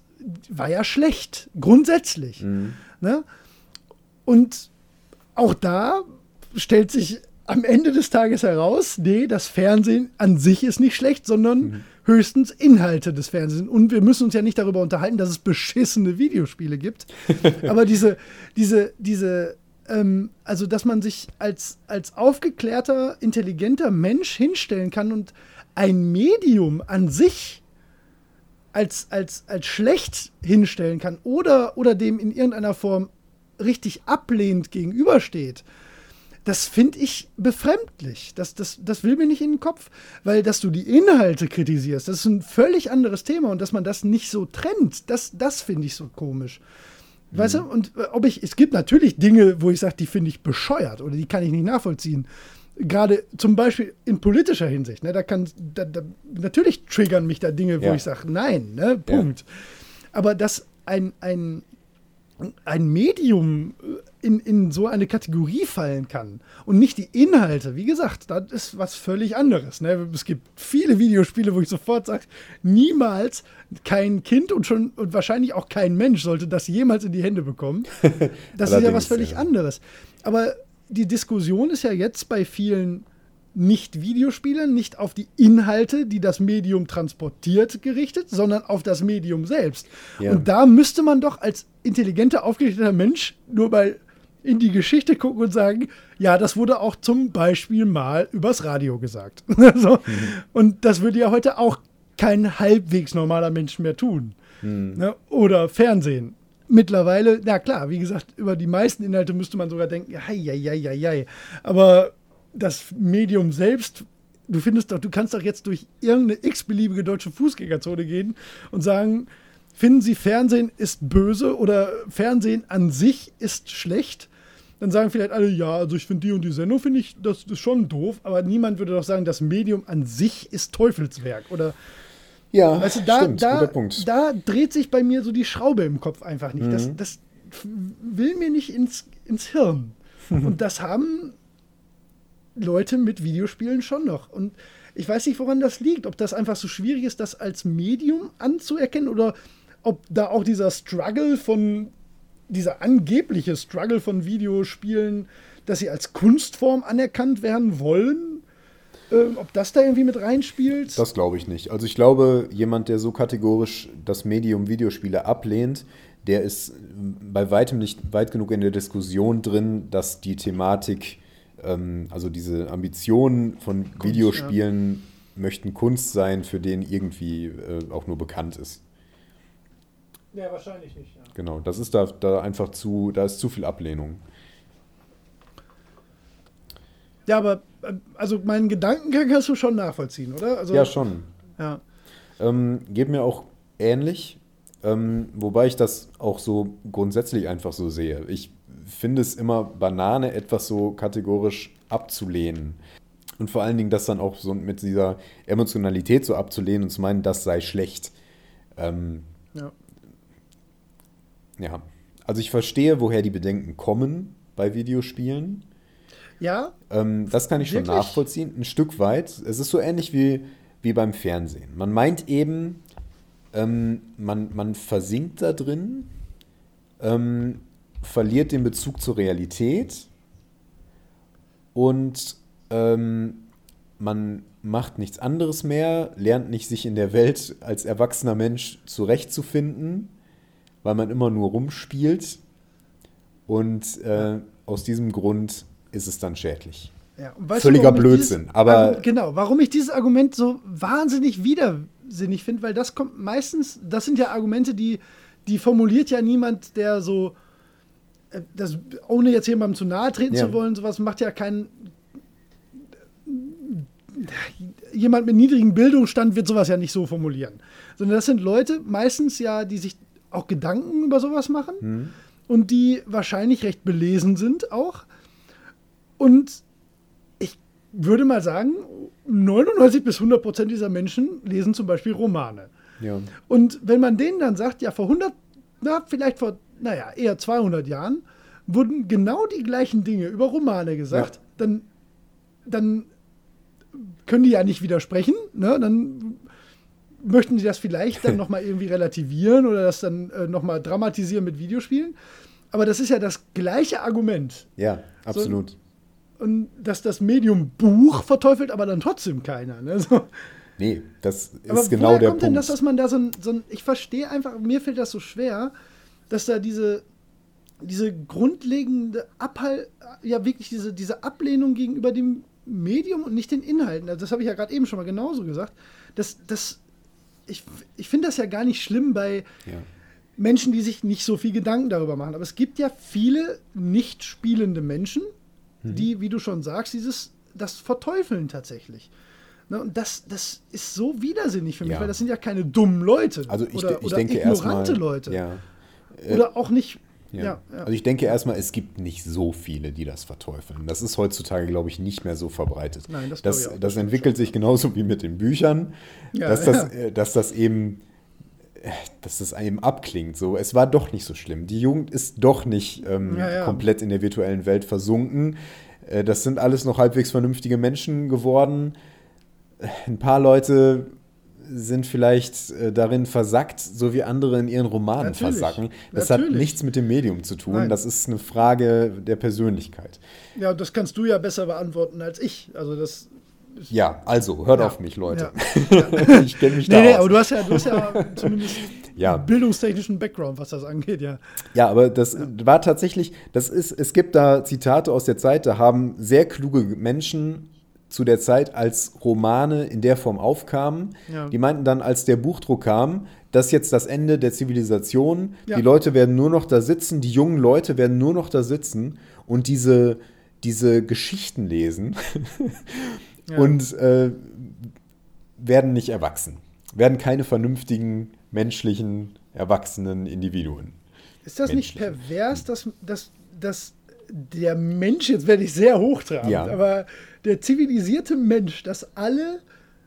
war ja schlecht, grundsätzlich. Mhm. Ne? Und auch da stellt sich am Ende des Tages heraus, nee, das Fernsehen an sich ist nicht schlecht, sondern mhm. Höchstens Inhalte des Fernsehens. Und wir müssen uns ja nicht darüber unterhalten, dass es beschissene Videospiele gibt. Aber diese, diese, diese, ähm, also dass man sich als, als aufgeklärter, intelligenter Mensch hinstellen kann und ein Medium an sich als, als, als schlecht hinstellen kann oder, oder dem in irgendeiner Form richtig ablehnend gegenübersteht, das finde ich befremdlich. Das, das, das will mir nicht in den Kopf. Weil, dass du die Inhalte kritisierst, das ist ein völlig anderes Thema. Und dass man das nicht so trennt, das, das finde ich so komisch. Mhm. Weißt du? Und äh, ob ich, es gibt natürlich Dinge, wo ich sage, die finde ich bescheuert oder die kann ich nicht nachvollziehen gerade zum Beispiel in politischer Hinsicht, ne, da kann, da, da, natürlich triggern mich da Dinge, wo ja. ich sage, nein, ne, Punkt. Ja. Aber dass ein, ein, ein Medium äh, in, in so eine Kategorie fallen kann und nicht die Inhalte, wie gesagt, das ist was völlig anderes. Ne? Es gibt viele Videospiele, wo ich sofort sage, niemals kein Kind und schon und wahrscheinlich auch kein Mensch sollte das jemals in die Hände bekommen. Das ist ja was völlig ja. anderes. Aber die Diskussion ist ja jetzt bei vielen nicht-Videospielern nicht auf die Inhalte, die das Medium transportiert, gerichtet, sondern auf das Medium selbst. Ja. Und da müsste man doch als intelligenter, aufgerichteter Mensch nur mal in die Geschichte gucken und sagen, ja, das wurde auch zum Beispiel mal übers Radio gesagt. so. mhm. Und das würde ja heute auch kein halbwegs normaler Mensch mehr tun. Mhm. Ne? Oder Fernsehen mittlerweile, na klar, wie gesagt, über die meisten Inhalte müsste man sogar denken, hei. aber das Medium selbst, du findest doch, du kannst doch jetzt durch irgendeine x-beliebige deutsche Fußgängerzone gehen und sagen, finden Sie Fernsehen ist böse oder Fernsehen an sich ist schlecht? Dann sagen vielleicht alle, ja, also ich finde die und die Sendung, finde ich, das ist schon doof, aber niemand würde doch sagen, das Medium an sich ist Teufelswerk oder ja, weißt du, da, stimmt, da, da dreht sich bei mir so die Schraube im Kopf einfach nicht. Mhm. Das, das will mir nicht ins, ins Hirn. Und das haben Leute mit Videospielen schon noch. Und ich weiß nicht, woran das liegt. Ob das einfach so schwierig ist, das als Medium anzuerkennen oder ob da auch dieser Struggle von, dieser angebliche Struggle von Videospielen, dass sie als Kunstform anerkannt werden wollen, äh, ob das da irgendwie mit reinspielt. Das glaube ich nicht. Also ich glaube, jemand, der so kategorisch das Medium Videospiele ablehnt, der ist bei weitem nicht weit genug in der Diskussion drin, dass die Thematik, ähm, also diese Ambitionen von Kunst, Videospielen ja. möchten Kunst sein, für den irgendwie äh, auch nur bekannt ist. Ja, wahrscheinlich nicht. Ja. Genau, das ist da, da einfach zu, da ist zu viel Ablehnung. Ja, aber äh, also meinen Gedankengang kannst du schon nachvollziehen, oder? Also, ja, schon. Ja. Ähm, geht mir auch ähnlich, ähm, wobei ich das auch so grundsätzlich einfach so sehe. Ich finde es immer Banane, etwas so kategorisch abzulehnen. Und vor allen Dingen das dann auch so mit dieser Emotionalität so abzulehnen und zu meinen, das sei schlecht. Ähm, ja. Ja. Also ich verstehe, woher die Bedenken kommen bei Videospielen. Ja. Ähm, das kann ich Wirklich? schon nachvollziehen, ein Stück weit. Es ist so ähnlich wie, wie beim Fernsehen. Man meint eben, ähm, man, man versinkt da drin, ähm, verliert den Bezug zur Realität und ähm, man macht nichts anderes mehr, lernt nicht, sich in der Welt als erwachsener Mensch zurechtzufinden, weil man immer nur rumspielt. Und äh, aus diesem Grund ist es dann schädlich. Ja, Völliger du, Blödsinn. Dieses, aber genau, warum ich dieses Argument so wahnsinnig widersinnig finde, weil das kommt meistens, das sind ja Argumente, die, die formuliert ja niemand, der so, äh, das, ohne jetzt jemandem zu nahe treten ja. zu wollen, sowas macht ja kein. Jemand mit niedrigem Bildungsstand wird sowas ja nicht so formulieren. Sondern das sind Leute, meistens ja, die sich auch Gedanken über sowas machen hm. und die wahrscheinlich recht belesen sind auch und ich würde mal sagen, 99 bis 100 Prozent dieser Menschen lesen zum Beispiel Romane. Ja. Und wenn man denen dann sagt, ja, vor 100, na, vielleicht vor, naja, eher 200 Jahren, wurden genau die gleichen Dinge über Romane gesagt, ja. dann, dann können die ja nicht widersprechen, ne? dann möchten sie das vielleicht dann nochmal irgendwie relativieren oder das dann äh, nochmal dramatisieren mit Videospielen. Aber das ist ja das gleiche Argument. Ja, absolut. So, und dass das Medium Buch verteufelt, aber dann trotzdem keiner. Ne? So. Nee, das ist aber genau der kommt Punkt. denn das, dass man da so ein, so ein ich verstehe einfach, mir fällt das so schwer, dass da diese, diese grundlegende Abhalt, ja wirklich diese, diese Ablehnung gegenüber dem Medium und nicht den Inhalten, also das habe ich ja gerade eben schon mal genauso gesagt, das, das, ich, ich finde das ja gar nicht schlimm bei ja. Menschen, die sich nicht so viel Gedanken darüber machen, aber es gibt ja viele nicht spielende Menschen, mhm. die, wie du schon sagst, dieses, das verteufeln tatsächlich. Ne, und das, das ist so widersinnig für mich, ja. weil das sind ja keine dummen Leute. Also ich, oder, ich oder denke ignorante erstmal, Leute. Ja. Oder auch nicht. Ja. Ja, Also ich denke erstmal, es gibt nicht so viele, die das verteufeln. Das ist heutzutage, glaube ich, nicht mehr so verbreitet. Nein, das, das, das, das entwickelt sich genauso wie mit den Büchern, dass, das, äh, dass das eben dass das einem abklingt. So, es war doch nicht so schlimm. Die Jugend ist doch nicht ähm, ja, ja. komplett in der virtuellen Welt versunken. Äh, das sind alles noch halbwegs vernünftige Menschen geworden. Ein paar Leute sind vielleicht äh, darin versackt, so wie andere in ihren Romanen Natürlich. versacken. Das Natürlich. hat nichts mit dem Medium zu tun. Nein. Das ist eine Frage der Persönlichkeit. Ja, das kannst du ja besser beantworten als ich. Also das ja, also, hört ja. auf mich, Leute. Ja. ich kenne mich da nee, nee, aber du hast ja, du hast ja zumindest ja. bildungstechnischen Background, was das angeht, ja. Ja, aber das war tatsächlich, das ist, es gibt da Zitate aus der Zeit, da haben sehr kluge Menschen zu der Zeit, als Romane in der Form aufkamen, ja. die meinten dann, als der Buchdruck kam, das ist jetzt das Ende der Zivilisation. Ja. Die Leute werden nur noch da sitzen, die jungen Leute werden nur noch da sitzen und diese, diese Geschichten lesen. ja. und äh, werden nicht erwachsen. Werden keine vernünftigen, menschlichen, erwachsenen Individuen. Ist das nicht pervers, dass, dass, dass der Mensch, jetzt werde ich sehr hochtrabend, ja. aber der zivilisierte Mensch, dass alle,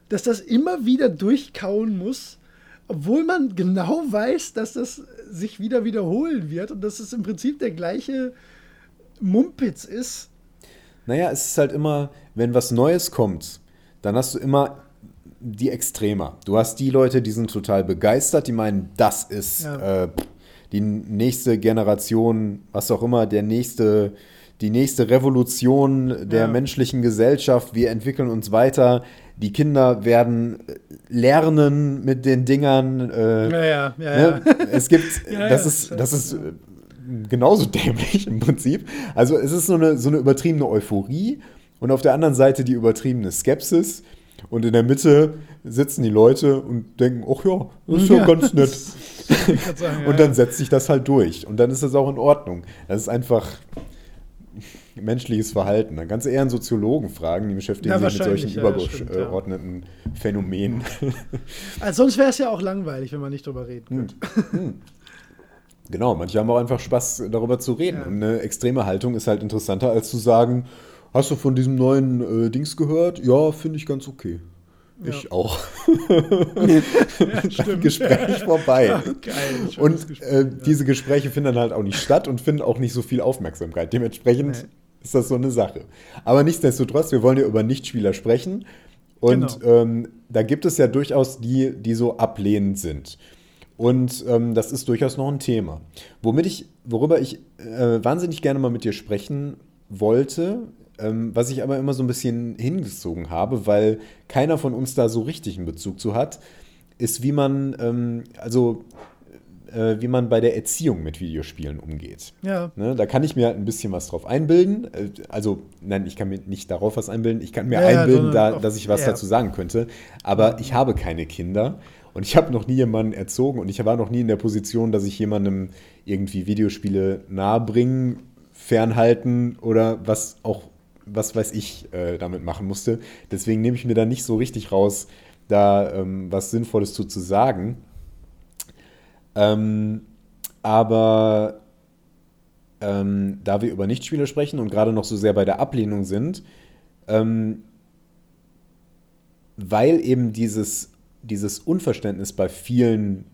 dass das immer wieder durchkauen muss, obwohl man genau weiß, dass das sich wieder wiederholen wird und dass es im Prinzip der gleiche Mumpitz ist. Naja, es ist halt immer, wenn was Neues kommt, dann hast du immer die Extremer. Du hast die Leute, die sind total begeistert, die meinen, das ist Ja. äh, die nächste Generation, was auch immer, der nächste, die nächste Revolution der Ja. menschlichen Gesellschaft. Wir entwickeln uns weiter. Die Kinder werden lernen mit den Dingern. Äh, Ja, ja, ja. Ne? Es gibt, Ja, das ja, ist, das ist äh, genauso dämlich im Prinzip. Also es ist so eine, so eine übertriebene Euphorie und auf der anderen Seite die übertriebene Skepsis. Und in der Mitte sitzen die Leute und denken, ach ja, das ist ja, ganz nett. Sagen, ja, Und dann ja. setzt sich das halt durch. Und dann ist das auch in Ordnung. Das ist einfach menschliches Verhalten. Dann kannst du eher einen Soziologen fragen, die beschäftigen Ja, sich mit solchen ja, stimmt, ja. übergeordneten Phänomenen. Also sonst wäre es ja auch langweilig, wenn man nicht drüber reden Hm. könnte. Genau, manche haben auch einfach Spaß, darüber zu reden. Ja. Und eine extreme Haltung ist halt interessanter, als zu sagen, hast du von diesem neuen äh, Dings gehört? Ja, finde ich ganz okay. Ich auch. stimmt. Gespräch vorbei. Ja, geil. schönes Und äh, ja. diese Gespräche finden dann halt auch nicht statt und finden auch nicht so viel Aufmerksamkeit. Dementsprechend Nee. Ist das so eine Sache. Aber nichtsdestotrotz, wir wollen ja über Nichtspieler sprechen. Und Genau. ähm, da gibt es ja durchaus die, die so ablehnend sind. Und ähm, das ist durchaus noch ein Thema. Womit ich, worüber ich äh, wahnsinnig gerne mal mit dir sprechen wollte, ähm, was ich aber immer so ein bisschen hingezogen habe, weil keiner von uns da so richtig einen Bezug zu hat, ist, wie man, ähm, also äh, wie man bei der Erziehung mit Videospielen umgeht. Ja. Ne, da kann ich mir ein bisschen was drauf einbilden. Äh, Also, nein, ich kann mir nicht darauf was einbilden. Ich kann mir Ja, einbilden, da, dass ich was ja. dazu sagen könnte. Aber ich habe keine Kinder und ich habe noch nie jemanden erzogen und ich war noch nie in der Position, dass ich jemandem irgendwie Videospiele nahebringen, fernhalten oder was auch, was weiß ich, äh, damit machen musste. Deswegen nehme ich mir da nicht so richtig raus, da ähm, was Sinnvolles zu, zu sagen. Ähm, aber ähm, da wir über Nichtspieler sprechen und gerade noch so sehr bei der Ablehnung sind, ähm, weil eben dieses, dieses Unverständnis bei vielen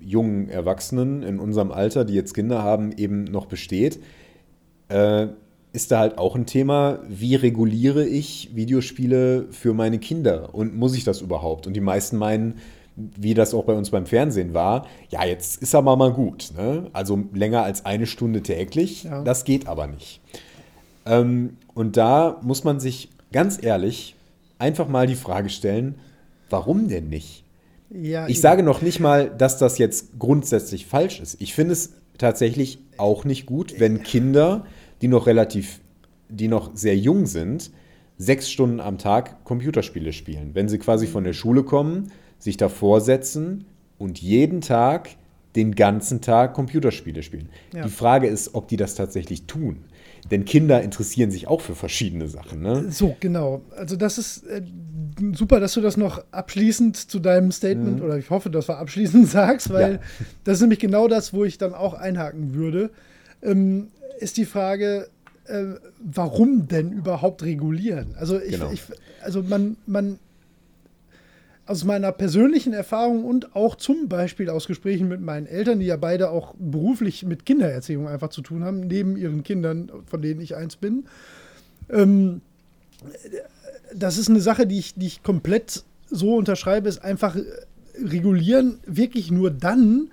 jungen Erwachsenen in unserem Alter, die jetzt Kinder haben, eben noch besteht, äh, ist da halt auch ein Thema, wie reguliere ich Videospiele für meine Kinder und muss ich das überhaupt? Und die meisten meinen, wie das auch bei uns beim Fernsehen war, ja, jetzt ist aber mal gut. Ne? Also länger als eine Stunde täglich, Ja. das geht aber nicht. Ähm, und da muss man sich ganz ehrlich einfach mal die Frage stellen, warum denn nicht? ja Ich sage noch nicht mal, dass das jetzt grundsätzlich falsch ist. Ich finde es tatsächlich auch nicht gut, wenn Kinder, die noch relativ, die noch sehr jung sind, sechs Stunden am Tag Computerspiele spielen. Wenn sie quasi von der Schule kommen, sich davor setzen und jeden Tag den ganzen Tag Computerspiele spielen. Ja. Die Frage ist, ob die das tatsächlich tun. Denn Kinder interessieren sich auch für verschiedene Sachen. Ne? So, genau. Also das ist äh, super, dass du das noch abschließend zu deinem Statement, oder ich hoffe, dass du abschließend sagst, weil Mhm. Ja. das ist nämlich genau das, wo ich dann auch einhaken würde, ähm, ist die Frage, äh, warum denn überhaupt regulieren? Also ich, Genau. ich also man, man aus meiner persönlichen Erfahrung und auch zum Beispiel aus Gesprächen mit meinen Eltern, die ja beide auch beruflich mit Kindererziehung einfach zu tun haben, neben ihren Kindern, von denen ich eins bin, ähm, das ist eine Sache, die ich, die ich komplett so unterschreibe, ist einfach äh, regulieren wirklich nur dann,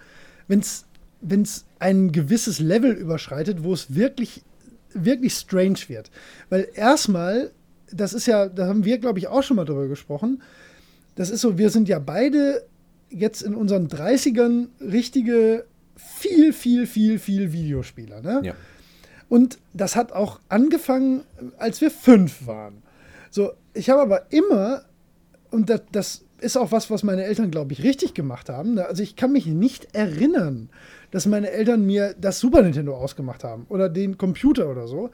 wenn es ein gewisses Level überschreitet, wo es wirklich, wirklich strange wird. Weil erstmal, das ist ja, da haben wir, glaube ich, auch schon mal drüber gesprochen, das ist so, wir sind ja beide jetzt in unseren 30ern richtige viel, viel, viel, viel Videospieler. Ne? Ja. Und das hat auch angefangen, als wir fünf waren. So, ich habe aber immer, und das, das ist auch was, was meine Eltern, glaube ich, richtig gemacht haben. ne? Also ich kann mich nicht erinnern, dass meine Eltern mir das Super Nintendo ausgemacht haben oder den Computer oder so.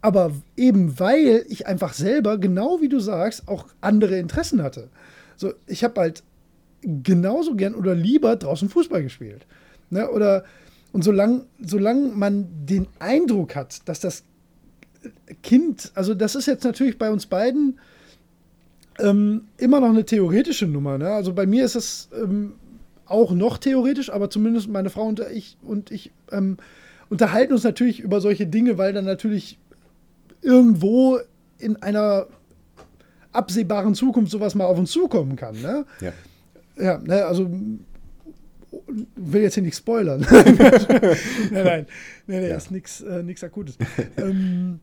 Aber eben weil ich einfach selber, genau wie du sagst, auch andere Interessen hatte. So, ich habe halt genauso gern oder lieber draußen Fußball gespielt. Ne? Oder und solange solang man den Eindruck hat, dass das Kind, also das ist jetzt natürlich bei uns beiden ähm, immer noch eine theoretische Nummer. Ne? Also bei mir ist es ähm, auch noch theoretisch, aber zumindest meine Frau und ich und ich ähm, unterhalten uns natürlich über solche Dinge, weil dann natürlich irgendwo in einer absehbaren Zukunft sowas mal auf uns zukommen kann. Ne? Ja. Ja, ne, also will jetzt hier nicht spoilern. nein, nein, nein, nein Ja. ist nichts äh, nix Akutes. ähm,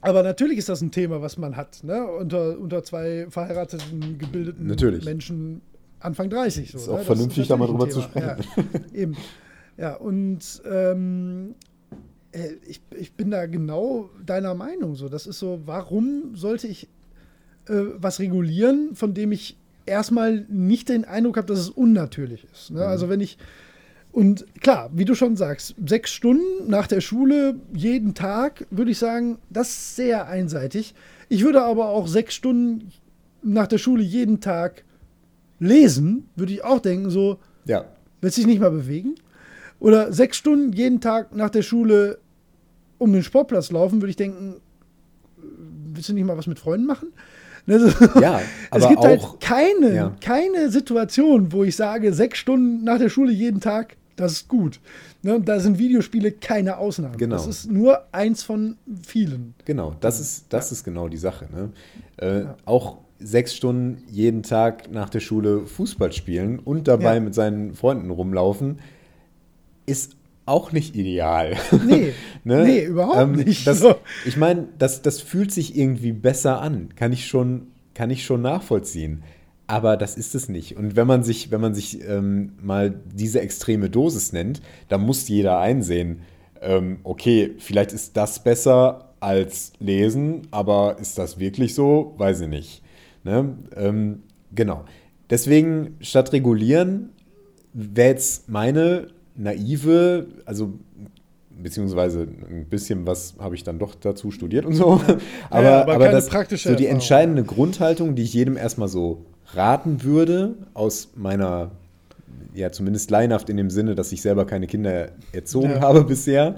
aber natürlich ist das ein Thema, was man hat, ne? Unter, unter zwei verheirateten, gebildeten Natürlich. Menschen Anfang 30. So, Ist ne? auch Das vernünftig, da mal drüber zu Thema. Ja, eben. Ja, und ähm, äh, ich, ich bin da genau deiner Meinung. So, das ist so, warum sollte ich äh, was regulieren, von dem ich erstmal nicht den Eindruck habe, dass es unnatürlich ist. Ne? Also wenn ich und klar, wie du schon sagst, sechs Stunden nach der Schule jeden Tag, würde ich sagen, das ist sehr einseitig. Ich würde aber auch sechs Stunden nach der Schule jeden Tag lesen, würde ich auch denken, so, Ja. willst du dich nicht mal bewegen? Oder sechs Stunden jeden Tag nach der Schule um den Sportplatz laufen, würde ich denken, willst du nicht mal was mit Freunden machen? Ne, so- Ja, es aber gibt auch. halt keine, ja. keine Situation, wo ich sage, sechs Stunden nach der Schule jeden Tag, das ist gut. Ne, da sind Videospiele keine Ausnahme. Genau. Das ist nur eins von vielen. Genau, das ist, das ist genau die Sache. Ne? Äh, Auch sechs Stunden jeden Tag nach der Schule Fußball spielen und dabei Ja. mit seinen Freunden rumlaufen, ist auch nicht ideal. Nee, Ne? nee überhaupt nicht. Das. Ich meine, das, das fühlt sich irgendwie besser an. Kann ich schon, kann ich schon nachvollziehen. Aber das ist es nicht. Und wenn man sich, wenn man sich ähm, mal diese extreme Dosis nennt, dann muss jeder einsehen, ähm, okay, vielleicht ist das besser als lesen, aber ist das wirklich so? Weiß ich nicht. Ne? Ähm, genau. Deswegen statt regulieren wäre jetzt meine naive, also beziehungsweise ein bisschen was habe ich dann doch dazu studiert und so. Aber, Ja, aber aber, das, praktische so die Erfahrung. entscheidende Grundhaltung, die ich jedem erstmal so raten würde, aus meiner, ja zumindest laienhaft in dem Sinne, dass ich selber keine Kinder erzogen Ja. habe bisher,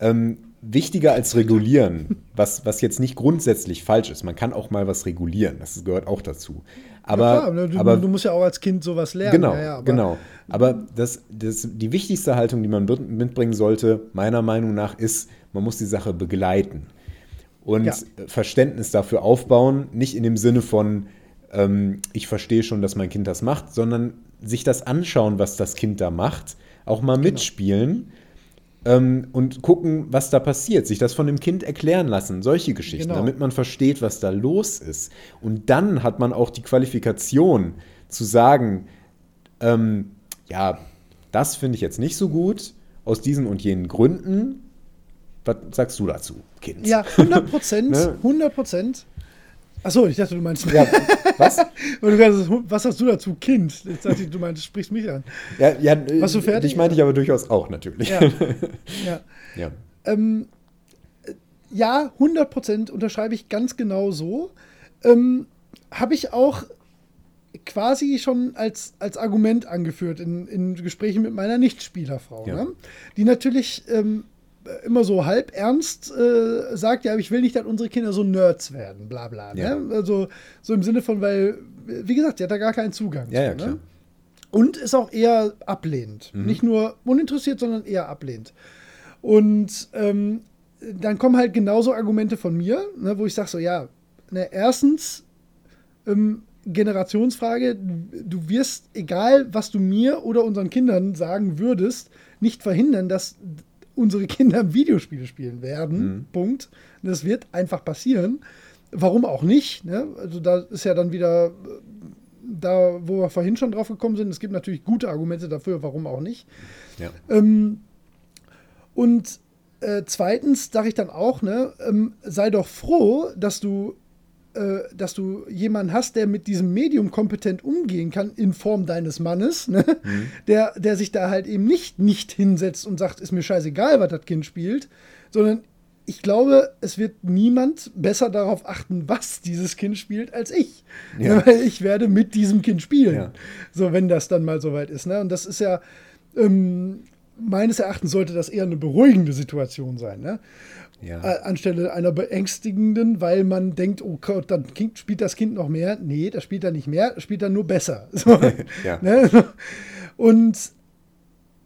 ähm, wichtiger als regulieren, was, was jetzt nicht grundsätzlich falsch ist. Man kann auch mal was regulieren, das gehört auch dazu. Aber, ja, klar, ne, du, aber du musst ja auch als Kind sowas lernen. Genau, ja, ja, aber- genau. Aber das, das, die wichtigste Haltung, die man mit- mitbringen sollte, meiner Meinung nach, ist, man muss die Sache begleiten und. Verständnis dafür aufbauen. Nicht in dem Sinne von, ähm, ich verstehe schon, dass mein Kind das macht, sondern sich das anschauen, was das Kind da macht, auch Genau. mal mitspielen. Ähm, und gucken, was da passiert, sich das von dem Kind erklären lassen, solche Geschichten, Genau. damit man versteht, was da los ist. Und dann hat man auch die Qualifikation zu sagen, ähm, ja, das finde ich jetzt nicht so gut, aus diesen und jenen Gründen. Was sagst du dazu, Kind? Ja, 100 Prozent. Ne? 100 Prozent. Achso, ich dachte, du meinst. Ja, was? Was hast du dazu, Kind? Jetzt dachte ich, du meinst, sprichst mich an. Ja, ja Warst du fertig? dich meinte ich aber durchaus auch natürlich. Ja. ja. ja. Ähm, äh, ja, 100 Prozent unterschreibe ich ganz genau so. Ähm, Habe ich auch quasi schon als, als Argument angeführt in, in Gesprächen mit meiner Nichtspielerfrau, Ja. ne? die natürlich ähm, immer so halb ernst äh, sagt, ja, ich will nicht, dass unsere Kinder so Nerds werden, bla bla. Ja. Ne? Also so im Sinne von, weil, wie gesagt, die hat da gar keinen Zugang Ja, ja, zu. klar. Ne? Und ist auch eher ablehnend. Mhm. Nicht nur uninteressiert, sondern eher ablehnend. Und ähm, dann kommen halt genauso Argumente von mir, ne, wo ich sage so, ja, ne, erstens, ähm, Generationsfrage, du wirst, egal was du mir oder unseren Kindern sagen würdest, nicht verhindern, dass unsere Kinder Videospiele spielen werden. Mhm. Punkt. Das wird einfach passieren. Warum auch nicht? Ne? Also da ist ja dann wieder äh, da, wo wir vorhin schon drauf gekommen sind. Es gibt natürlich gute Argumente dafür, warum auch nicht. Ja. Ähm, und äh, zweitens sage ich dann auch, ne, ähm, sei doch froh, dass du, äh, dass du jemanden hast, der mit diesem Medium kompetent umgehen kann, in Form deines Mannes, ne, der, der sich da halt eben nicht, nicht hinsetzt und sagt, ist mir scheißegal, was das Kind spielt, sondern ich glaube, es wird niemand besser darauf achten, was dieses Kind spielt, als ich. Ja. Weil ich werde mit diesem Kind spielen. Ja. So, wenn das dann mal soweit ist. Ne? Und das ist ja, ähm, meines Erachtens sollte das eher eine beruhigende Situation sein. Ne? Ja. Anstelle einer beängstigenden, weil man denkt, oh Gott, dann spielt das Kind noch mehr. Nee, das spielt er nicht mehr, das spielt er nur besser. So, Ja. ne? Und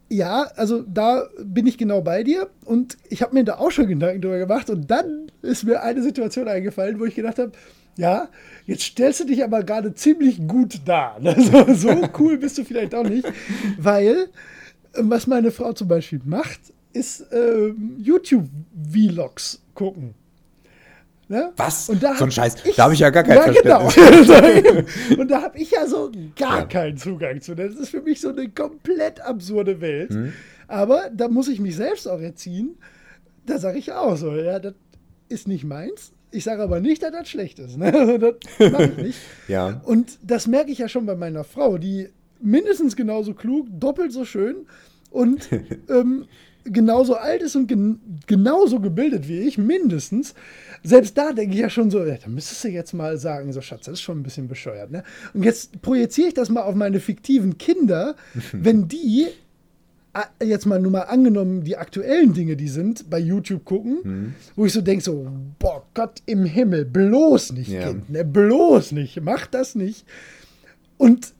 Ja, also da bin ich genau bei dir und ich habe mir da auch schon Gedanken drüber gemacht und dann ist mir eine Situation eingefallen, wo ich gedacht habe, ja, jetzt stellst du dich aber gerade ziemlich gut dar. Also, so cool bist du vielleicht auch nicht, weil was meine Frau zum Beispiel macht, ist äh, YouTube-Vlogs gucken. Ne? Was? Und da so ein Scheiß. Ich, da habe ich ja gar kein ja, genau. Verständnis. Genau. und da habe ich ja so gar ja. keinen Zugang zu. Das ist für mich so eine komplett absurde Welt. Hm. Aber da muss ich mich selbst auch erziehen. Da sage ich auch so, ja, das ist nicht meins. Ich sage aber nicht, dass das schlecht ist. Ne? Also das mache ich nicht. ja. Und das merke ich ja schon bei meiner Frau, die mindestens genauso klug, doppelt so schön und ähm, genauso alt ist und gen genauso gebildet wie ich, mindestens. Selbst da denke ich ja schon so, ja, da müsstest du jetzt mal sagen, so Schatz, das ist schon ein bisschen bescheuert. Ne? Und jetzt projiziere ich das mal auf meine fiktiven Kinder, wenn die jetzt mal nur mal angenommen, die aktuellen Dinge, die sind, bei YouTube gucken, mhm. wo ich so denke, so, boah, Gott im Himmel, bloß nicht, ja. Kind, ne, bloß nicht, mach das nicht. Und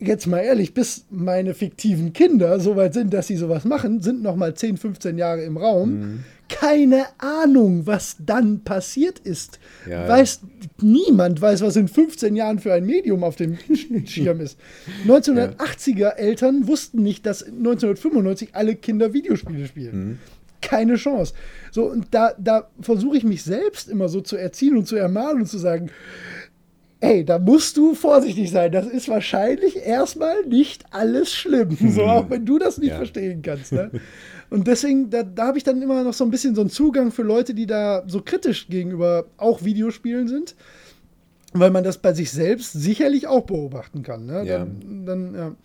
jetzt mal ehrlich, bis meine fiktiven Kinder so weit sind, dass sie sowas machen, sind noch mal 10, 15 Jahre im Raum. Mhm. Keine Ahnung, was dann passiert ist. Ja, weiß, ja. Niemand weiß, was in 15 Jahren für ein Medium auf dem Schirm ist. 1980er Eltern wussten nicht, dass 1995 alle Kinder Videospiele spielen. Mhm. Keine Chance. So, und da, da versuche ich mich selbst immer so zu erziehen und zu ermahnen und zu sagen, ey, da musst du vorsichtig sein. Das ist wahrscheinlich erstmal nicht alles schlimm. So, auch wenn du das nicht ja. verstehen kannst. Ne? Und deswegen, da, da habe ich dann immer noch so ein bisschen so einen Zugang für Leute, die da so kritisch gegenüber auch Videospielen sind. Weil man das bei sich selbst sicherlich auch beobachten kann. Ne? Ja. Dann, dann ja.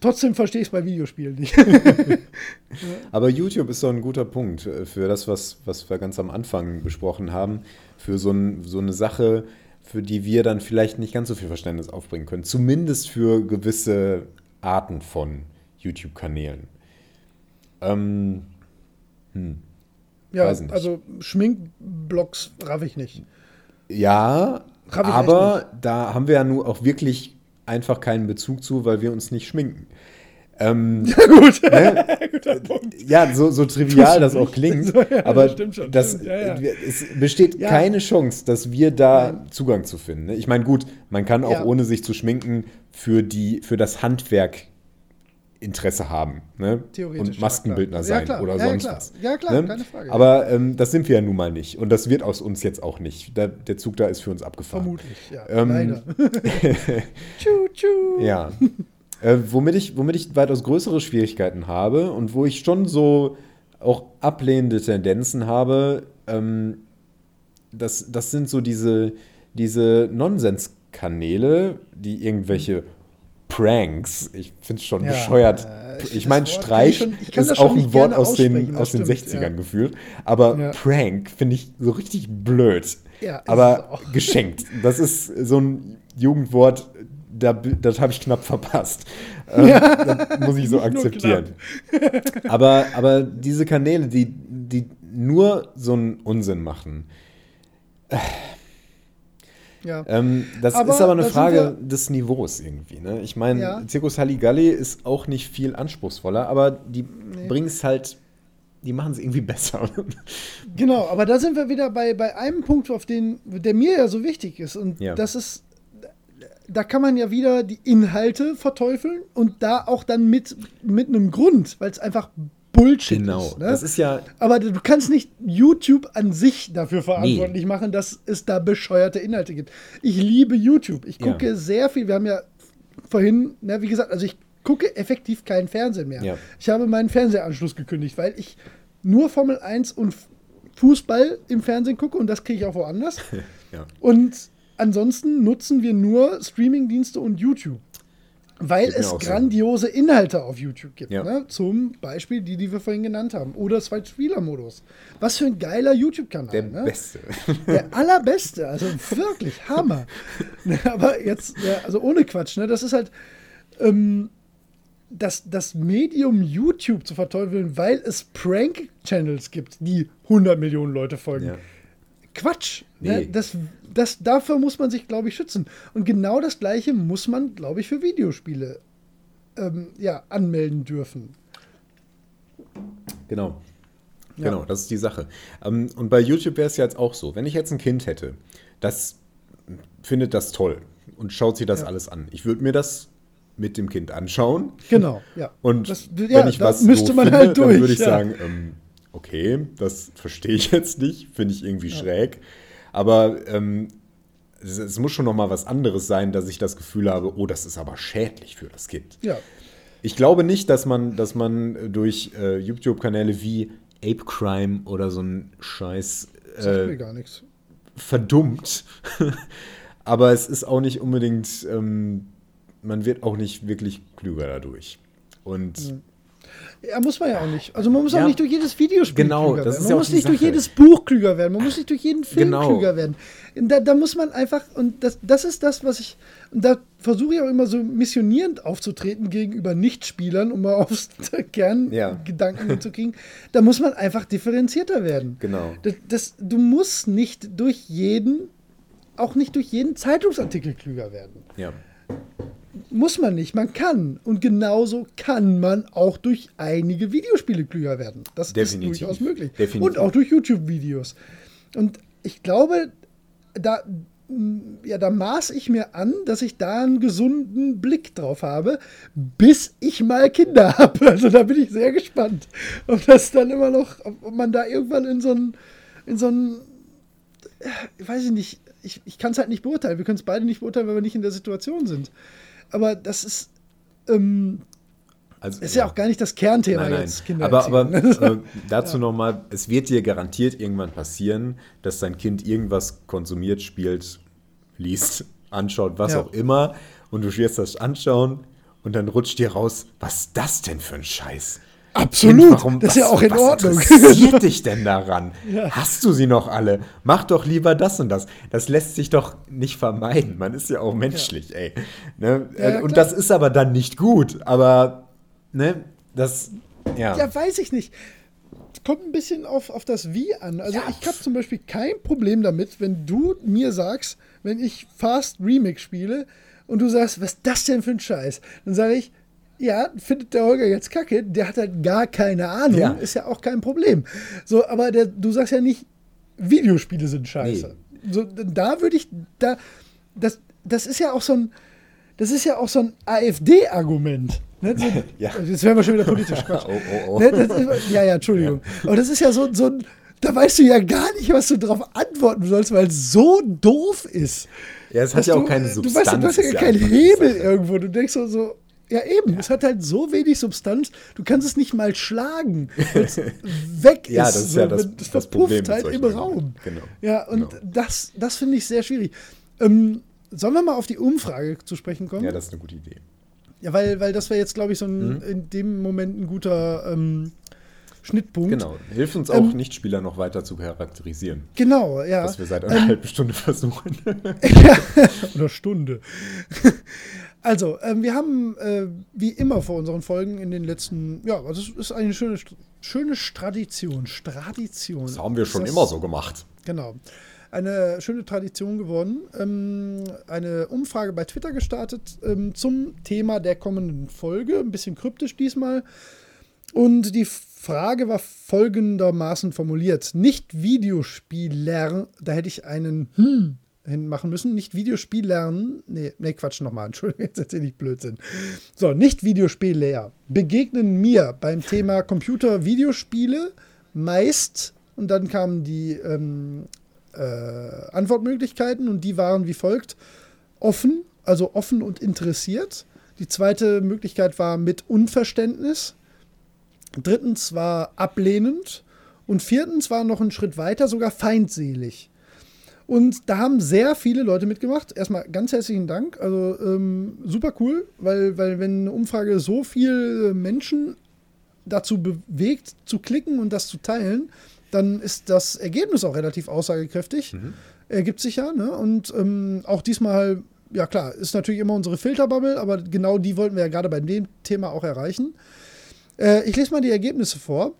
Trotzdem verstehe ich es bei Videospielen nicht. Aber YouTube ist so ein guter Punkt äh, für das, was, was wir ganz am Anfang besprochen haben. Für so, ein, so eine Sache, für die wir dann vielleicht nicht ganz so viel Verständnis aufbringen können. Zumindest für gewisse Arten von YouTube-Kanälen. Ähm, hm. Ja, also Schminkblocks raff ich nicht. Ja, aber da haben wir ja nur auch wirklich einfach keinen Bezug zu, weil wir uns nicht schminken. Ähm, ja, gut. Ne? ja, so, so trivial das auch klingt, so, ja, aber das, das ja, es besteht keine Chance, dass wir da. Zugang zu finden. Ne? Ich meine, gut, man kann auch ohne sich zu schminken für, die, für das Handwerk Interesse haben ne? und Maskenbildner sein oder sonst klar. was. Ja, klar, ne? keine Frage. Aber ähm, das sind wir ja nun mal nicht und das wird aus uns jetzt auch nicht. Der, der Zug da ist für uns abgefahren. Vermutlich, ja. Ähm, Leider. tschu, tschu. Ja. Äh, womit, ich, womit ich weitaus größere Schwierigkeiten habe und wo ich schon so auch ablehnende Tendenzen habe, ähm, das, das sind so diese, diese Nonsenskanäle, die irgendwelche Pranks, ich finde es schon ja, bescheuert. Äh, ich meine, Streich schon, ist auch ein Wort aus den, aus den 60ern ja. gefühlt, aber ja. Prank finde ich so richtig blöd. Ja, aber geschenkt. Das ist so ein Jugendwort, da, das habe ich knapp verpasst. Ähm, das muss ich so akzeptieren. aber, aber diese Kanäle, die, die nur so einen Unsinn machen, äh, ja. Ähm, das aber ist aber eine Frage des Niveaus irgendwie. Ne? Ich meine, ja. Zirkus Halligalli ist auch nicht viel anspruchsvoller, aber die nee. bringen es halt, die machen es irgendwie besser. genau, aber da sind wir wieder bei, bei einem Punkt, auf den, der mir ja so wichtig ist. Und ja. das ist da kann man ja wieder die Inhalte verteufeln und da auch dann mit, mit einem Grund, weil es einfach Bullshit genau. ist. Genau, das ist ja. Aber du kannst nicht YouTube an sich dafür verantwortlich nee. machen, dass es da bescheuerte Inhalte gibt. Ich liebe YouTube. Ich gucke ja. sehr viel. Wir haben ja vorhin, na, wie gesagt, also ich gucke effektiv keinen Fernsehen mehr. Ja. Ich habe meinen Fernsehanschluss gekündigt, weil ich nur Formel 1 und Fußball im Fernsehen gucke und das kriege ich auch woanders. ja. Und ansonsten nutzen wir nur Streamingdienste und YouTube. Weil es grandiose Inhalte auf YouTube gibt. Ja. Ne? Zum Beispiel die, die wir vorhin genannt haben. Oder Zwei-Spieler-Modus. Was für ein geiler YouTube-Kanal. Der ne? beste. Der allerbeste. Also wirklich Hammer. Aber jetzt, also ohne Quatsch, ne? das ist halt. Ähm, das, das Medium YouTube zu verteufeln, weil es Prank-Channels gibt, die 100 Millionen Leute folgen. Ja. Quatsch. Ne? Nee. Ne? Das, das, dafür muss man sich, glaube ich, schützen. Und genau das Gleiche muss man, glaube ich, für Videospiele ähm, ja, anmelden dürfen. Genau. Ja. Genau, das ist die Sache. Ähm, und bei YouTube wäre es ja jetzt auch so, wenn ich jetzt ein Kind hätte, das findet das toll und schaut sich das Ja. alles an. Ich würde mir das mit dem Kind anschauen. Genau, ja. Und Das- wenn ja, ich da was müsste doof man finde, halt dann durch, würde ich sagen, ähm, okay, das verstehe ich jetzt nicht, finde ich irgendwie schräg. Aber ähm, es, es muss schon noch mal was anderes sein, dass ich das Gefühl habe, oh, das ist aber schädlich für das Kind. Ja. Ich glaube nicht, dass man, dass man durch äh, YouTube-Kanäle wie Ape Crime oder so ein Scheiß Sagt mir äh, gar nichts. verdummt. Aber es ist auch nicht unbedingt, ähm, man wird auch nicht wirklich klüger dadurch. Und Ja, muss man ja auch nicht. Also man muss auch Ja. nicht durch jedes Videospiel Genau, klüger das werden. Man ja auch muss nicht durch Sache. jedes Buch klüger werden. Man muss nicht durch jeden Film Genau. klüger werden. Da, da muss man einfach, und das, das ist das, was ich, und da versuche ich auch immer so missionierend aufzutreten gegenüber Nichtspielern, um mal aufs Ja. Kerngedanken hinzukriegen. Da muss man einfach differenzierter werden. Genau. Das, das, du musst nicht durch jeden, auch nicht durch jeden Zeitungsartikel klüger werden. ja, Muss man nicht, man kann. Und genauso kann man auch durch einige Videospiele klüger werden. Das Definitiv. ist durchaus möglich. Definitiv. Und auch durch YouTube-Videos. Und ich glaube, da, mh, ja, da maß ich mir an, dass ich da einen gesunden Blick drauf habe, bis ich mal Kinder habe. Also da bin ich sehr gespannt, ob das dann immer noch, ob man da irgendwann in so einen, in so einen, äh, weiß ich nicht, ich, ich kann es halt nicht beurteilen. Wir können es beide nicht beurteilen, weil wir nicht in der Situation sind. Aber das ist, ähm, also ist ja auch gar nicht das Kernthema Nein, nein. jetzt. Kinder aber aber äh, dazu nochmal, es wird dir garantiert irgendwann passieren, dass dein Kind irgendwas konsumiert, spielt, liest, anschaut, was Ja. auch immer, und du wirst das anschauen und dann rutscht dir raus, was ist das denn für ein Scheiß? Absolut. Kind, das ist ja was- auch in was Ordnung. interessiert dich denn daran? Ja. Hast du sie noch alle? Mach doch lieber das und das. Das lässt sich doch nicht vermeiden. Man ist ja auch menschlich, ey. Ne? Ja, ja, und klar. das ist aber dann nicht gut. Aber, ne, das, ja. Ja, weiß ich nicht. Kommt ein bisschen auf, auf das Wie an. Also ich habe zum Beispiel kein Problem damit, wenn du mir sagst, wenn ich Fast Remix spiele und du sagst, was ist das denn für ein Scheiß? Dann sage ich, ja, findet der Holger jetzt kacke, der hat halt gar keine Ahnung, Ja. ist ja auch kein Problem. So, aber der, du sagst ja nicht, Videospiele sind scheiße. So, da würde ich, da, das, das ist ja auch so ein, das ist ja auch so ein AfD-Argument. Ne? So, Ja. Jetzt werden wir schon wieder politisch. Quatsch. Oh, oh, oh. Ne, ist, ja, ja, Entschuldigung. Aber das ist ja so, so ein, da weißt du ja gar nicht, was du darauf antworten sollst, weil es so doof ist. Ja, es hat ja auch du, keine Du Substanz. weißt, ja, du hast ja gar keinen Hebel irgendwo. Du denkst so, so ja eben, es hat halt so wenig Substanz, du kannst es nicht mal schlagen, weil es weg ist. Ja, das ist so, ja das- das verpufft Problem halt im. Raum. Genau. Ja, und Genau. das, das finde ich sehr schwierig. Ähm, sollen wir mal auf die Umfrage zu sprechen kommen? Ja, das ist eine gute Idee. Ja, weil, weil das wäre jetzt, glaube ich, so Mhm. ein, in dem Moment ein guter ähm, Schnittpunkt. Genau. Hilf uns auch, Ähm, Nichtspieler noch weiter zu charakterisieren. Genau, ja. Was wir seit einer Ähm, halben Stunde versuchen. Oder Stunde. Also, ähm, wir haben äh, wie immer vor unseren Folgen in den letzten, ja, also es ist eine schöne, schöne Tradition. Tradition. Das haben wir schon Ist immer so gemacht. Genau. Eine schöne Tradition geworden. Ähm, eine Umfrage bei Twitter gestartet ähm, zum Thema der kommenden Folge. Ein bisschen kryptisch diesmal. Und die Frage war folgendermaßen formuliert. Nicht Videospieler, da hätte ich einen hm hinmachen müssen. Nicht Videospielern, nee, nee, Quatsch nochmal, Entschuldigung, jetzt erzähle ich Blödsinn. So, nicht Videospieler begegnen mir beim Thema Computer-Videospiele meist, und dann kamen die ähm, äh, Antwortmöglichkeiten und die waren wie folgt: offen, also offen und interessiert. Die zweite Möglichkeit war mit Unverständnis. Drittens war ablehnend. Und viertens war noch ein Schritt weiter, sogar feindselig. Und da haben sehr viele Leute mitgemacht. Erstmal ganz herzlichen Dank. Also ähm, super cool, weil, weil wenn eine Umfrage so viel Menschen dazu bewegt, zu klicken und das zu teilen, dann ist das Ergebnis auch relativ aussagekräftig. Ergibt sich ja. Ne? Und ähm, auch diesmal, ja klar, ist natürlich immer unsere Filterbubble, aber genau die wollten wir ja gerade bei dem Thema auch erreichen. Äh, ich lese mal die Ergebnisse vor.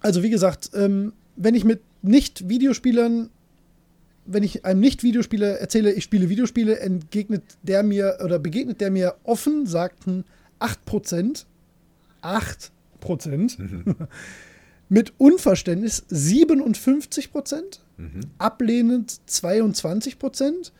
Also wie gesagt, ähm, wenn ich mit Nicht-Videospielern, wenn ich einem Nicht-Videospieler erzähle, ich spiele Videospiele, entgegnet der mir oder begegnet der mir offen, sagten 8%. 8%. Mit Unverständnis 57 Prozent, Mhm. ablehnend 22 Prozent.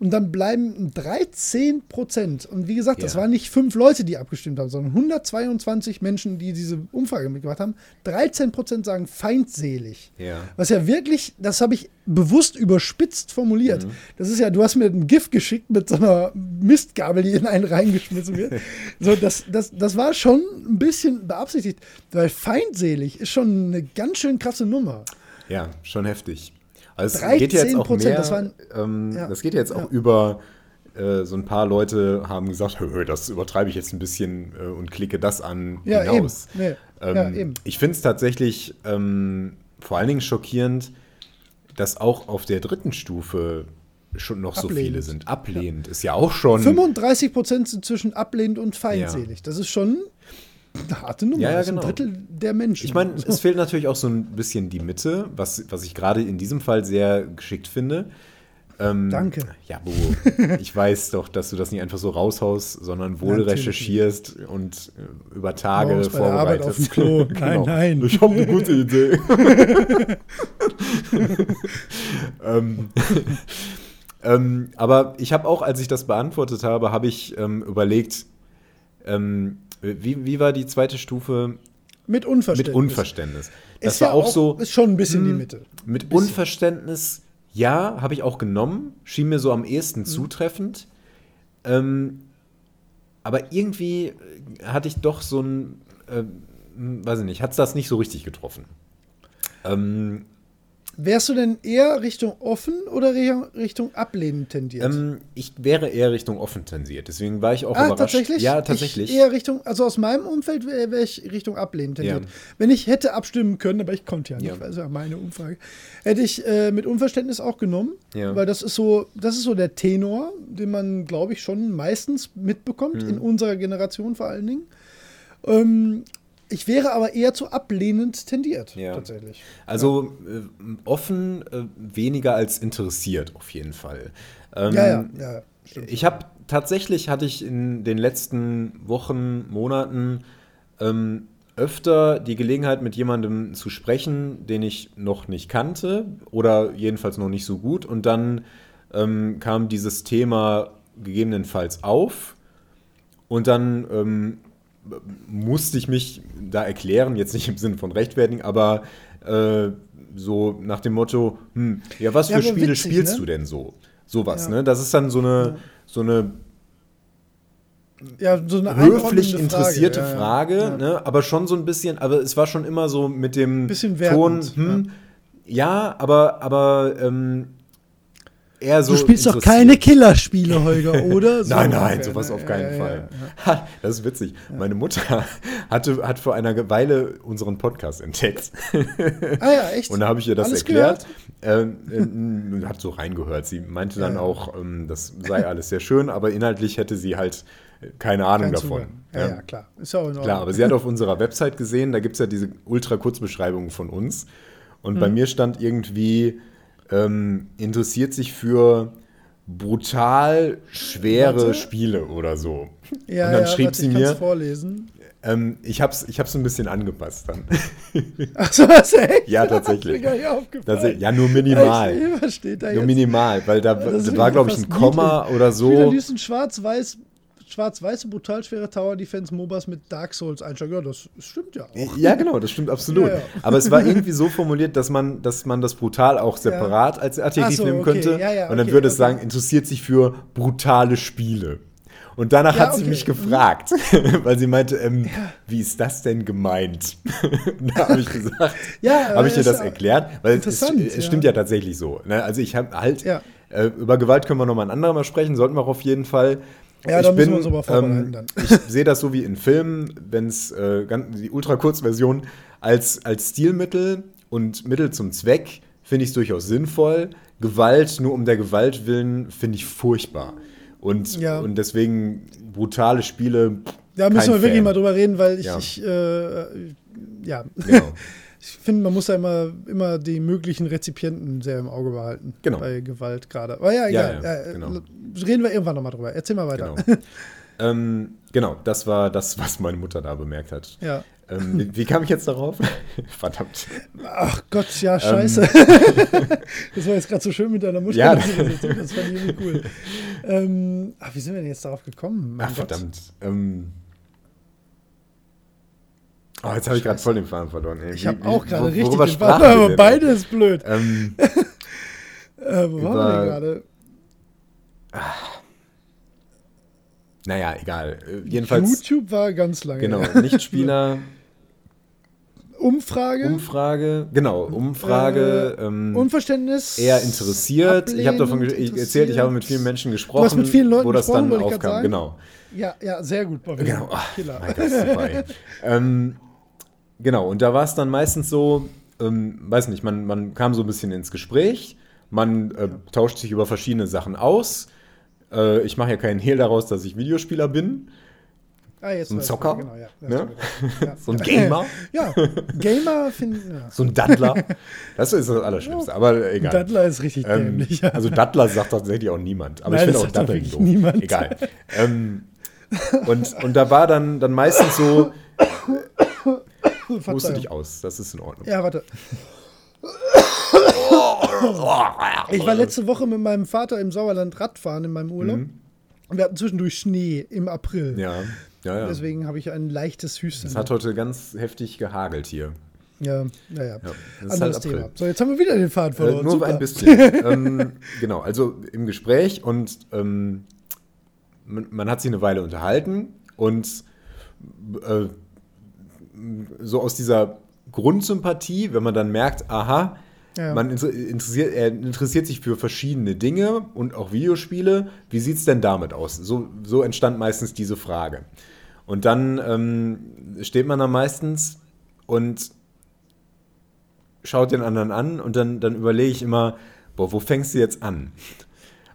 Und dann bleiben 13 Prozent. Und wie gesagt, das Ja. waren nicht fünf Leute, die abgestimmt haben, sondern 122 Menschen, die diese Umfrage mitgemacht haben. 13 Prozent sagen feindselig. Ja. Was ja wirklich, das habe ich bewusst überspitzt formuliert. Mhm. Das ist ja, du hast mir ein Gift geschickt mit so einer Mistgabel, die in einen reingeschmissen wird. so, das, das, das war schon ein bisschen beabsichtigt, weil feindselig ist schon eine ganz schön krasse Nummer. Ja, schon heftig. Also es 13%, geht jetzt auch mehr, das waren- ähm, ja. das geht jetzt auch Ja. über äh, so ein paar Leute haben gesagt, "Hö, hö, das übertreibe ich jetzt ein bisschen äh, und klicke das an Ja, hinaus. eben. Nee. Ähm, ja, eben. Ich finde es tatsächlich ähm, vor allen Dingen schockierend, dass auch auf der dritten Stufe schon noch so Ablehnend. viele sind. Ablehnend ist ja auch schon. 35 Prozent sind zwischen ablehnend und feindselig. Das ist schon eine harte Nummer. Ja, ja, das ist genau. ein Drittel der Menschen. Ich meine, es fehlt natürlich auch so ein bisschen die Mitte, was, was ich gerade in diesem Fall sehr geschickt finde. Ähm, Danke. Ja, Bo, ich weiß doch, dass du das nicht einfach so raushaust, sondern wohl Natürlich recherchierst und äh, über Tage Morgens vorbereitest. Klo. Nein, nein. Ich habe eine gute Idee. ähm, ähm, aber ich habe auch, als ich das beantwortet habe, habe ich ähm, überlegt, ähm, wie, wie war die zweite Stufe mit Unverständnis. mit Unverständnis? Das ist war ja auch so. Ist schon ein bisschen die hm, Mitte. Mit. Unverständnis, ja, habe ich auch genommen. Schien mir so am ehesten Mhm. zutreffend. Ähm, aber irgendwie hatte ich doch so ein, äh, weiß ich nicht, hat es das nicht so richtig getroffen. Ähm, Wärst du denn eher Richtung offen oder Richtung ablehnend tendiert? ähm, ich wäre eher Richtung offen tensiert. Deswegen war ich auch ah, überrascht. tatsächlich? Ja, tatsächlich. Ich eher Richtung, also aus meinem Umfeld wäre wär ich Richtung ablehnend tendiert. Ja. Wenn ich hätte abstimmen können, aber ich konnte ja nicht, Ja. weil es ja meine Umfrage, hätte ich äh, mit Unverständnis auch genommen, Ja. weil das ist so, das ist so der Tenor, den man, glaube ich, schon meistens mitbekommt, Mhm. in unserer Generation vor allen Dingen. Ähm, ich wäre aber eher zu ablehnend tendiert, Ja. tatsächlich. Also äh, offen äh, weniger als interessiert auf jeden Fall. Ähm, Ja, ja, ja. Stimmt. Ich habe tatsächlich hatte ich in den letzten Wochen, Monaten ähm, öfter die Gelegenheit, mit jemandem zu sprechen, den ich noch nicht kannte oder jedenfalls noch nicht so gut. Und dann ähm, kam dieses Thema gegebenenfalls auf. Und dann ähm, musste ich mich da erklären, jetzt nicht im Sinne von rechtfertigen, aber äh, so nach dem Motto, hm, ja, was Ja, für aber Spiele witzig, spielst ne? du denn so? Sowas, Ja. ne? Das ist dann so eine, so eine ja, so eine höflich interessierte ja, ja. Frage, Ja. Ne? aber schon so ein bisschen, aber es war schon immer so mit dem Bisschen Ton, wertend, hm, ja. aber, aber ähm, eher so. du spielst doch keine Killerspiele, Holger, oder? So Nein, nein, sowas auf keinen Ja, ja, Fall. ja. Ha, Das ist witzig. Meine Mutter hatte, hat vor einer Weile unseren Podcast entdeckt. Ah ja, echt? Und da habe ich ihr das Alles erklärt. Ähm, äh, hat so reingehört. Sie meinte dann Ja. auch, ähm, das sei alles sehr schön, aber inhaltlich hätte sie halt keine Ahnung Kein davon. Zugang. Ja, ja, klar. Ist ja auch in Ordnung. Klar, aber sie hat auf unserer Website gesehen, da gibt es ja diese ultra-Kurzbeschreibungen von uns. Und Mhm. bei mir stand irgendwie, ähm, interessiert sich für brutal schwere Warte. Spiele oder so. ja, und dann ja, schrieb warte, sie ich mir, vorlesen. ähm, ich habe es ich hab's ein bisschen angepasst dann. Achso, was echt? Ja, tatsächlich. Das, ja, nur minimal. Echt? Was steht da Nur jetzt? minimal, weil da, da war, glaube ich, ein Komma oder Spieler so. liest schwarz-weiß, schwarz-weiße, brutal schwere Tower Defense MOBAs mit Dark Souls Einschlag. Ja, das stimmt ja auch. Ja, genau, das stimmt absolut. Ja, ja. Aber es war irgendwie so formuliert, dass man, dass man das brutal auch separat als Adjektiv so, nehmen okay. könnte. Ja, ja, und dann okay, würde es okay. sagen, interessiert sich für brutale Spiele. Und danach Ja, hat sie okay. mich gefragt, weil sie meinte, ähm, wie ist das denn gemeint? da habe ich gesagt, Ja, habe ich äh, ihr das ja erklärt, weil es, es ja. stimmt ja tatsächlich so. Ne? Also ich habe halt, Ja. äh, über Gewalt können wir noch mal ein andermal Mal sprechen, sollten wir auch auf jeden Fall. Ja, da müssen wir uns aber vorbereiten dann. ich sehe das so wie in Filmen, wenn es äh, die Ultra-Kurzversion als, als Stilmittel und Mittel zum Zweck finde ich es durchaus sinnvoll. Gewalt nur um der Gewalt willen finde ich furchtbar. Und, Ja. und deswegen brutale Spiele. Da müssen wir wirklich Fan. mal drüber reden, weil ich, Ja. ich äh, ja. Genau. Ich finde, man muss da immer, immer die möglichen Rezipienten sehr im Auge behalten. Genau. Bei Gewalt gerade. Aber ja, Ja, egal. ja, Äh, genau. Reden wir irgendwann nochmal drüber. Erzähl mal weiter. Genau. ähm, genau, das war das, was meine Mutter da bemerkt hat. Ja. Ähm, wie, wie, kam ich jetzt darauf? Verdammt. Ach Gott, ja, scheiße. Ähm. das war jetzt gerade so schön mit deiner Mutter. Ja. Das fand ich irgendwie cool. Ähm, ach, wie sind wir denn jetzt darauf gekommen? Mein ach, Gott. verdammt. Ähm, oh, jetzt habe ich gerade voll den Faden verloren. Ey. Ich habe auch gerade richtig den Faden, aber beide ist blöd. Ähm, äh, wo über, waren wir gerade? Naja, egal. Äh, jedenfalls. YouTube war ganz lange. Genau, Nichtspieler. Umfrage. Umfrage, genau, Umfrage. Äh, ähm, Unverständnis. Eher interessiert. Ich habe davon erzählt, ich habe mit vielen Menschen gesprochen, du hast mit vielen Leuten wo das dann aufkam. Genau. Ja, ja, sehr gut. Bobby. Genau. Ach, mein Gott, super, ähm, genau, und da war es dann meistens so, ähm, weiß nicht, man, man kam so ein bisschen ins Gespräch, man äh, tauscht sich über verschiedene Sachen aus äh, ich mache ja keinen Hehl daraus, dass ich Videospieler bin. Ah, jetzt so ein Zocker. Genau, ja. Ne? Ja. so ein Gamer. ja, Gamer finden. Ja. So ein Daddler. Das ist das Allerschlimmste, aber egal. Daddler ist richtig ähm, dämlich. Also Daddler sagt tatsächlich auch niemand. Aber Nein, ich finde auch Daddler doof. Niemand. Egal. Ähm, und, und da war dann, dann meistens so. Musst du dich aus, das ist in Ordnung. Ja, warte. Ich war letzte Woche mit meinem Vater im Sauerland Radfahren in meinem Urlaub. Mhm. Und wir hatten zwischendurch Schnee im April. Ja, ja, ja. Deswegen habe ich ein leichtes Hüsten. Es hat heute ganz heftig gehagelt hier. Ja, naja. Ja, Anderes halt Thema. So, jetzt haben wir wieder den Faden äh, verloren. Äh, nur Super. ein bisschen. ähm, genau, also im Gespräch und ähm, man, man, hat sich eine Weile unterhalten und äh, so aus dieser Grundsympathie, wenn man dann merkt, aha, ja. Man interessiert, er interessiert sich für verschiedene Dinge und auch Videospiele. Wie sieht es denn damit aus? So, so entstand meistens diese Frage. Und dann ähm, steht man da meistens und schaut den anderen an und dann, dann überlege ich immer, boah, wo fängst du jetzt an?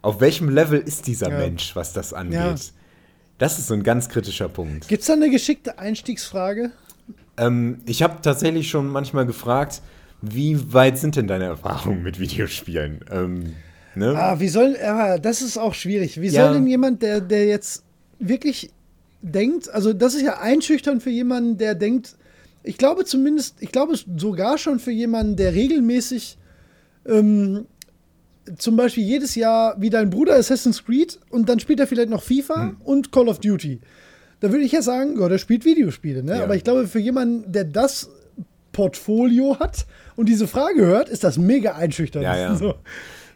Auf welchem Level ist dieser ja. Mensch, was das angeht? Ja. Das ist so ein ganz kritischer Punkt. Gibt es da eine geschickte Einstiegsfrage? Ähm, ich habe tatsächlich schon manchmal gefragt, wie weit sind denn deine Erfahrungen mit Videospielen? Ähm, ne? Ah, wie soll, ja, das ist auch schwierig. Wie ja. soll denn jemand, der, der jetzt wirklich denkt, also das ist ja einschüchternd für jemanden, der denkt, ich glaube zumindest, ich glaube sogar schon für jemanden, der regelmäßig ähm, zum Beispiel jedes Jahr wie dein Bruder Assassin's Creed und dann spielt er vielleicht noch FIFA hm. und Call of Duty. Da würde ich ja sagen, ja, der spielt Videospiele, ne? Ja. Aber ich glaube, für jemanden, der das Portfolio hat und diese Frage hört, ist das mega einschüchternd. Ja, ja. So.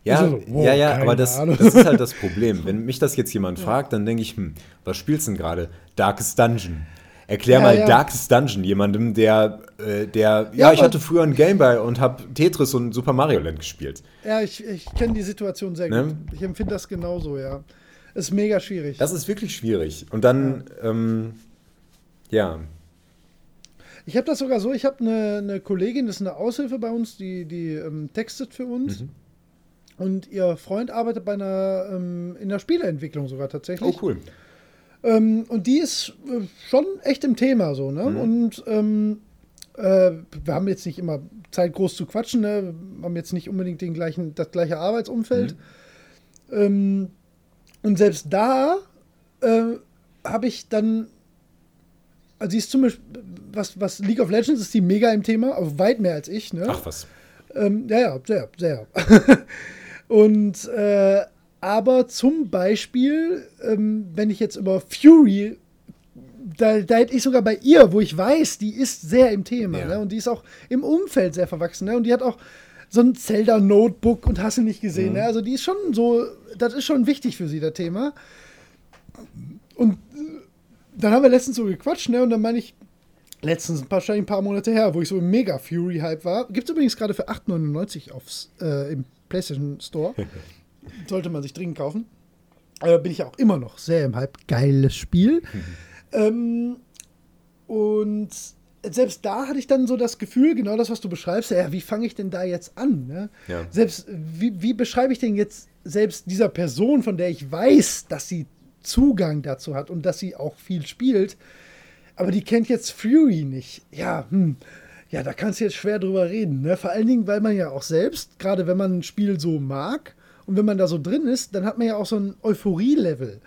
Ja, so, wow, ja, ja, aber das, das, ist halt das Problem. Wenn mich das jetzt jemand fragt, dann denke ich, hm, was spielst du denn gerade? Darkest Dungeon. Erklär ja, mal ja. Darkest Dungeon jemandem, der, äh, der ja, ja ich hatte früher einen Gameboy und habe Tetris und Super Mario Land gespielt. Ja, ich, ich kenne die Situation sehr ne? gut. Ich empfinde das genauso, ja. Ist mega schwierig. Das ist wirklich schwierig. Und dann, ähm, ja, ich habe das sogar so, ich habe eine, eine, Kollegin, das ist eine Aushilfe bei uns, die, die ähm, textet für uns. Mhm. Und ihr Freund arbeitet bei einer, ähm, in der Spieleentwicklung sogar tatsächlich. Oh, cool. Ähm, und die ist äh, schon echt im Thema so, ne? Mhm. Und ähm, äh, wir haben jetzt nicht immer Zeit, groß zu quatschen, ne? Wir haben jetzt nicht unbedingt den gleichen, das gleiche Arbeitsumfeld. Mhm. Ähm, und selbst da äh, habe ich dann also sie ist zum Beispiel, was, was League of Legends ist die mega im Thema, aber weit mehr als ich. Ne? Ach was. Ähm, ja, ja, sehr, sehr. Und äh, aber zum Beispiel, ähm, wenn ich jetzt über Fury, da, da hätte ich sogar bei ihr, wo ich weiß, die ist sehr im Thema ja. ne? und die ist auch im Umfeld sehr verwachsen. Ne? Und die hat auch so ein Zelda-Notebook und hast du nicht gesehen. Mhm. Ne? Also die ist schon so, das ist schon wichtig für sie, das Thema. Und dann haben wir letztens so gequatscht, ne? Und dann meine ich, letztens, wahrscheinlich ein paar Monate her, wo ich so im Mega Fury-Hype war. Gibt es übrigens gerade für 8,99 aufs, äh, im PlayStation Store. Sollte man sich dringend kaufen. Aber bin ich auch immer noch sehr im Hype. Geiles Spiel. ähm, und selbst da hatte ich dann so das Gefühl, genau das, was du beschreibst, ja, wie fange ich denn da jetzt an? Ne? Ja. Selbst, wie, wie beschreibe ich denn jetzt selbst dieser Person, von der ich weiß, dass sie Zugang dazu hat und dass sie auch viel spielt. Aber die kennt jetzt Fury nicht. Ja, hm. Ja, da kannst du jetzt schwer drüber reden. Ne? Vor allen Dingen, weil man ja auch selbst, gerade wenn man ein Spiel so mag und wenn man da so drin ist, dann hat man ja auch so ein Euphorie-Level.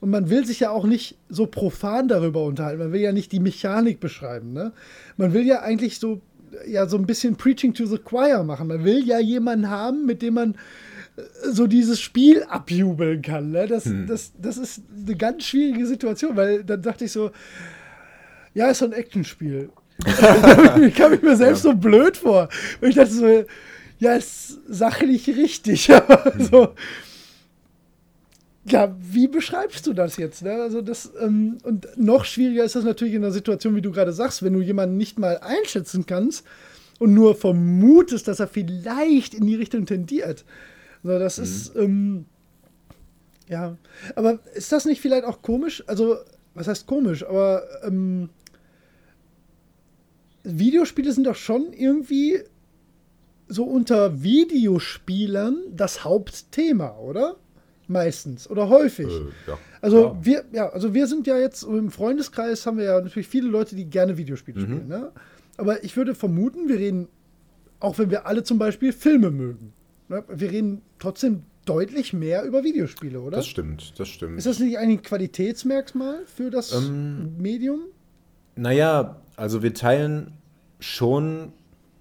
Und man will sich ja auch nicht so profan darüber unterhalten. Man will ja nicht die Mechanik beschreiben. Ne? Man will ja eigentlich so, ja, so ein bisschen Preaching to the Choir machen. Man will ja jemanden haben, mit dem man so dieses Spiel abjubeln kann. Ne? Das, hm. das, das ist eine ganz schwierige Situation, weil dann dachte ich so, ja, ist so ein Actionspiel. ich kam mir selbst ja. so blöd vor. Und ich dachte so, ja, ist sachlich richtig, aber hm. so. Ja, wie beschreibst du das jetzt? Ne? Also das, ähm, und noch schwieriger ist das natürlich in einer Situation, wie du gerade sagst, wenn du jemanden nicht mal einschätzen kannst und nur vermutest, dass er vielleicht in die Richtung tendiert. Also das mhm. ist, ähm, ja. Aber ist das nicht vielleicht auch komisch? Also, was heißt komisch? Aber ähm, Videospiele sind doch schon irgendwie so unter Videospielern das Hauptthema, oder? Meistens oder häufig. Äh, ja. Also ja. wir, ja, also wir sind ja jetzt im Freundeskreis haben wir ja natürlich viele Leute, die gerne Videospiele mhm. spielen. Ne? Aber ich würde vermuten, wir reden, auch wenn wir alle zum Beispiel Filme mögen? Wir reden trotzdem deutlich mehr über Videospiele, oder? Das stimmt, das stimmt. Ist das nicht ein Qualitätsmerkmal für das ähm, Medium? Naja, also wir teilen schon,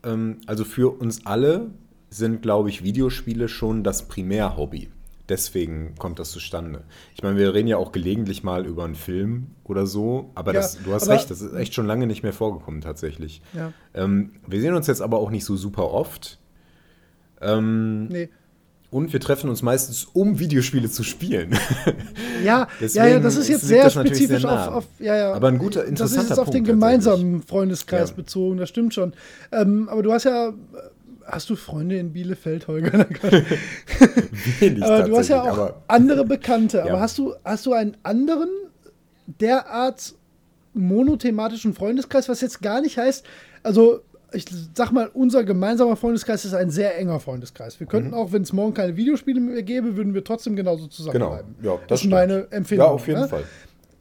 ähm, also für uns alle sind, glaube ich, Videospiele schon das Primärhobby. Deswegen kommt das zustande. Ich meine, wir reden ja auch gelegentlich mal über einen Film oder so, aber ja, das, du hast recht, das ist echt schon lange nicht mehr vorgekommen tatsächlich. Ja. Ähm, wir sehen uns jetzt aber auch nicht so super oft. Ähm, nee. Und wir treffen uns meistens, um Videospiele zu spielen. Ja, ja, ja, das ist jetzt sehr spezifisch sehr auf, auf, ja, ja. Aber ein guter, interessanter Punkt. Das ist jetzt auf den gemeinsamen Freundeskreis ja. bezogen, das stimmt schon. Ähm, aber du hast ja, hast du Freunde in Bielefeld, Holger? Wenig aber du hast ja auch andere Bekannte. Aber hast du, hast du einen anderen derart monothematischen Freundeskreis, was jetzt gar nicht heißt, also ich sag mal, unser gemeinsamer Freundeskreis ist ein sehr enger Freundeskreis. Wir könnten mhm. auch, wenn es morgen keine Videospiele mehr gäbe, würden wir trotzdem genauso zusammenbleiben. Genau, ja, das, das ist meine Empfehlung. Ja, auf jeden ne? Fall.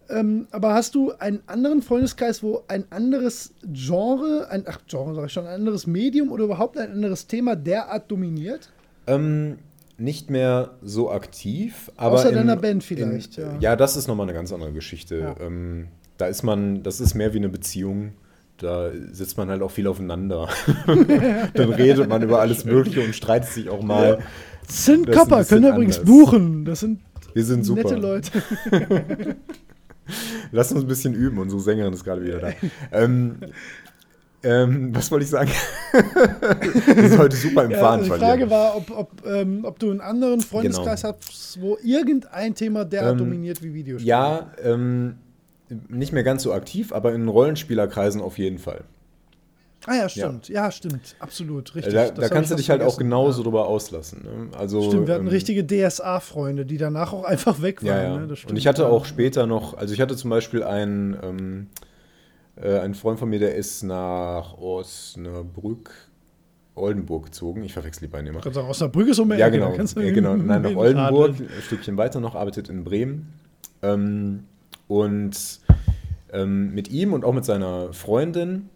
Ähm, aber hast du einen anderen Freundeskreis, wo ein anderes Genre, ein, ach, Genre sag ich schon, ein anderes Medium oder überhaupt ein anderes Thema derart dominiert? Ähm, nicht mehr so aktiv, aber. Außer in, deiner Band vielleicht, in, ja. Ja, das ist nochmal eine ganz andere Geschichte. Ja. Ähm, da ist man, das ist mehr wie eine Beziehung da sitzt man halt auch viel aufeinander. Dann redet man über alles Mögliche und streitet sich auch mal. Sind Kappa, können wir übrigens buchen. Das sind, wir sind super. nette Leute. Lass uns ein bisschen üben. Unsere Sängerin ist gerade wieder da. Ähm, ähm, was wollte ich sagen? Wir sind heute super im ja, Fahren also Die Frage war, ob, ob, ähm, ob, du einen anderen Freundeskreis genau. hast, wo irgendein Thema derart ähm, dominiert wie Videospiele. Ja, ähm, nicht mehr ganz so aktiv, aber in Rollenspielerkreisen auf jeden Fall. Ah ja, stimmt. Ja, ja stimmt. Absolut. Richtig. Da, da kannst du dich halt auch genauso ja. drüber auslassen. Ne? Also, stimmt, wir hatten ähm, richtige DSA-Freunde, die danach auch einfach weg waren. Ja, ja. Ne? Und ich hatte auch später noch, also ich hatte zum Beispiel einen, ähm, äh, einen Freund von mir, der ist nach Osnabrück, Oldenburg gezogen. Ich verwechsel die beiden immer. Kannst auch Osnabrück ist um Ja, genau. Ja, genau. Nein, nach Oldenburg, ein Stückchen weiter noch, arbeitet in Bremen. Ähm, und ähm, mit ihm und auch mit seiner Freundin,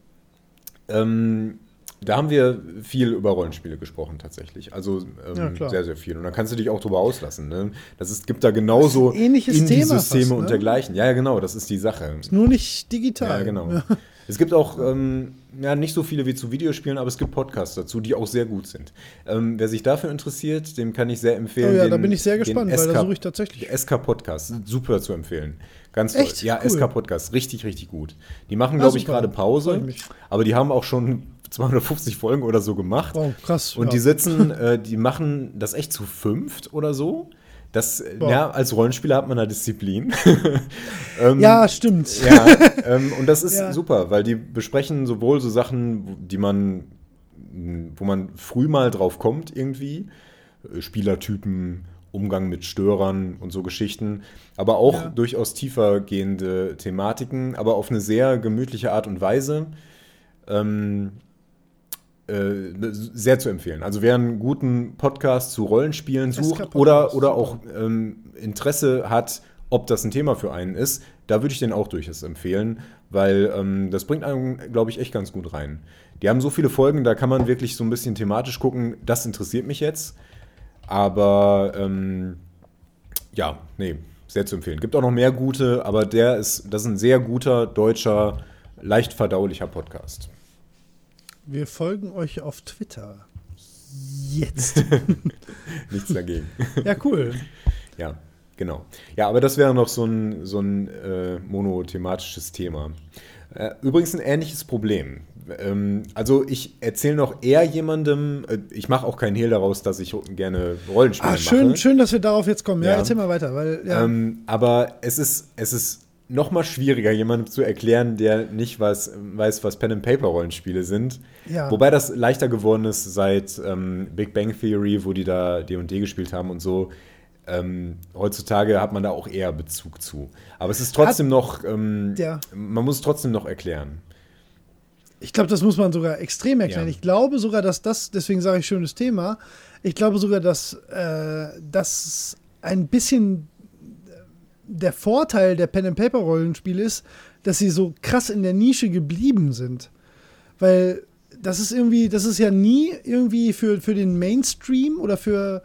ähm, da haben wir viel über Rollenspiele gesprochen tatsächlich. Also ähm, ja, sehr, sehr viel. Und da kannst du dich auch drüber auslassen. Ne? Das ist, gibt da genauso Indie-Systeme ne? und dergleichen. Ja, ja, genau, das ist die Sache. Ist nur nicht digital. Ja, genau. Ja. Es gibt auch, ähm, ja, nicht so viele wie zu Videospielen, aber es gibt Podcasts dazu, die auch sehr gut sind. Ähm, wer sich dafür interessiert, dem kann ich sehr empfehlen. Oh ja, den, da bin ich sehr gespannt, weil da suche ich tatsächlich. SK-Podcast, super zu empfehlen. Ganz toll. Echt? Ja, cool. SK-Podcast, richtig, richtig gut. Die machen, glaube ich, gerade Pause, aber die haben auch schon 250 Folgen oder so gemacht. Wow, krass. Und ja. die sitzen, äh, die machen das echt zu fünft oder so. Das, ja, als Rollenspieler hat man da Disziplin. ähm, ja, stimmt. Ja, ähm, und das ist ja. super, weil die besprechen sowohl so Sachen, die man, wo man früh mal drauf kommt irgendwie, äh, Spielertypen, Umgang mit Störern und so Geschichten, aber auch ja. durchaus tiefer gehende Thematiken, aber auf eine sehr gemütliche Art und Weise. Ähm, äh, sehr zu empfehlen. Also wer einen guten Podcast zu Rollenspielen sucht oder, oder auch ähm, Interesse hat, ob das ein Thema für einen ist, da würde ich den auch durchaus empfehlen, weil ähm, das bringt einen, glaube ich, echt ganz gut rein. Die haben so viele Folgen, da kann man wirklich so ein bisschen thematisch gucken, das interessiert mich jetzt. Aber ähm, ja, nee, Sehr zu empfehlen. Gibt auch noch mehr gute, aber der ist, das ist ein sehr guter, deutscher, leicht verdaulicher Podcast. Wir folgen euch auf Twitter. Jetzt. Nichts dagegen. ja, cool. Ja, genau. Ja, aber das wäre noch so ein, so ein äh, monothematisches Thema. Äh, übrigens ein ähnliches Problem. Ähm, also ich erzähle noch eher jemandem, äh, ich mache auch keinen Hehl daraus, dass ich gerne Rollenspiele Ah, schön, mache. schön, dass wir darauf jetzt kommen. Ja, Ja. erzähl mal weiter, weil ja. Ähm, aber es ist, es ist noch mal schwieriger, jemandem zu erklären, der nicht weiß, weiß was Pen-and-Paper-Rollenspiele sind. Ja. Wobei das leichter geworden ist seit ähm, Big Bang Theory, wo die da D&D gespielt haben und so. Ähm, heutzutage hat man da auch eher Bezug zu. Aber es ist trotzdem noch, ähm, Ja. man muss es trotzdem noch erklären. Ich glaube, das muss man sogar extrem erklären. Ja. Ich glaube sogar, dass das, deswegen sage ich schönes Thema, ich glaube sogar, dass äh, das ein bisschen der Vorteil der Pen-and-Paper-Rollenspiele ist, dass sie so krass in der Nische geblieben sind. Weil das ist irgendwie, das ist ja nie irgendwie für, für den Mainstream oder für,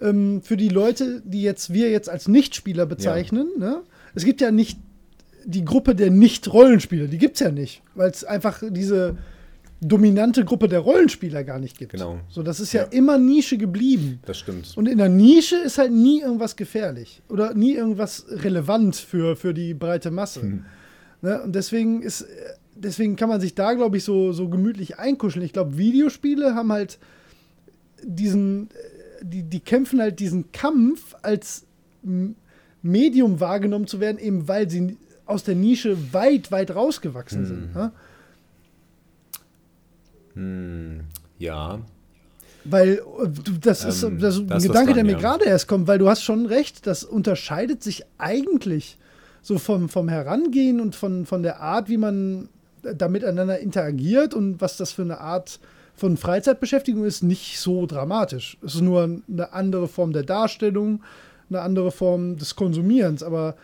ähm, für die Leute, die jetzt wir jetzt als Nichtspieler bezeichnen. Ne? Es gibt ja nicht die Gruppe der Nicht-Rollenspieler, die gibt es ja nicht, weil es einfach diese dominante Gruppe der Rollenspieler gar nicht gibt. Genau. So, das ist ja, Ja. immer Nische geblieben. Das stimmt. Und in der Nische ist halt nie irgendwas gefährlich oder nie irgendwas relevant für, für die breite Masse. Hm. Ne? Und deswegen ist, deswegen kann man sich da, glaube ich, so, so gemütlich einkuscheln. Ich glaube, Videospiele haben halt diesen, die, die kämpfen halt diesen Kampf als Medium wahrgenommen zu werden, eben weil sie aus der Nische weit, weit rausgewachsen sind. Ne? Hm, ja. Weil äh, das ist, Ähm, das ist da ein Gedanke, der dran, mir ja. gerade erst kommt, weil du hast schon recht, das unterscheidet sich eigentlich so vom, vom Herangehen und von, von der Art, wie man da miteinander interagiert und was das für eine Art von Freizeitbeschäftigung ist, nicht so dramatisch. Es ist nur eine andere Form der Darstellung, eine andere Form des Konsumierens, aber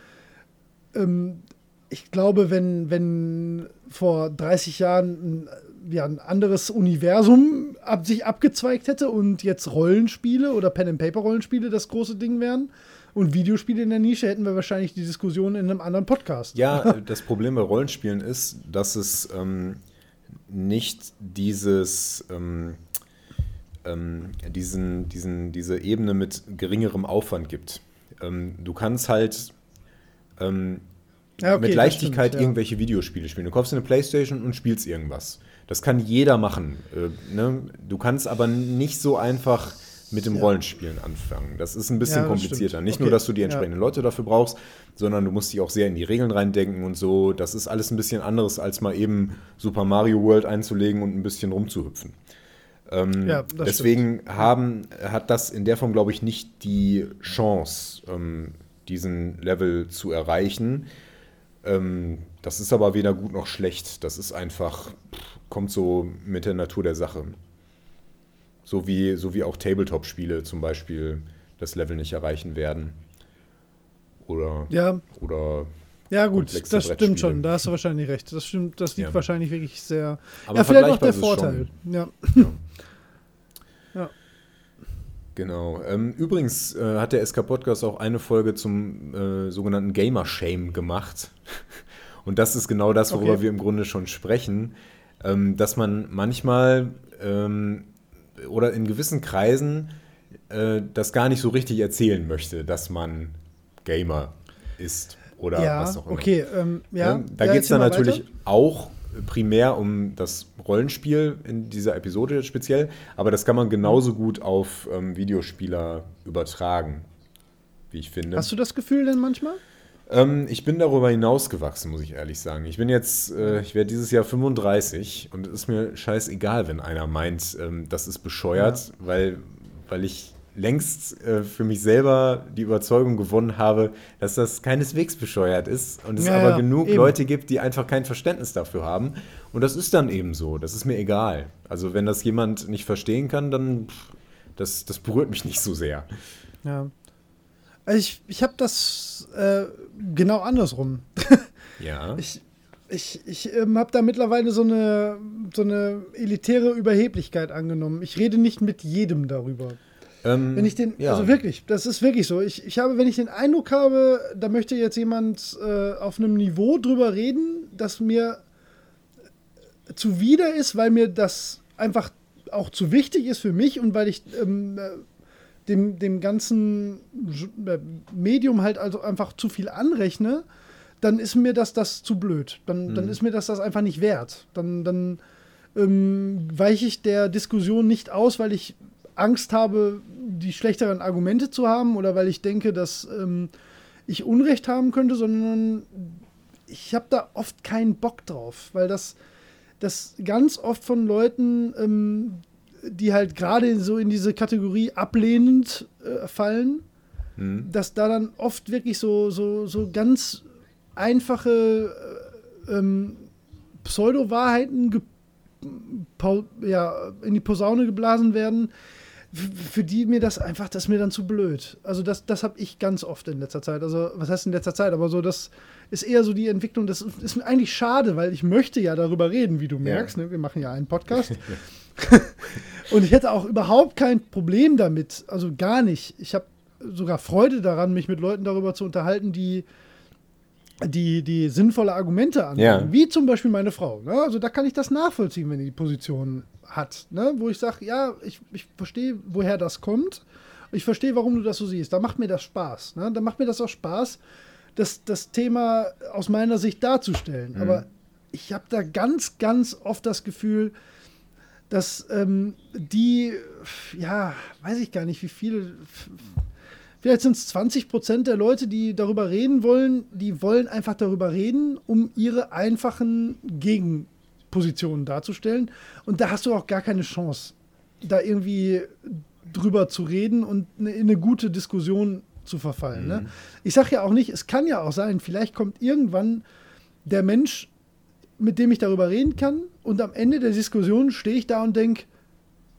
ähm, ich glaube, wenn, wenn vor 30 Jahren ein, ja, ein anderes Universum ab, sich abgezweigt hätte und jetzt Rollenspiele oder Pen-and-Paper-Rollenspiele das große Ding wären und Videospiele in der Nische, hätten wir wahrscheinlich die Diskussion in einem anderen Podcast. Ja, das Problem bei Rollenspielen ist, dass es ähm, nicht dieses, ähm, ähm, diesen, diesen, diese Ebene mit geringerem Aufwand gibt. Ähm, du kannst halt ähm, Ja, okay, mit Leichtigkeit stimmt, ja. irgendwelche Videospiele spielen. Du kaufst eine Playstation und spielst irgendwas. Das kann jeder machen. Äh, ne? Du kannst aber nicht so einfach mit dem Ja. Rollenspielen anfangen. Das ist ein bisschen komplizierter. stimmt. Nicht Okay, nur, dass du die entsprechenden Leute dafür brauchst, sondern du musst dich auch sehr in die Regeln reindenken und so. Das ist alles ein bisschen anderes, als mal eben Super Mario World einzulegen und ein bisschen rumzuhüpfen. Ähm, Ja, deswegen haben, hat das in der Form, glaube ich, nicht die Chance, ähm, diesen Level zu erreichen. Ähm, das ist aber weder gut noch schlecht. Das ist einfach, kommt so mit der Natur der Sache. So wie, so wie auch Tabletop-Spiele zum Beispiel das Level nicht erreichen werden. Oder, Ja, oder ja gut, das stimmt schon, da hast du wahrscheinlich recht. Das stimmt, das liegt Ja. wahrscheinlich wirklich sehr. Aber ja, vielleicht auch der Vorteil. es Ja. Genau. Ähm, übrigens äh, hat der SK Podcast auch eine Folge zum äh, sogenannten Gamer Shame gemacht. Und das ist genau das, worüber Okay. wir im Grunde schon sprechen, ähm, dass man manchmal ähm, oder in gewissen Kreisen äh, das gar nicht so richtig erzählen möchte, dass man Gamer ist oder ja, was auch immer. okay. Ähm, ja, Ne? Da ja, geht es dann natürlich weiter. auch primär um das Rollenspiel in dieser Episode speziell, aber das kann man genauso gut auf ähm, Videospieler übertragen, wie ich finde. Hast du das Gefühl denn manchmal? Ähm, ich bin darüber hinausgewachsen, muss ich ehrlich sagen. Ich bin jetzt, äh, ich werde dieses Jahr 35 und es ist mir scheißegal, wenn einer meint, ähm, das ist bescheuert, weil, weil ich längst äh, für mich selber die Überzeugung gewonnen habe, dass das keineswegs bescheuert ist und es Ja, aber ja, genug eben. Leute gibt, die einfach kein Verständnis dafür haben. Und das ist dann eben so. Das ist mir egal. Also wenn das jemand nicht verstehen kann, dann pff, das, das berührt mich nicht so sehr. Ja. Also ich, ich habe das äh, genau andersrum. Ja. Ich, ich, ich ähm, habe da mittlerweile so eine, so eine elitäre Überheblichkeit angenommen. Ich rede nicht mit jedem darüber. Ähm, wenn ich den, ja. also wirklich, das ist wirklich so. Ich, ich habe, wenn ich den Eindruck habe, da möchte jetzt jemand äh, auf einem Niveau drüber reden, das mir zuwider ist, weil mir das einfach auch zu wichtig ist für mich und weil ich ähm, äh, dem, dem ganzen äh, Medium halt also einfach zu viel anrechne, dann ist mir das, das zu blöd. Dann, mhm. dann ist mir das das einfach nicht wert. Dann, dann ähm, weiche ich der Diskussion nicht aus, weil ich Angst habe, die schlechteren Argumente zu haben oder weil ich denke, dass ähm, ich Unrecht haben könnte, sondern ich habe da oft keinen Bock drauf, weil das, das ganz oft von Leuten, ähm, die halt gerade so in diese Kategorie ablehnend äh, fallen, mhm. dass da dann oft wirklich so, so, so ganz einfache äh, ähm, Pseudo-Wahrheiten ja, in die Posaune geblasen werden, für die mir das einfach, das ist mir dann zu blöd. Also das, das habe ich ganz oft in letzter Zeit. Also was heißt in letzter Zeit? Aber so, das ist eher so die Entwicklung. Das ist mir eigentlich schade, weil ich möchte ja darüber reden, wie du merkst. Ja. Ne? Wir machen ja einen Podcast. Und ich hätte auch überhaupt kein Problem damit. Also gar nicht. Ich habe sogar Freude daran, mich mit Leuten darüber zu unterhalten, die die, die sinnvolle Argumente an, ja. wie zum Beispiel meine Frau. Ne? Also da kann ich das nachvollziehen, wenn die Position hat, ne? wo ich sage, ja, ich, ich verstehe, woher das kommt. Ich verstehe, warum du das so siehst. Da macht mir das Spaß. Ne? Da macht mir das auch Spaß, das, das Thema aus meiner Sicht darzustellen. Mhm. Aber ich habe da ganz, ganz oft das Gefühl, dass ähm, die, ja, weiß ich gar nicht, wie viele, vielleicht sind es 20 Prozent der Leute, die darüber reden wollen, die wollen einfach darüber reden, um ihre einfachen Gegen Positionen darzustellen. Und da hast du auch gar keine Chance, da irgendwie drüber zu reden und in eine gute Ne, zu verfallen. Ne? Mhm. Ne? Ich sage ja auch nicht, es kann ja auch sein, vielleicht kommt irgendwann der Mensch, mit dem ich darüber reden kann, und am Ende der Diskussion stehe ich da und denke,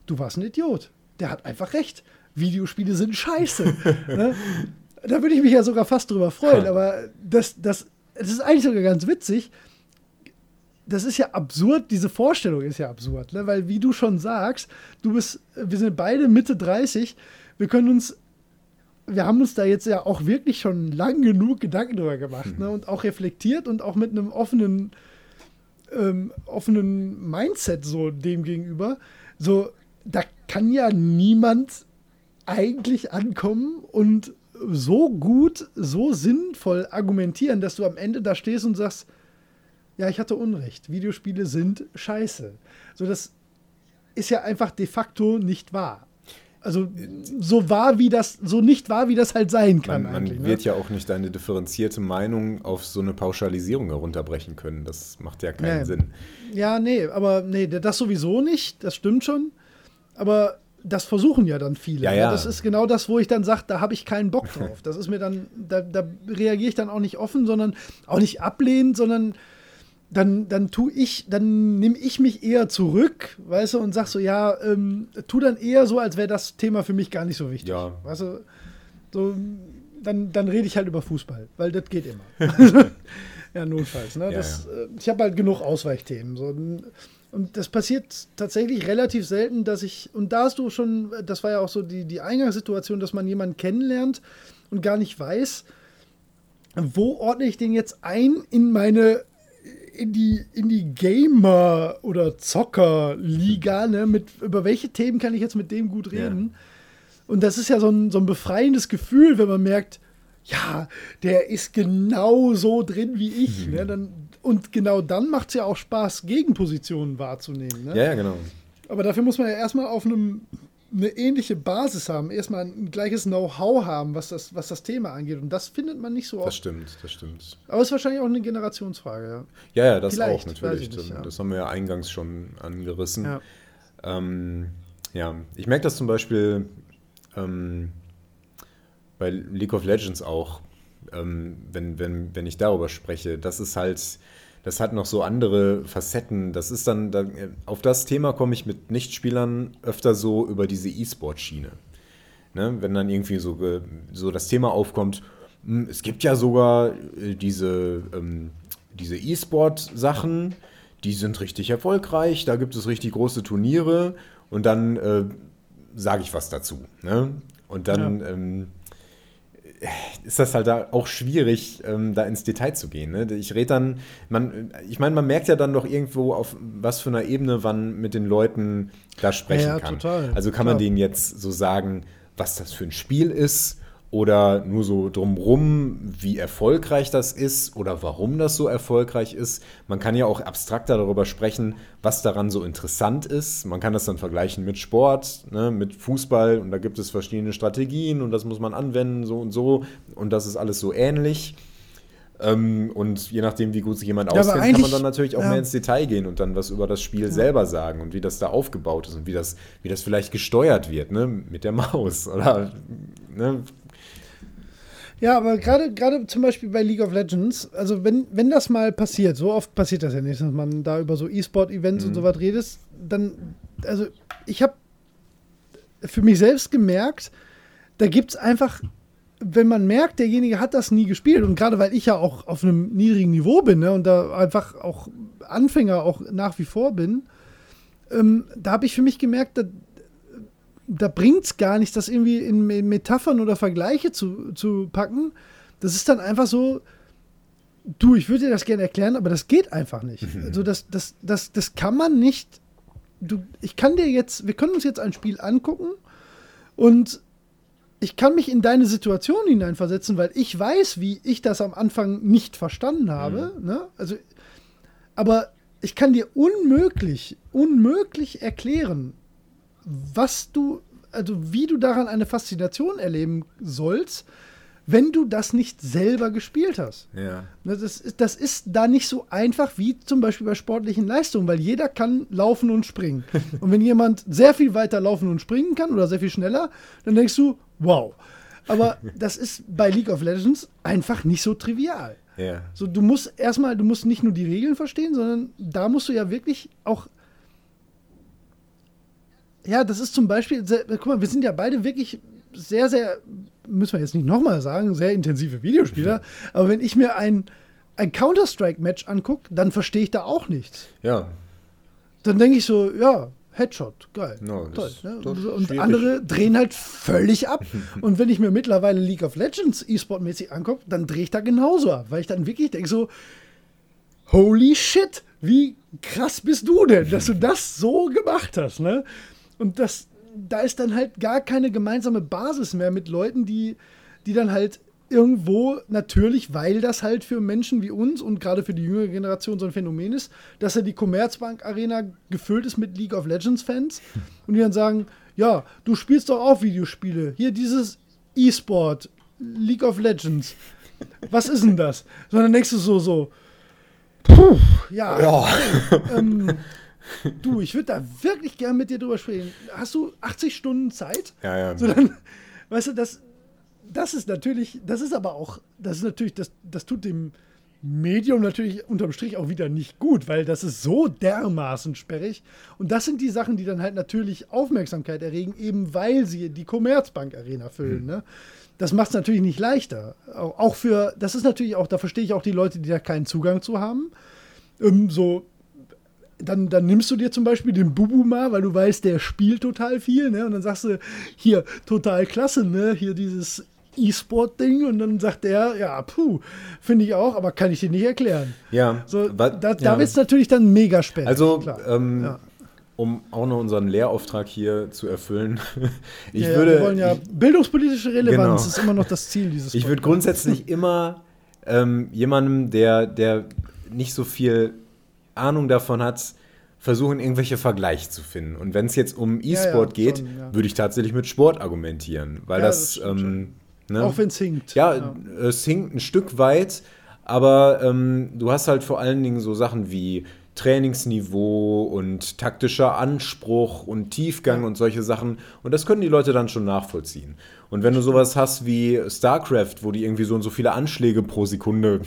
du warst ein Idiot. Der hat einfach recht. Videospiele sind scheiße. ne? Da würde ich mich ja sogar fast drüber freuen, aber das, das, das ist eigentlich sogar ganz witzig, das ist ja absurd, diese Vorstellung ist ja absurd, ne? weil wie du schon sagst, du bist, wir sind beide Mitte 30, wir können uns, wir haben uns da jetzt ja auch wirklich schon lang genug Gedanken drüber gemacht ne? und auch reflektiert und auch mit einem offenen, ähm, offenen Mindset so dem gegenüber. So, da kann ja niemand eigentlich ankommen und so gut, so sinnvoll argumentieren, dass du am Ende da stehst und sagst, ja, ich hatte Unrecht. Videospiele sind scheiße. So, das ist ja einfach de facto nicht wahr. Also so wahr wie das, so nicht wahr, wie das halt sein kann. Man, man ne? wird ne? ja auch nicht eine differenzierte Meinung auf so eine Pauschalisierung herunterbrechen können. Das macht ja keinen nee. Sinn. Ja, nee, aber nee, das sowieso nicht, das stimmt schon. Aber das versuchen ja dann viele. Ja, ne? ja. Das ist genau das, wo ich dann sage, da habe ich keinen Bock drauf. Das ist mir dann, da, da reagiere ich dann auch nicht offen, sondern auch nicht ablehnend, sondern dann, dann tu ich, dann nehme ich mich eher zurück, weißt du, und sag so, ja, ähm, tu dann eher so, als wäre das Thema für mich gar nicht so wichtig. Ja. Weißt du, so, dann, dann rede ich halt über Fußball, weil das geht immer. ja, notfalls. Ne? Das, ja. Äh, ich habe halt genug Ausweichthemen. So. Und das passiert tatsächlich relativ selten, dass ich, und da hast du schon, das war ja auch so die, die Eingangssituation, dass man jemanden kennenlernt und gar nicht weiß, wo ordne ich den jetzt ein in meine in die, in die Gamer- oder Zocker-Liga, ne? Mit, über welche Themen kann ich jetzt mit dem gut reden? Ja. Und das ist ja so ein, so ein befreiendes Gefühl, wenn man merkt, ja, der ist genau so drin wie ich. Mhm. Ne? Dann, und genau dann macht es ja auch Spaß, Gegenpositionen wahrzunehmen. Ne? Ja, ja, genau. Aber dafür muss man ja erstmal auf einem eine ähnliche Basis haben, erstmal ein gleiches Know-how haben, was das, was das Thema angeht. Und das findet man nicht so oft. Das stimmt, das stimmt. Aber es ist wahrscheinlich auch eine Generationsfrage, ja. Ja, ja, das Vielleicht, auch natürlich. Nicht, ja. Das haben wir ja eingangs schon angerissen. Ja, ähm, ja. ich merke das zum Beispiel ähm, bei League of Legends auch, ähm, wenn, wenn, wenn ich darüber spreche. Das ist halt das hat noch so andere Facetten. Das ist dann, da, auf das Thema komme ich mit Nichtspielern öfter so über diese E-Sport-Schiene. Ne? Wenn dann irgendwie so, so das Thema aufkommt, hm, es gibt ja sogar äh, diese, ähm, diese E-Sport-Sachen, die sind richtig erfolgreich, da gibt es richtig große Turniere und dann äh, sage ich was dazu. Ne? Und dann ja. ähm, ist das halt da auch schwierig, ähm, da ins Detail zu gehen. Ne? Ich rede dann, man, ich meine, man merkt ja dann doch irgendwo, auf was für einer Ebene man mit den Leuten da sprechen ja, kann. Total. Also kann man denen jetzt so sagen, was das für ein Spiel ist oder nur so drumrum, wie erfolgreich das ist oder warum das so erfolgreich ist. Man kann ja auch abstrakter darüber sprechen, was daran so interessant ist. Man kann das dann vergleichen mit Sport, ne, mit Fußball und da gibt es verschiedene Strategien und das muss man anwenden, so und so und das ist alles so ähnlich. Ähm, und je nachdem, wie gut sich jemand ja, auskennt, kann man dann natürlich auch ja. mehr ins Detail gehen und dann was über das Spiel ja. selber sagen und wie das da aufgebaut ist und wie das, wie das vielleicht gesteuert wird, ne, mit der Maus oder ne, ja, aber gerade gerade zum Beispiel bei League of Legends, also wenn, wenn das mal passiert, so oft passiert das ja nicht, dass man da über so E-Sport-Events mhm. und so was redet, dann, also ich habe für mich selbst gemerkt, da gibt es einfach, wenn man merkt, derjenige hat das nie gespielt und gerade weil ich ja auch auf einem niedrigen Niveau bin ne, und da einfach auch Anfänger auch nach wie vor bin, ähm, da habe ich für mich gemerkt, da, da bringt es gar nicht, das irgendwie in Metaphern oder Vergleiche zu, zu packen. Das ist dann einfach so, du, ich würde dir das gerne erklären, aber das geht einfach nicht. Mhm. Also das, das, das, das kann man nicht. Du, ich kann dir jetzt, wir können uns jetzt ein Spiel angucken und ich kann mich in deine Situation hineinversetzen, weil ich weiß, wie ich das am Anfang nicht verstanden habe. Mhm. Ne? Also, aber ich kann dir unmöglich, unmöglich erklären, was du, also wie du daran eine Faszination erleben sollst, wenn du das nicht selber gespielt hast. Ja. Das ist, das ist da nicht so einfach wie zum Beispiel bei sportlichen Leistungen, weil jeder kann laufen und springen. und wenn jemand sehr viel weiter laufen und springen kann oder sehr viel schneller, dann denkst du, wow. Aber das ist bei League of Legends einfach nicht so trivial. Ja. So, du musst erstmal, du musst nicht nur die Regeln verstehen, sondern da musst du ja wirklich auch ja, das ist zum Beispiel, sehr, guck mal, wir sind ja beide wirklich sehr, sehr, müssen wir jetzt nicht nochmal sagen, sehr intensive Videospieler. Aber wenn ich mir ein, ein Counter-Strike-Match angucke, dann verstehe ich da auch nichts. Ja. Dann denke ich so, ja, Headshot, geil. No, toll. Ne? Und, und andere drehen halt völlig ab. und wenn ich mir mittlerweile League of Legends E-Sport-mäßig angucke, dann drehe ich da genauso ab, weil ich dann wirklich denke so, holy shit, wie krass bist du denn, dass du das so gemacht hast, ne? Und das, da ist dann halt gar keine gemeinsame Basis mehr mit Leuten, die, die dann halt irgendwo natürlich, weil das halt für Menschen wie uns und gerade für die jüngere Generation so ein Phänomen ist, dass ja die Commerzbank Arena gefüllt ist mit League of Legends Fans und die dann sagen, ja, du spielst doch auch Videospiele. Hier dieses E-Sport, League of Legends. Was ist denn das? Sondern du so, so, puh, ja. ja. Ähm, Du, ich würde da wirklich gern mit dir drüber sprechen. Hast du 80 Stunden Zeit? Ja, ja. So dann, weißt du, das, das ist natürlich, das ist aber auch, das ist natürlich, das, das tut dem Medium natürlich unterm Strich auch wieder nicht gut, weil das ist so dermaßen sperrig. Und das sind die Sachen, die dann halt natürlich Aufmerksamkeit erregen, eben weil sie die Commerzbank Arena füllen. Mhm. Ne? Das macht es natürlich nicht leichter. Auch für, das ist natürlich auch, da verstehe ich auch die Leute, die da keinen Zugang zu haben. Ähm, so, dann, dann nimmst du dir zum Beispiel den Bubu mal, weil du weißt, der spielt total viel, ne? Und dann sagst du, hier, total klasse, ne? Hier dieses E-Sport-Ding und dann sagt er, ja, puh, finde ich auch, aber kann ich dir nicht erklären. Ja. So, da da ja. wird es natürlich dann mega spannend. Also, ähm, ja. um auch noch unseren Lehrauftrag hier zu erfüllen, ich ja, würde. Wir wollen ja, bildungspolitische Relevanz genau. ist immer noch das Ziel dieses Ich würde grundsätzlich immer ähm, jemandem, der, der nicht so viel Ahnung davon hat, versuchen, irgendwelche Vergleiche zu finden. Und wenn es jetzt um E-Sport ja, ja, geht, ja. würde ich tatsächlich mit Sport argumentieren, weil das. das ähm, ne? Auch wenn es hinkt. Ja, es hinkt ein Stück weit, aber ähm, du hast halt vor allen Dingen so Sachen wie Trainingsniveau und taktischer Anspruch und Tiefgang und solche Sachen. Und das können die Leute dann schon nachvollziehen. Und wenn du sowas hast wie StarCraft, wo die irgendwie so und so viele Anschläge pro Sekunde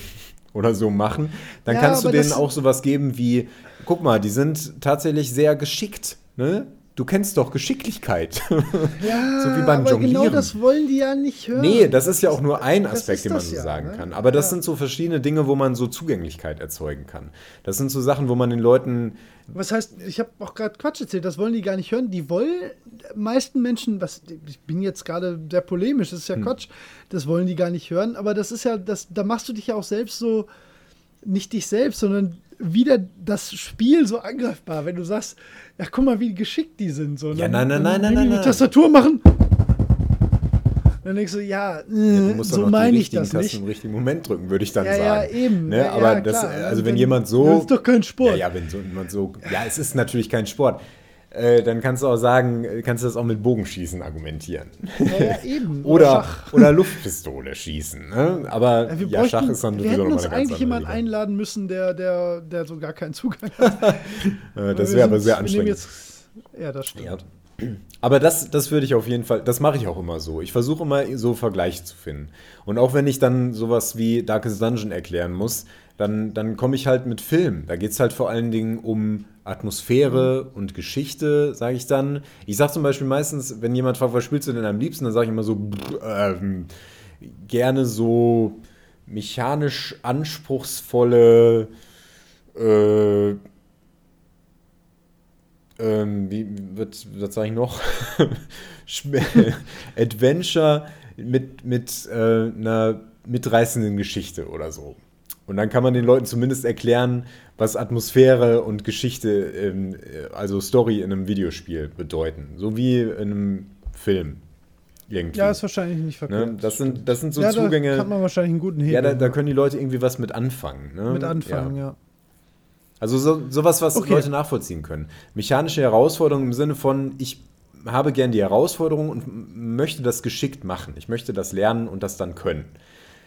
oder so machen, dann ja, kannst du denen auch sowas geben wie, guck mal, die sind tatsächlich sehr geschickt. Ne? Du kennst doch Geschicklichkeit. Ja, so wie beim aber genau Jonglieren. das wollen die ja nicht hören. Nee, das ist ja auch nur ein Aspekt, den man so ja, sagen ne? kann. Aber das Ja. sind so verschiedene Dinge, wo man so Zugänglichkeit erzeugen kann. Das sind so Sachen, wo man den Leuten Was heißt, ich habe auch gerade Quatsch erzählt, das wollen die gar nicht hören. Die wollen, die meisten Menschen, was, ich bin jetzt gerade sehr polemisch, das ist ja Hm. Quatsch, das wollen die gar nicht hören, aber das ist ja, das, da machst du dich ja auch selbst so, nicht dich selbst, sondern wieder das Spiel so angreifbar, wenn du sagst, ja, guck mal, wie geschickt die sind. So, Ja, nein, nein, nein, nein, die nein, nein. Tastatur machen. Dann denkst du, ja, äh, Du musst so meine die ich das Tasten nicht. im richtigen Moment drücken, würde ich dann Ja, ja, sagen. eben. Ne? Ja, Aber ja, das, also wenn Wenn- jemand so. Das ist doch kein Sport. Ja, ja, wenn so jemand so. Ja, es ist natürlich kein Sport. Äh, dann kannst du auch sagen, äh, kannst du das auch mit Bogenschießen argumentieren. Ja, ja, eben. Oder, oder Luftpistole schießen. Ne? Aber Ja, wir, ja, Schach ist dann wir hätten uns eigentlich jemanden einladen müssen, der, der, der so gar keinen Zugang hat. Äh, Das wäre aber sehr anstrengend. Jetzt, ja, das stimmt. Ja. Aber das, das würde ich auf jeden Fall, das mache ich auch immer so. Ich versuche immer so Vergleiche zu finden. Und auch wenn ich dann sowas wie Darkest Dungeon erklären muss, dann, dann komme ich halt mit Film. Da geht es halt vor allen Dingen um Atmosphäre und Geschichte, sage ich dann. Ich sage zum Beispiel meistens, wenn jemand fragt, was spielst du denn am liebsten, dann sage ich immer so, ähm, gerne so mechanisch anspruchsvolle äh, ähm, wie wird, was sage ich noch? Adventure mit, mit äh, einer mitreißenden Geschichte oder so. Und dann kann man den Leuten zumindest erklären, was Atmosphäre und Geschichte, äh, also Story in einem Videospiel bedeuten. So wie in einem Film. Irgendwie. Ja, ist wahrscheinlich nicht verkehrt. ne? das, sind, das sind so ja, Zugänge. Da kann man wahrscheinlich einen guten Hebel ja, da, da können die Leute irgendwie was mit anfangen. Ne? mit anfangen, ja. Also so, sowas, was Okay. Leute nachvollziehen können. Mechanische Herausforderungen im Sinne von, ich habe gern die Herausforderung und möchte das geschickt machen. Ich möchte das lernen und das dann können.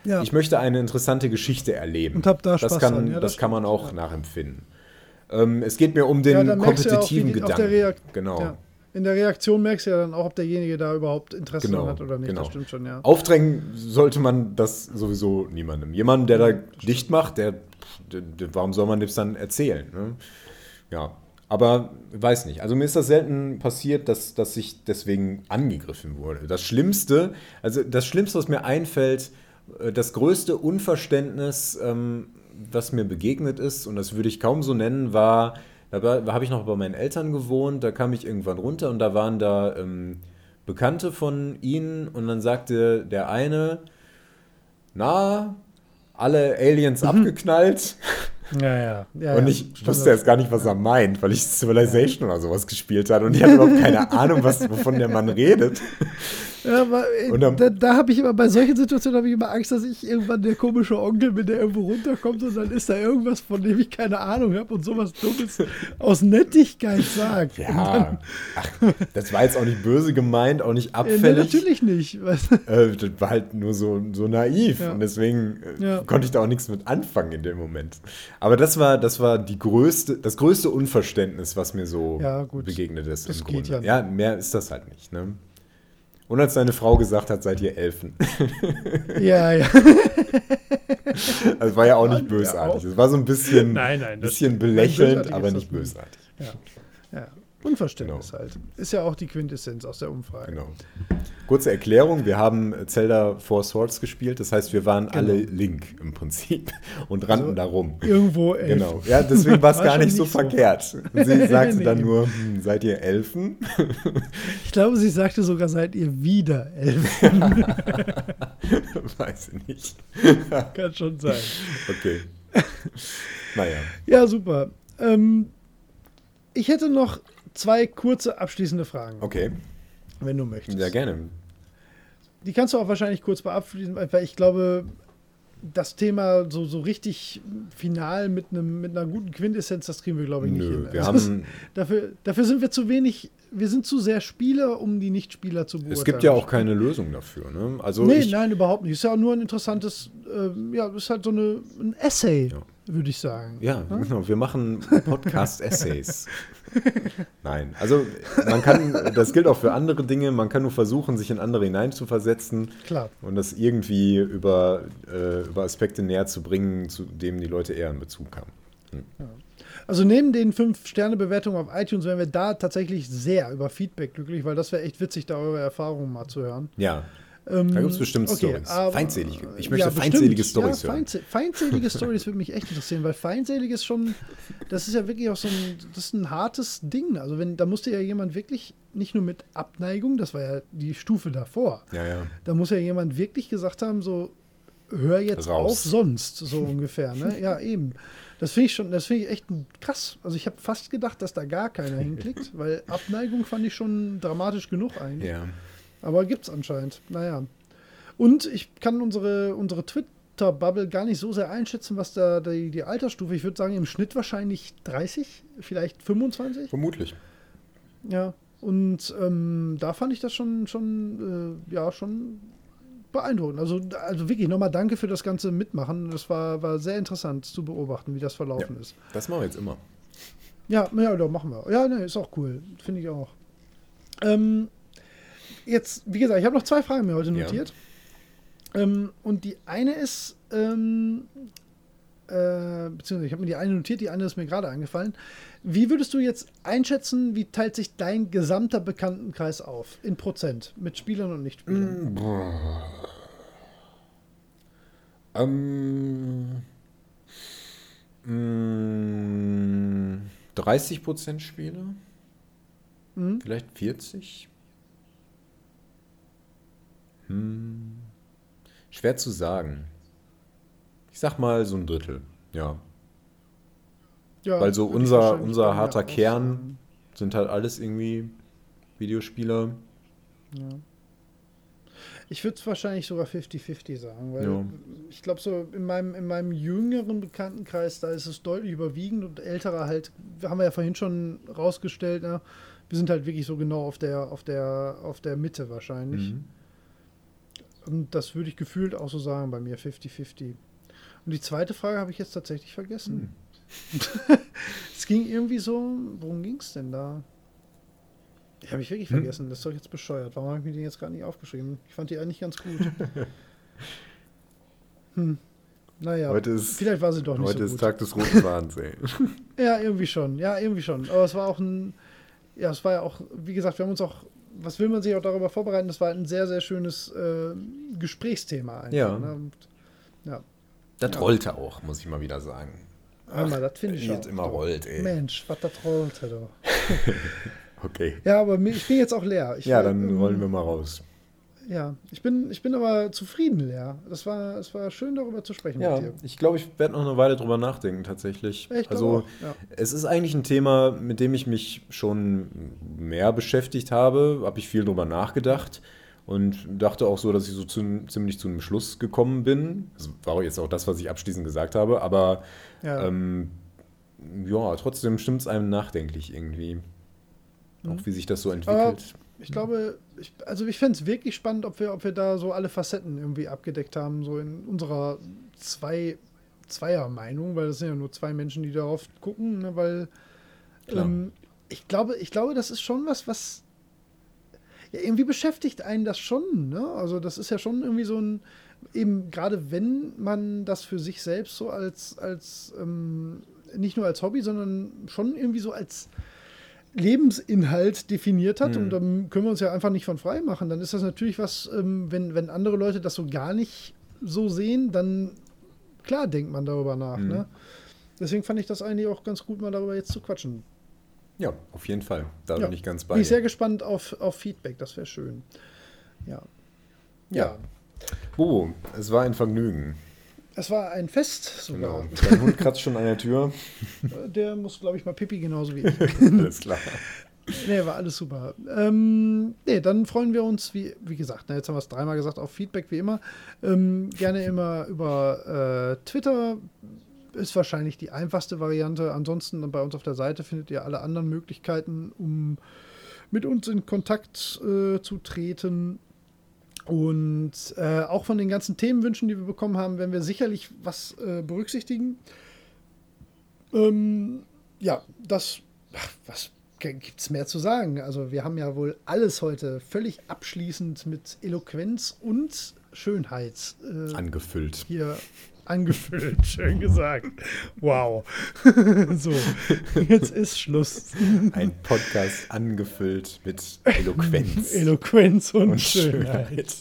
Ja. Ich möchte eine interessante Geschichte erleben. Und hab da das Spaß kann, dran. Ja, das das kann man auch ja. nachempfinden. Ähm, es geht mir um den Ja, auch, kompetitiven auf Gedanken. genau. ja. In der Reaktion merkst du ja dann auch, ob derjenige da überhaupt Interesse Genau, hat oder nicht. genau. Das stimmt schon, ja. Aufdrängen sollte man das sowieso niemandem. Jemand, der da dicht macht, der, der, der, warum soll man das dann erzählen? Ne? Ja, aber weiß nicht. Also mir ist das selten passiert, dass, dass ich deswegen angegriffen wurde. Das Schlimmste, also das Schlimmste, was mir einfällt, das größte Unverständnis, ähm, was mir begegnet ist, und das würde ich kaum so nennen, war, da war- habe ich noch bei meinen Eltern gewohnt, da kam ich irgendwann runter und da waren da ähm, Bekannte von ihnen und dann sagte der eine, na, alle Aliens abgeknallt. Ja, ja. ja Und ja. ich wusste jetzt gar nicht, was er meint, weil ich Civilization oder sowas gespielt hatte und ich hatte überhaupt keine Ahnung, was, wovon der Mann redet. Ja, aber äh, dann- da, da habe ich immer, bei solchen Situationen habe ich immer Angst, dass ich irgendwann der komische Onkel bin, der irgendwo runterkommt und dann ist da irgendwas, von dem ich keine Ahnung habe und sowas Dummes aus Nettigkeit sagt. Ja, ach, das war jetzt auch nicht böse gemeint, auch nicht dann, äh, nee, abfällig. natürlich nicht. Äh, das war halt nur so, so naiv Ja. und deswegen äh, Ja. konnte ich da auch nichts mit anfangen in dem Moment. Aber das war, das war die größte, das größte Unverständnis, was mir so Ja, begegnet ist. Das im Grunde. ja ja, mehr ist das halt nicht. Ne? Und als deine Frau gesagt hat, seid ihr Elfen. Ja, ja. Also war ja auch nicht bösartig. Es war so ein bisschen, Nein, nein, bisschen belächelnd, aber nicht. bösartig. ja. ja. Unverständnis Genau. halt. Ist ja auch die Quintessenz aus der Umfrage. Genau. Kurze Erklärung, wir haben Zelda Four Swords gespielt, das heißt, wir waren alle Link im Prinzip und rannten Also, da rum. Irgendwo elf. Genau. Ja, deswegen war es gar nicht so so. verkehrt. Und sie sagte Nee. dann nur, hm, seid ihr Elfen? Ich glaube, sie sagte sogar, seid ihr wieder elf. Weiß ich nicht. Kann schon sein. Okay. Naja. Ja, super. Ähm, ich hätte noch zwei kurze abschließende Fragen, Okay. wenn du möchtest. Sehr gerne. Die kannst du auch wahrscheinlich kurz beabschließen, weil ich glaube, das Thema so, so richtig final mit, einem, mit einer guten Quintessenz, das kriegen wir, glaube ich, nicht Nö, hin. wir Also haben, dafür, dafür sind wir zu wenig, wir sind zu sehr Spieler, um die Nicht-Spieler zu beurteilen. es gibt ja auch keine Lösung dafür. Ne? Also Nee, ich, nein, überhaupt nicht. Ist ja auch nur ein interessantes, ähm, ja, ist halt so eine, ein Essay, Ja. würde ich sagen. Ja, genau. Wir machen Podcast-Essays. Nein, also man kann, das gilt auch für andere Dinge, man kann nur versuchen, sich in andere hineinzuversetzen Klar. und das irgendwie über, äh, über Aspekte näher zu bringen, zu denen die Leute eher in Bezug haben. Also neben den 5-Sterne-Bewertungen auf iTunes wären wir da tatsächlich sehr über Feedback glücklich, weil das wäre echt witzig, da eure Erfahrungen mal zu hören. Ja. Ähm, Da gibt es bestimmt okay, Stories. Feindselige. Ich möchte Ja, feindselige. Stories ja, hören. feindsel- Feindselige Stories würde mich echt interessieren, weil feindselig ist schon, das ist ja wirklich auch so ein, das ist ein hartes Ding. Also wenn, da musste ja jemand wirklich, nicht nur mit Abneigung, das war ja die Stufe davor, Ja, ja. da muss ja jemand wirklich gesagt haben, so, hör jetzt Raus. auf sonst, so ungefähr, ne? Ja, eben. Das finde ich schon, das finde ich echt krass. Also ich habe fast gedacht, dass da gar keiner hinklickt, weil Abneigung fand ich schon dramatisch genug eigentlich. Ja. Aber gibt's anscheinend. Naja. Und ich kann unsere, unsere Twitter-Bubble gar nicht so sehr einschätzen, was da die, die Altersstufe, ich würde sagen, im Schnitt wahrscheinlich 30, vielleicht 25. Vermutlich. Ja. Und ähm, da fand ich das schon, schon, äh, ja, schon beeindruckend. Also, also wirklich nochmal danke für das ganze Mitmachen. Das war, war sehr interessant zu beobachten, wie das verlaufen Ja. ist. Das machen wir jetzt immer. Ja, ja, doch, machen wir. Ja, ne, ist auch cool. Finde ich auch. Ähm, jetzt, wie gesagt, ich habe noch zwei Fragen mir heute Ja. notiert. Ähm, und die eine ist, ähm, äh, beziehungsweise ich habe mir die eine notiert, die andere ist mir gerade eingefallen. Wie würdest du jetzt einschätzen, wie teilt sich dein gesamter Bekanntenkreis auf? In Prozent, mit Spielern und Nichtspielern? Ähm, mh, 30% Spieler? Mhm. Vielleicht 40? Hm. Schwer zu sagen. Ich sag mal so ein Drittel. Ja. Ja, Weil so unser- unser harter auch Kern-. Sind halt alles irgendwie Videospieler. Ja. Ich würde es wahrscheinlich sogar 50-50 sagen, weil Ja. ich glaube, so in meinem, in meinem jüngeren Bekanntenkreis, da ist es deutlich überwiegend und ältere halt, haben wir ja vorhin schon rausgestellt, ne? wir sind halt wirklich so genau auf der, auf der, auf der Mitte wahrscheinlich. Mhm. Und das würde ich gefühlt auch so sagen bei mir, 50-50. Und die zweite Frage habe ich jetzt tatsächlich vergessen. es ging irgendwie so, worum ging es denn da? Die habe ich wirklich Hm. vergessen, das ist doch jetzt bescheuert. Warum habe ich mir den jetzt gerade nicht aufgeschrieben? Ich fand die eigentlich ganz gut. hm. Naja, Heute ist, vielleicht war sie doch nicht heute so ist gut. Tag des roten ey. Ja, irgendwie schon. Ja, irgendwie schon. Aber es war auch ein, ja, es war ja auch, wie gesagt, wir haben uns auch, was will man sich auch darüber vorbereiten? Das war ein sehr, sehr schönes äh, Gesprächsthema einfach. Ja. Ne? Und. Das Ja. rollte auch, muss ich mal wieder sagen. Hör mal, das finde ich Jetzt auch. immer rollt, ey. Mensch, was das rollte doch. Okay. Ja, aber ich bin jetzt auch leer. Ich, Ja, äh, dann ähm, rollen wir mal raus. Ja, ich bin, ich bin aber zufrieden leer. Das war, es war schön, darüber zu sprechen Ja, mit dir. ich glaube, ich werde noch eine Weile drüber nachdenken, tatsächlich. Ich also, auch, ja. es ist eigentlich ein Thema, mit dem ich mich schon mehr beschäftigt habe. Habe ich viel drüber nachgedacht und dachte auch so, dass ich so zu, ziemlich zu einem Schluss gekommen bin. Das war jetzt auch das, was ich abschließend gesagt habe, aber Ja. ähm, ja, trotzdem stimmt es einem nachdenklich irgendwie. Auch wie sich das so entwickelt. Ich glaube, ich, also ich fände es wirklich spannend, ob wir, ob wir da so alle Facetten irgendwie abgedeckt haben, so in unserer zwei, Zweier-Meinung, weil das sind ja nur zwei Menschen, die darauf gucken, ne, weil ähm, ich glaube, ich glaube, das ist schon was, was ja, irgendwie beschäftigt einen das schon, ne? Also das ist ja schon irgendwie so ein, eben gerade wenn man das für sich selbst so als, als ähm, nicht nur als Hobby, sondern schon irgendwie so als Lebensinhalt definiert hat Mhm. und dann können wir uns ja einfach nicht von frei machen. Dann ist das natürlich was, ähm, wenn, wenn andere Leute das so gar nicht so sehen, dann klar denkt man darüber nach. Mhm. Ne? Deswegen fand ich das eigentlich auch ganz gut, mal darüber jetzt zu quatschen. Ja, auf jeden Fall. Da Ja. bin ich ganz bei Bin ich sehr gespannt auf, auf Feedback, das wäre schön. Ja. Ja. Bobo, es war ein Vergnügen. Es war ein Fest sogar. Genau. Dein Hund kratzt schon an der Tür. Der muss, glaube ich, mal Pipi genauso wie ich. Alles klar. Nee, war alles super. Ähm, nee, dann freuen wir uns, wie, wie gesagt, ne, jetzt haben wir es dreimal gesagt, auf Feedback wie immer. Ähm, gerne immer über äh, Twitter ist wahrscheinlich die einfachste Variante. Ansonsten bei uns auf der Seite findet ihr alle anderen Möglichkeiten, um mit uns in Kontakt äh, zu treten. Und äh, auch von den ganzen Themenwünschen, die wir bekommen haben, werden wir sicherlich was äh, berücksichtigen. Ähm, ja, das, ach, was gibt es mehr zu sagen? Also wir haben ja wohl alles heute völlig abschließend mit Eloquenz und Schönheits. Äh, Angefüllt. Hier angefüllt, schön gesagt. Wow. so, jetzt ist Schluss. Ein Podcast angefüllt mit Eloquenz. Eloquenz und, und Schönheit. Schönheit.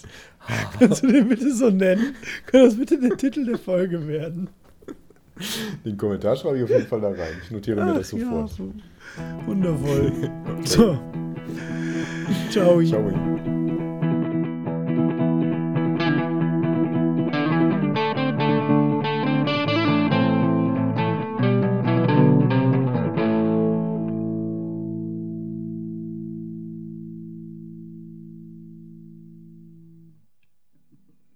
Kannst du den bitte so nennen? Kann das bitte der Titel der Folge werden? Den Kommentar schreibe ich auf jeden Fall da rein. Ich notiere Ach, mir das sofort. Ja, so. Wundervoll. So. Ciao. Ciao.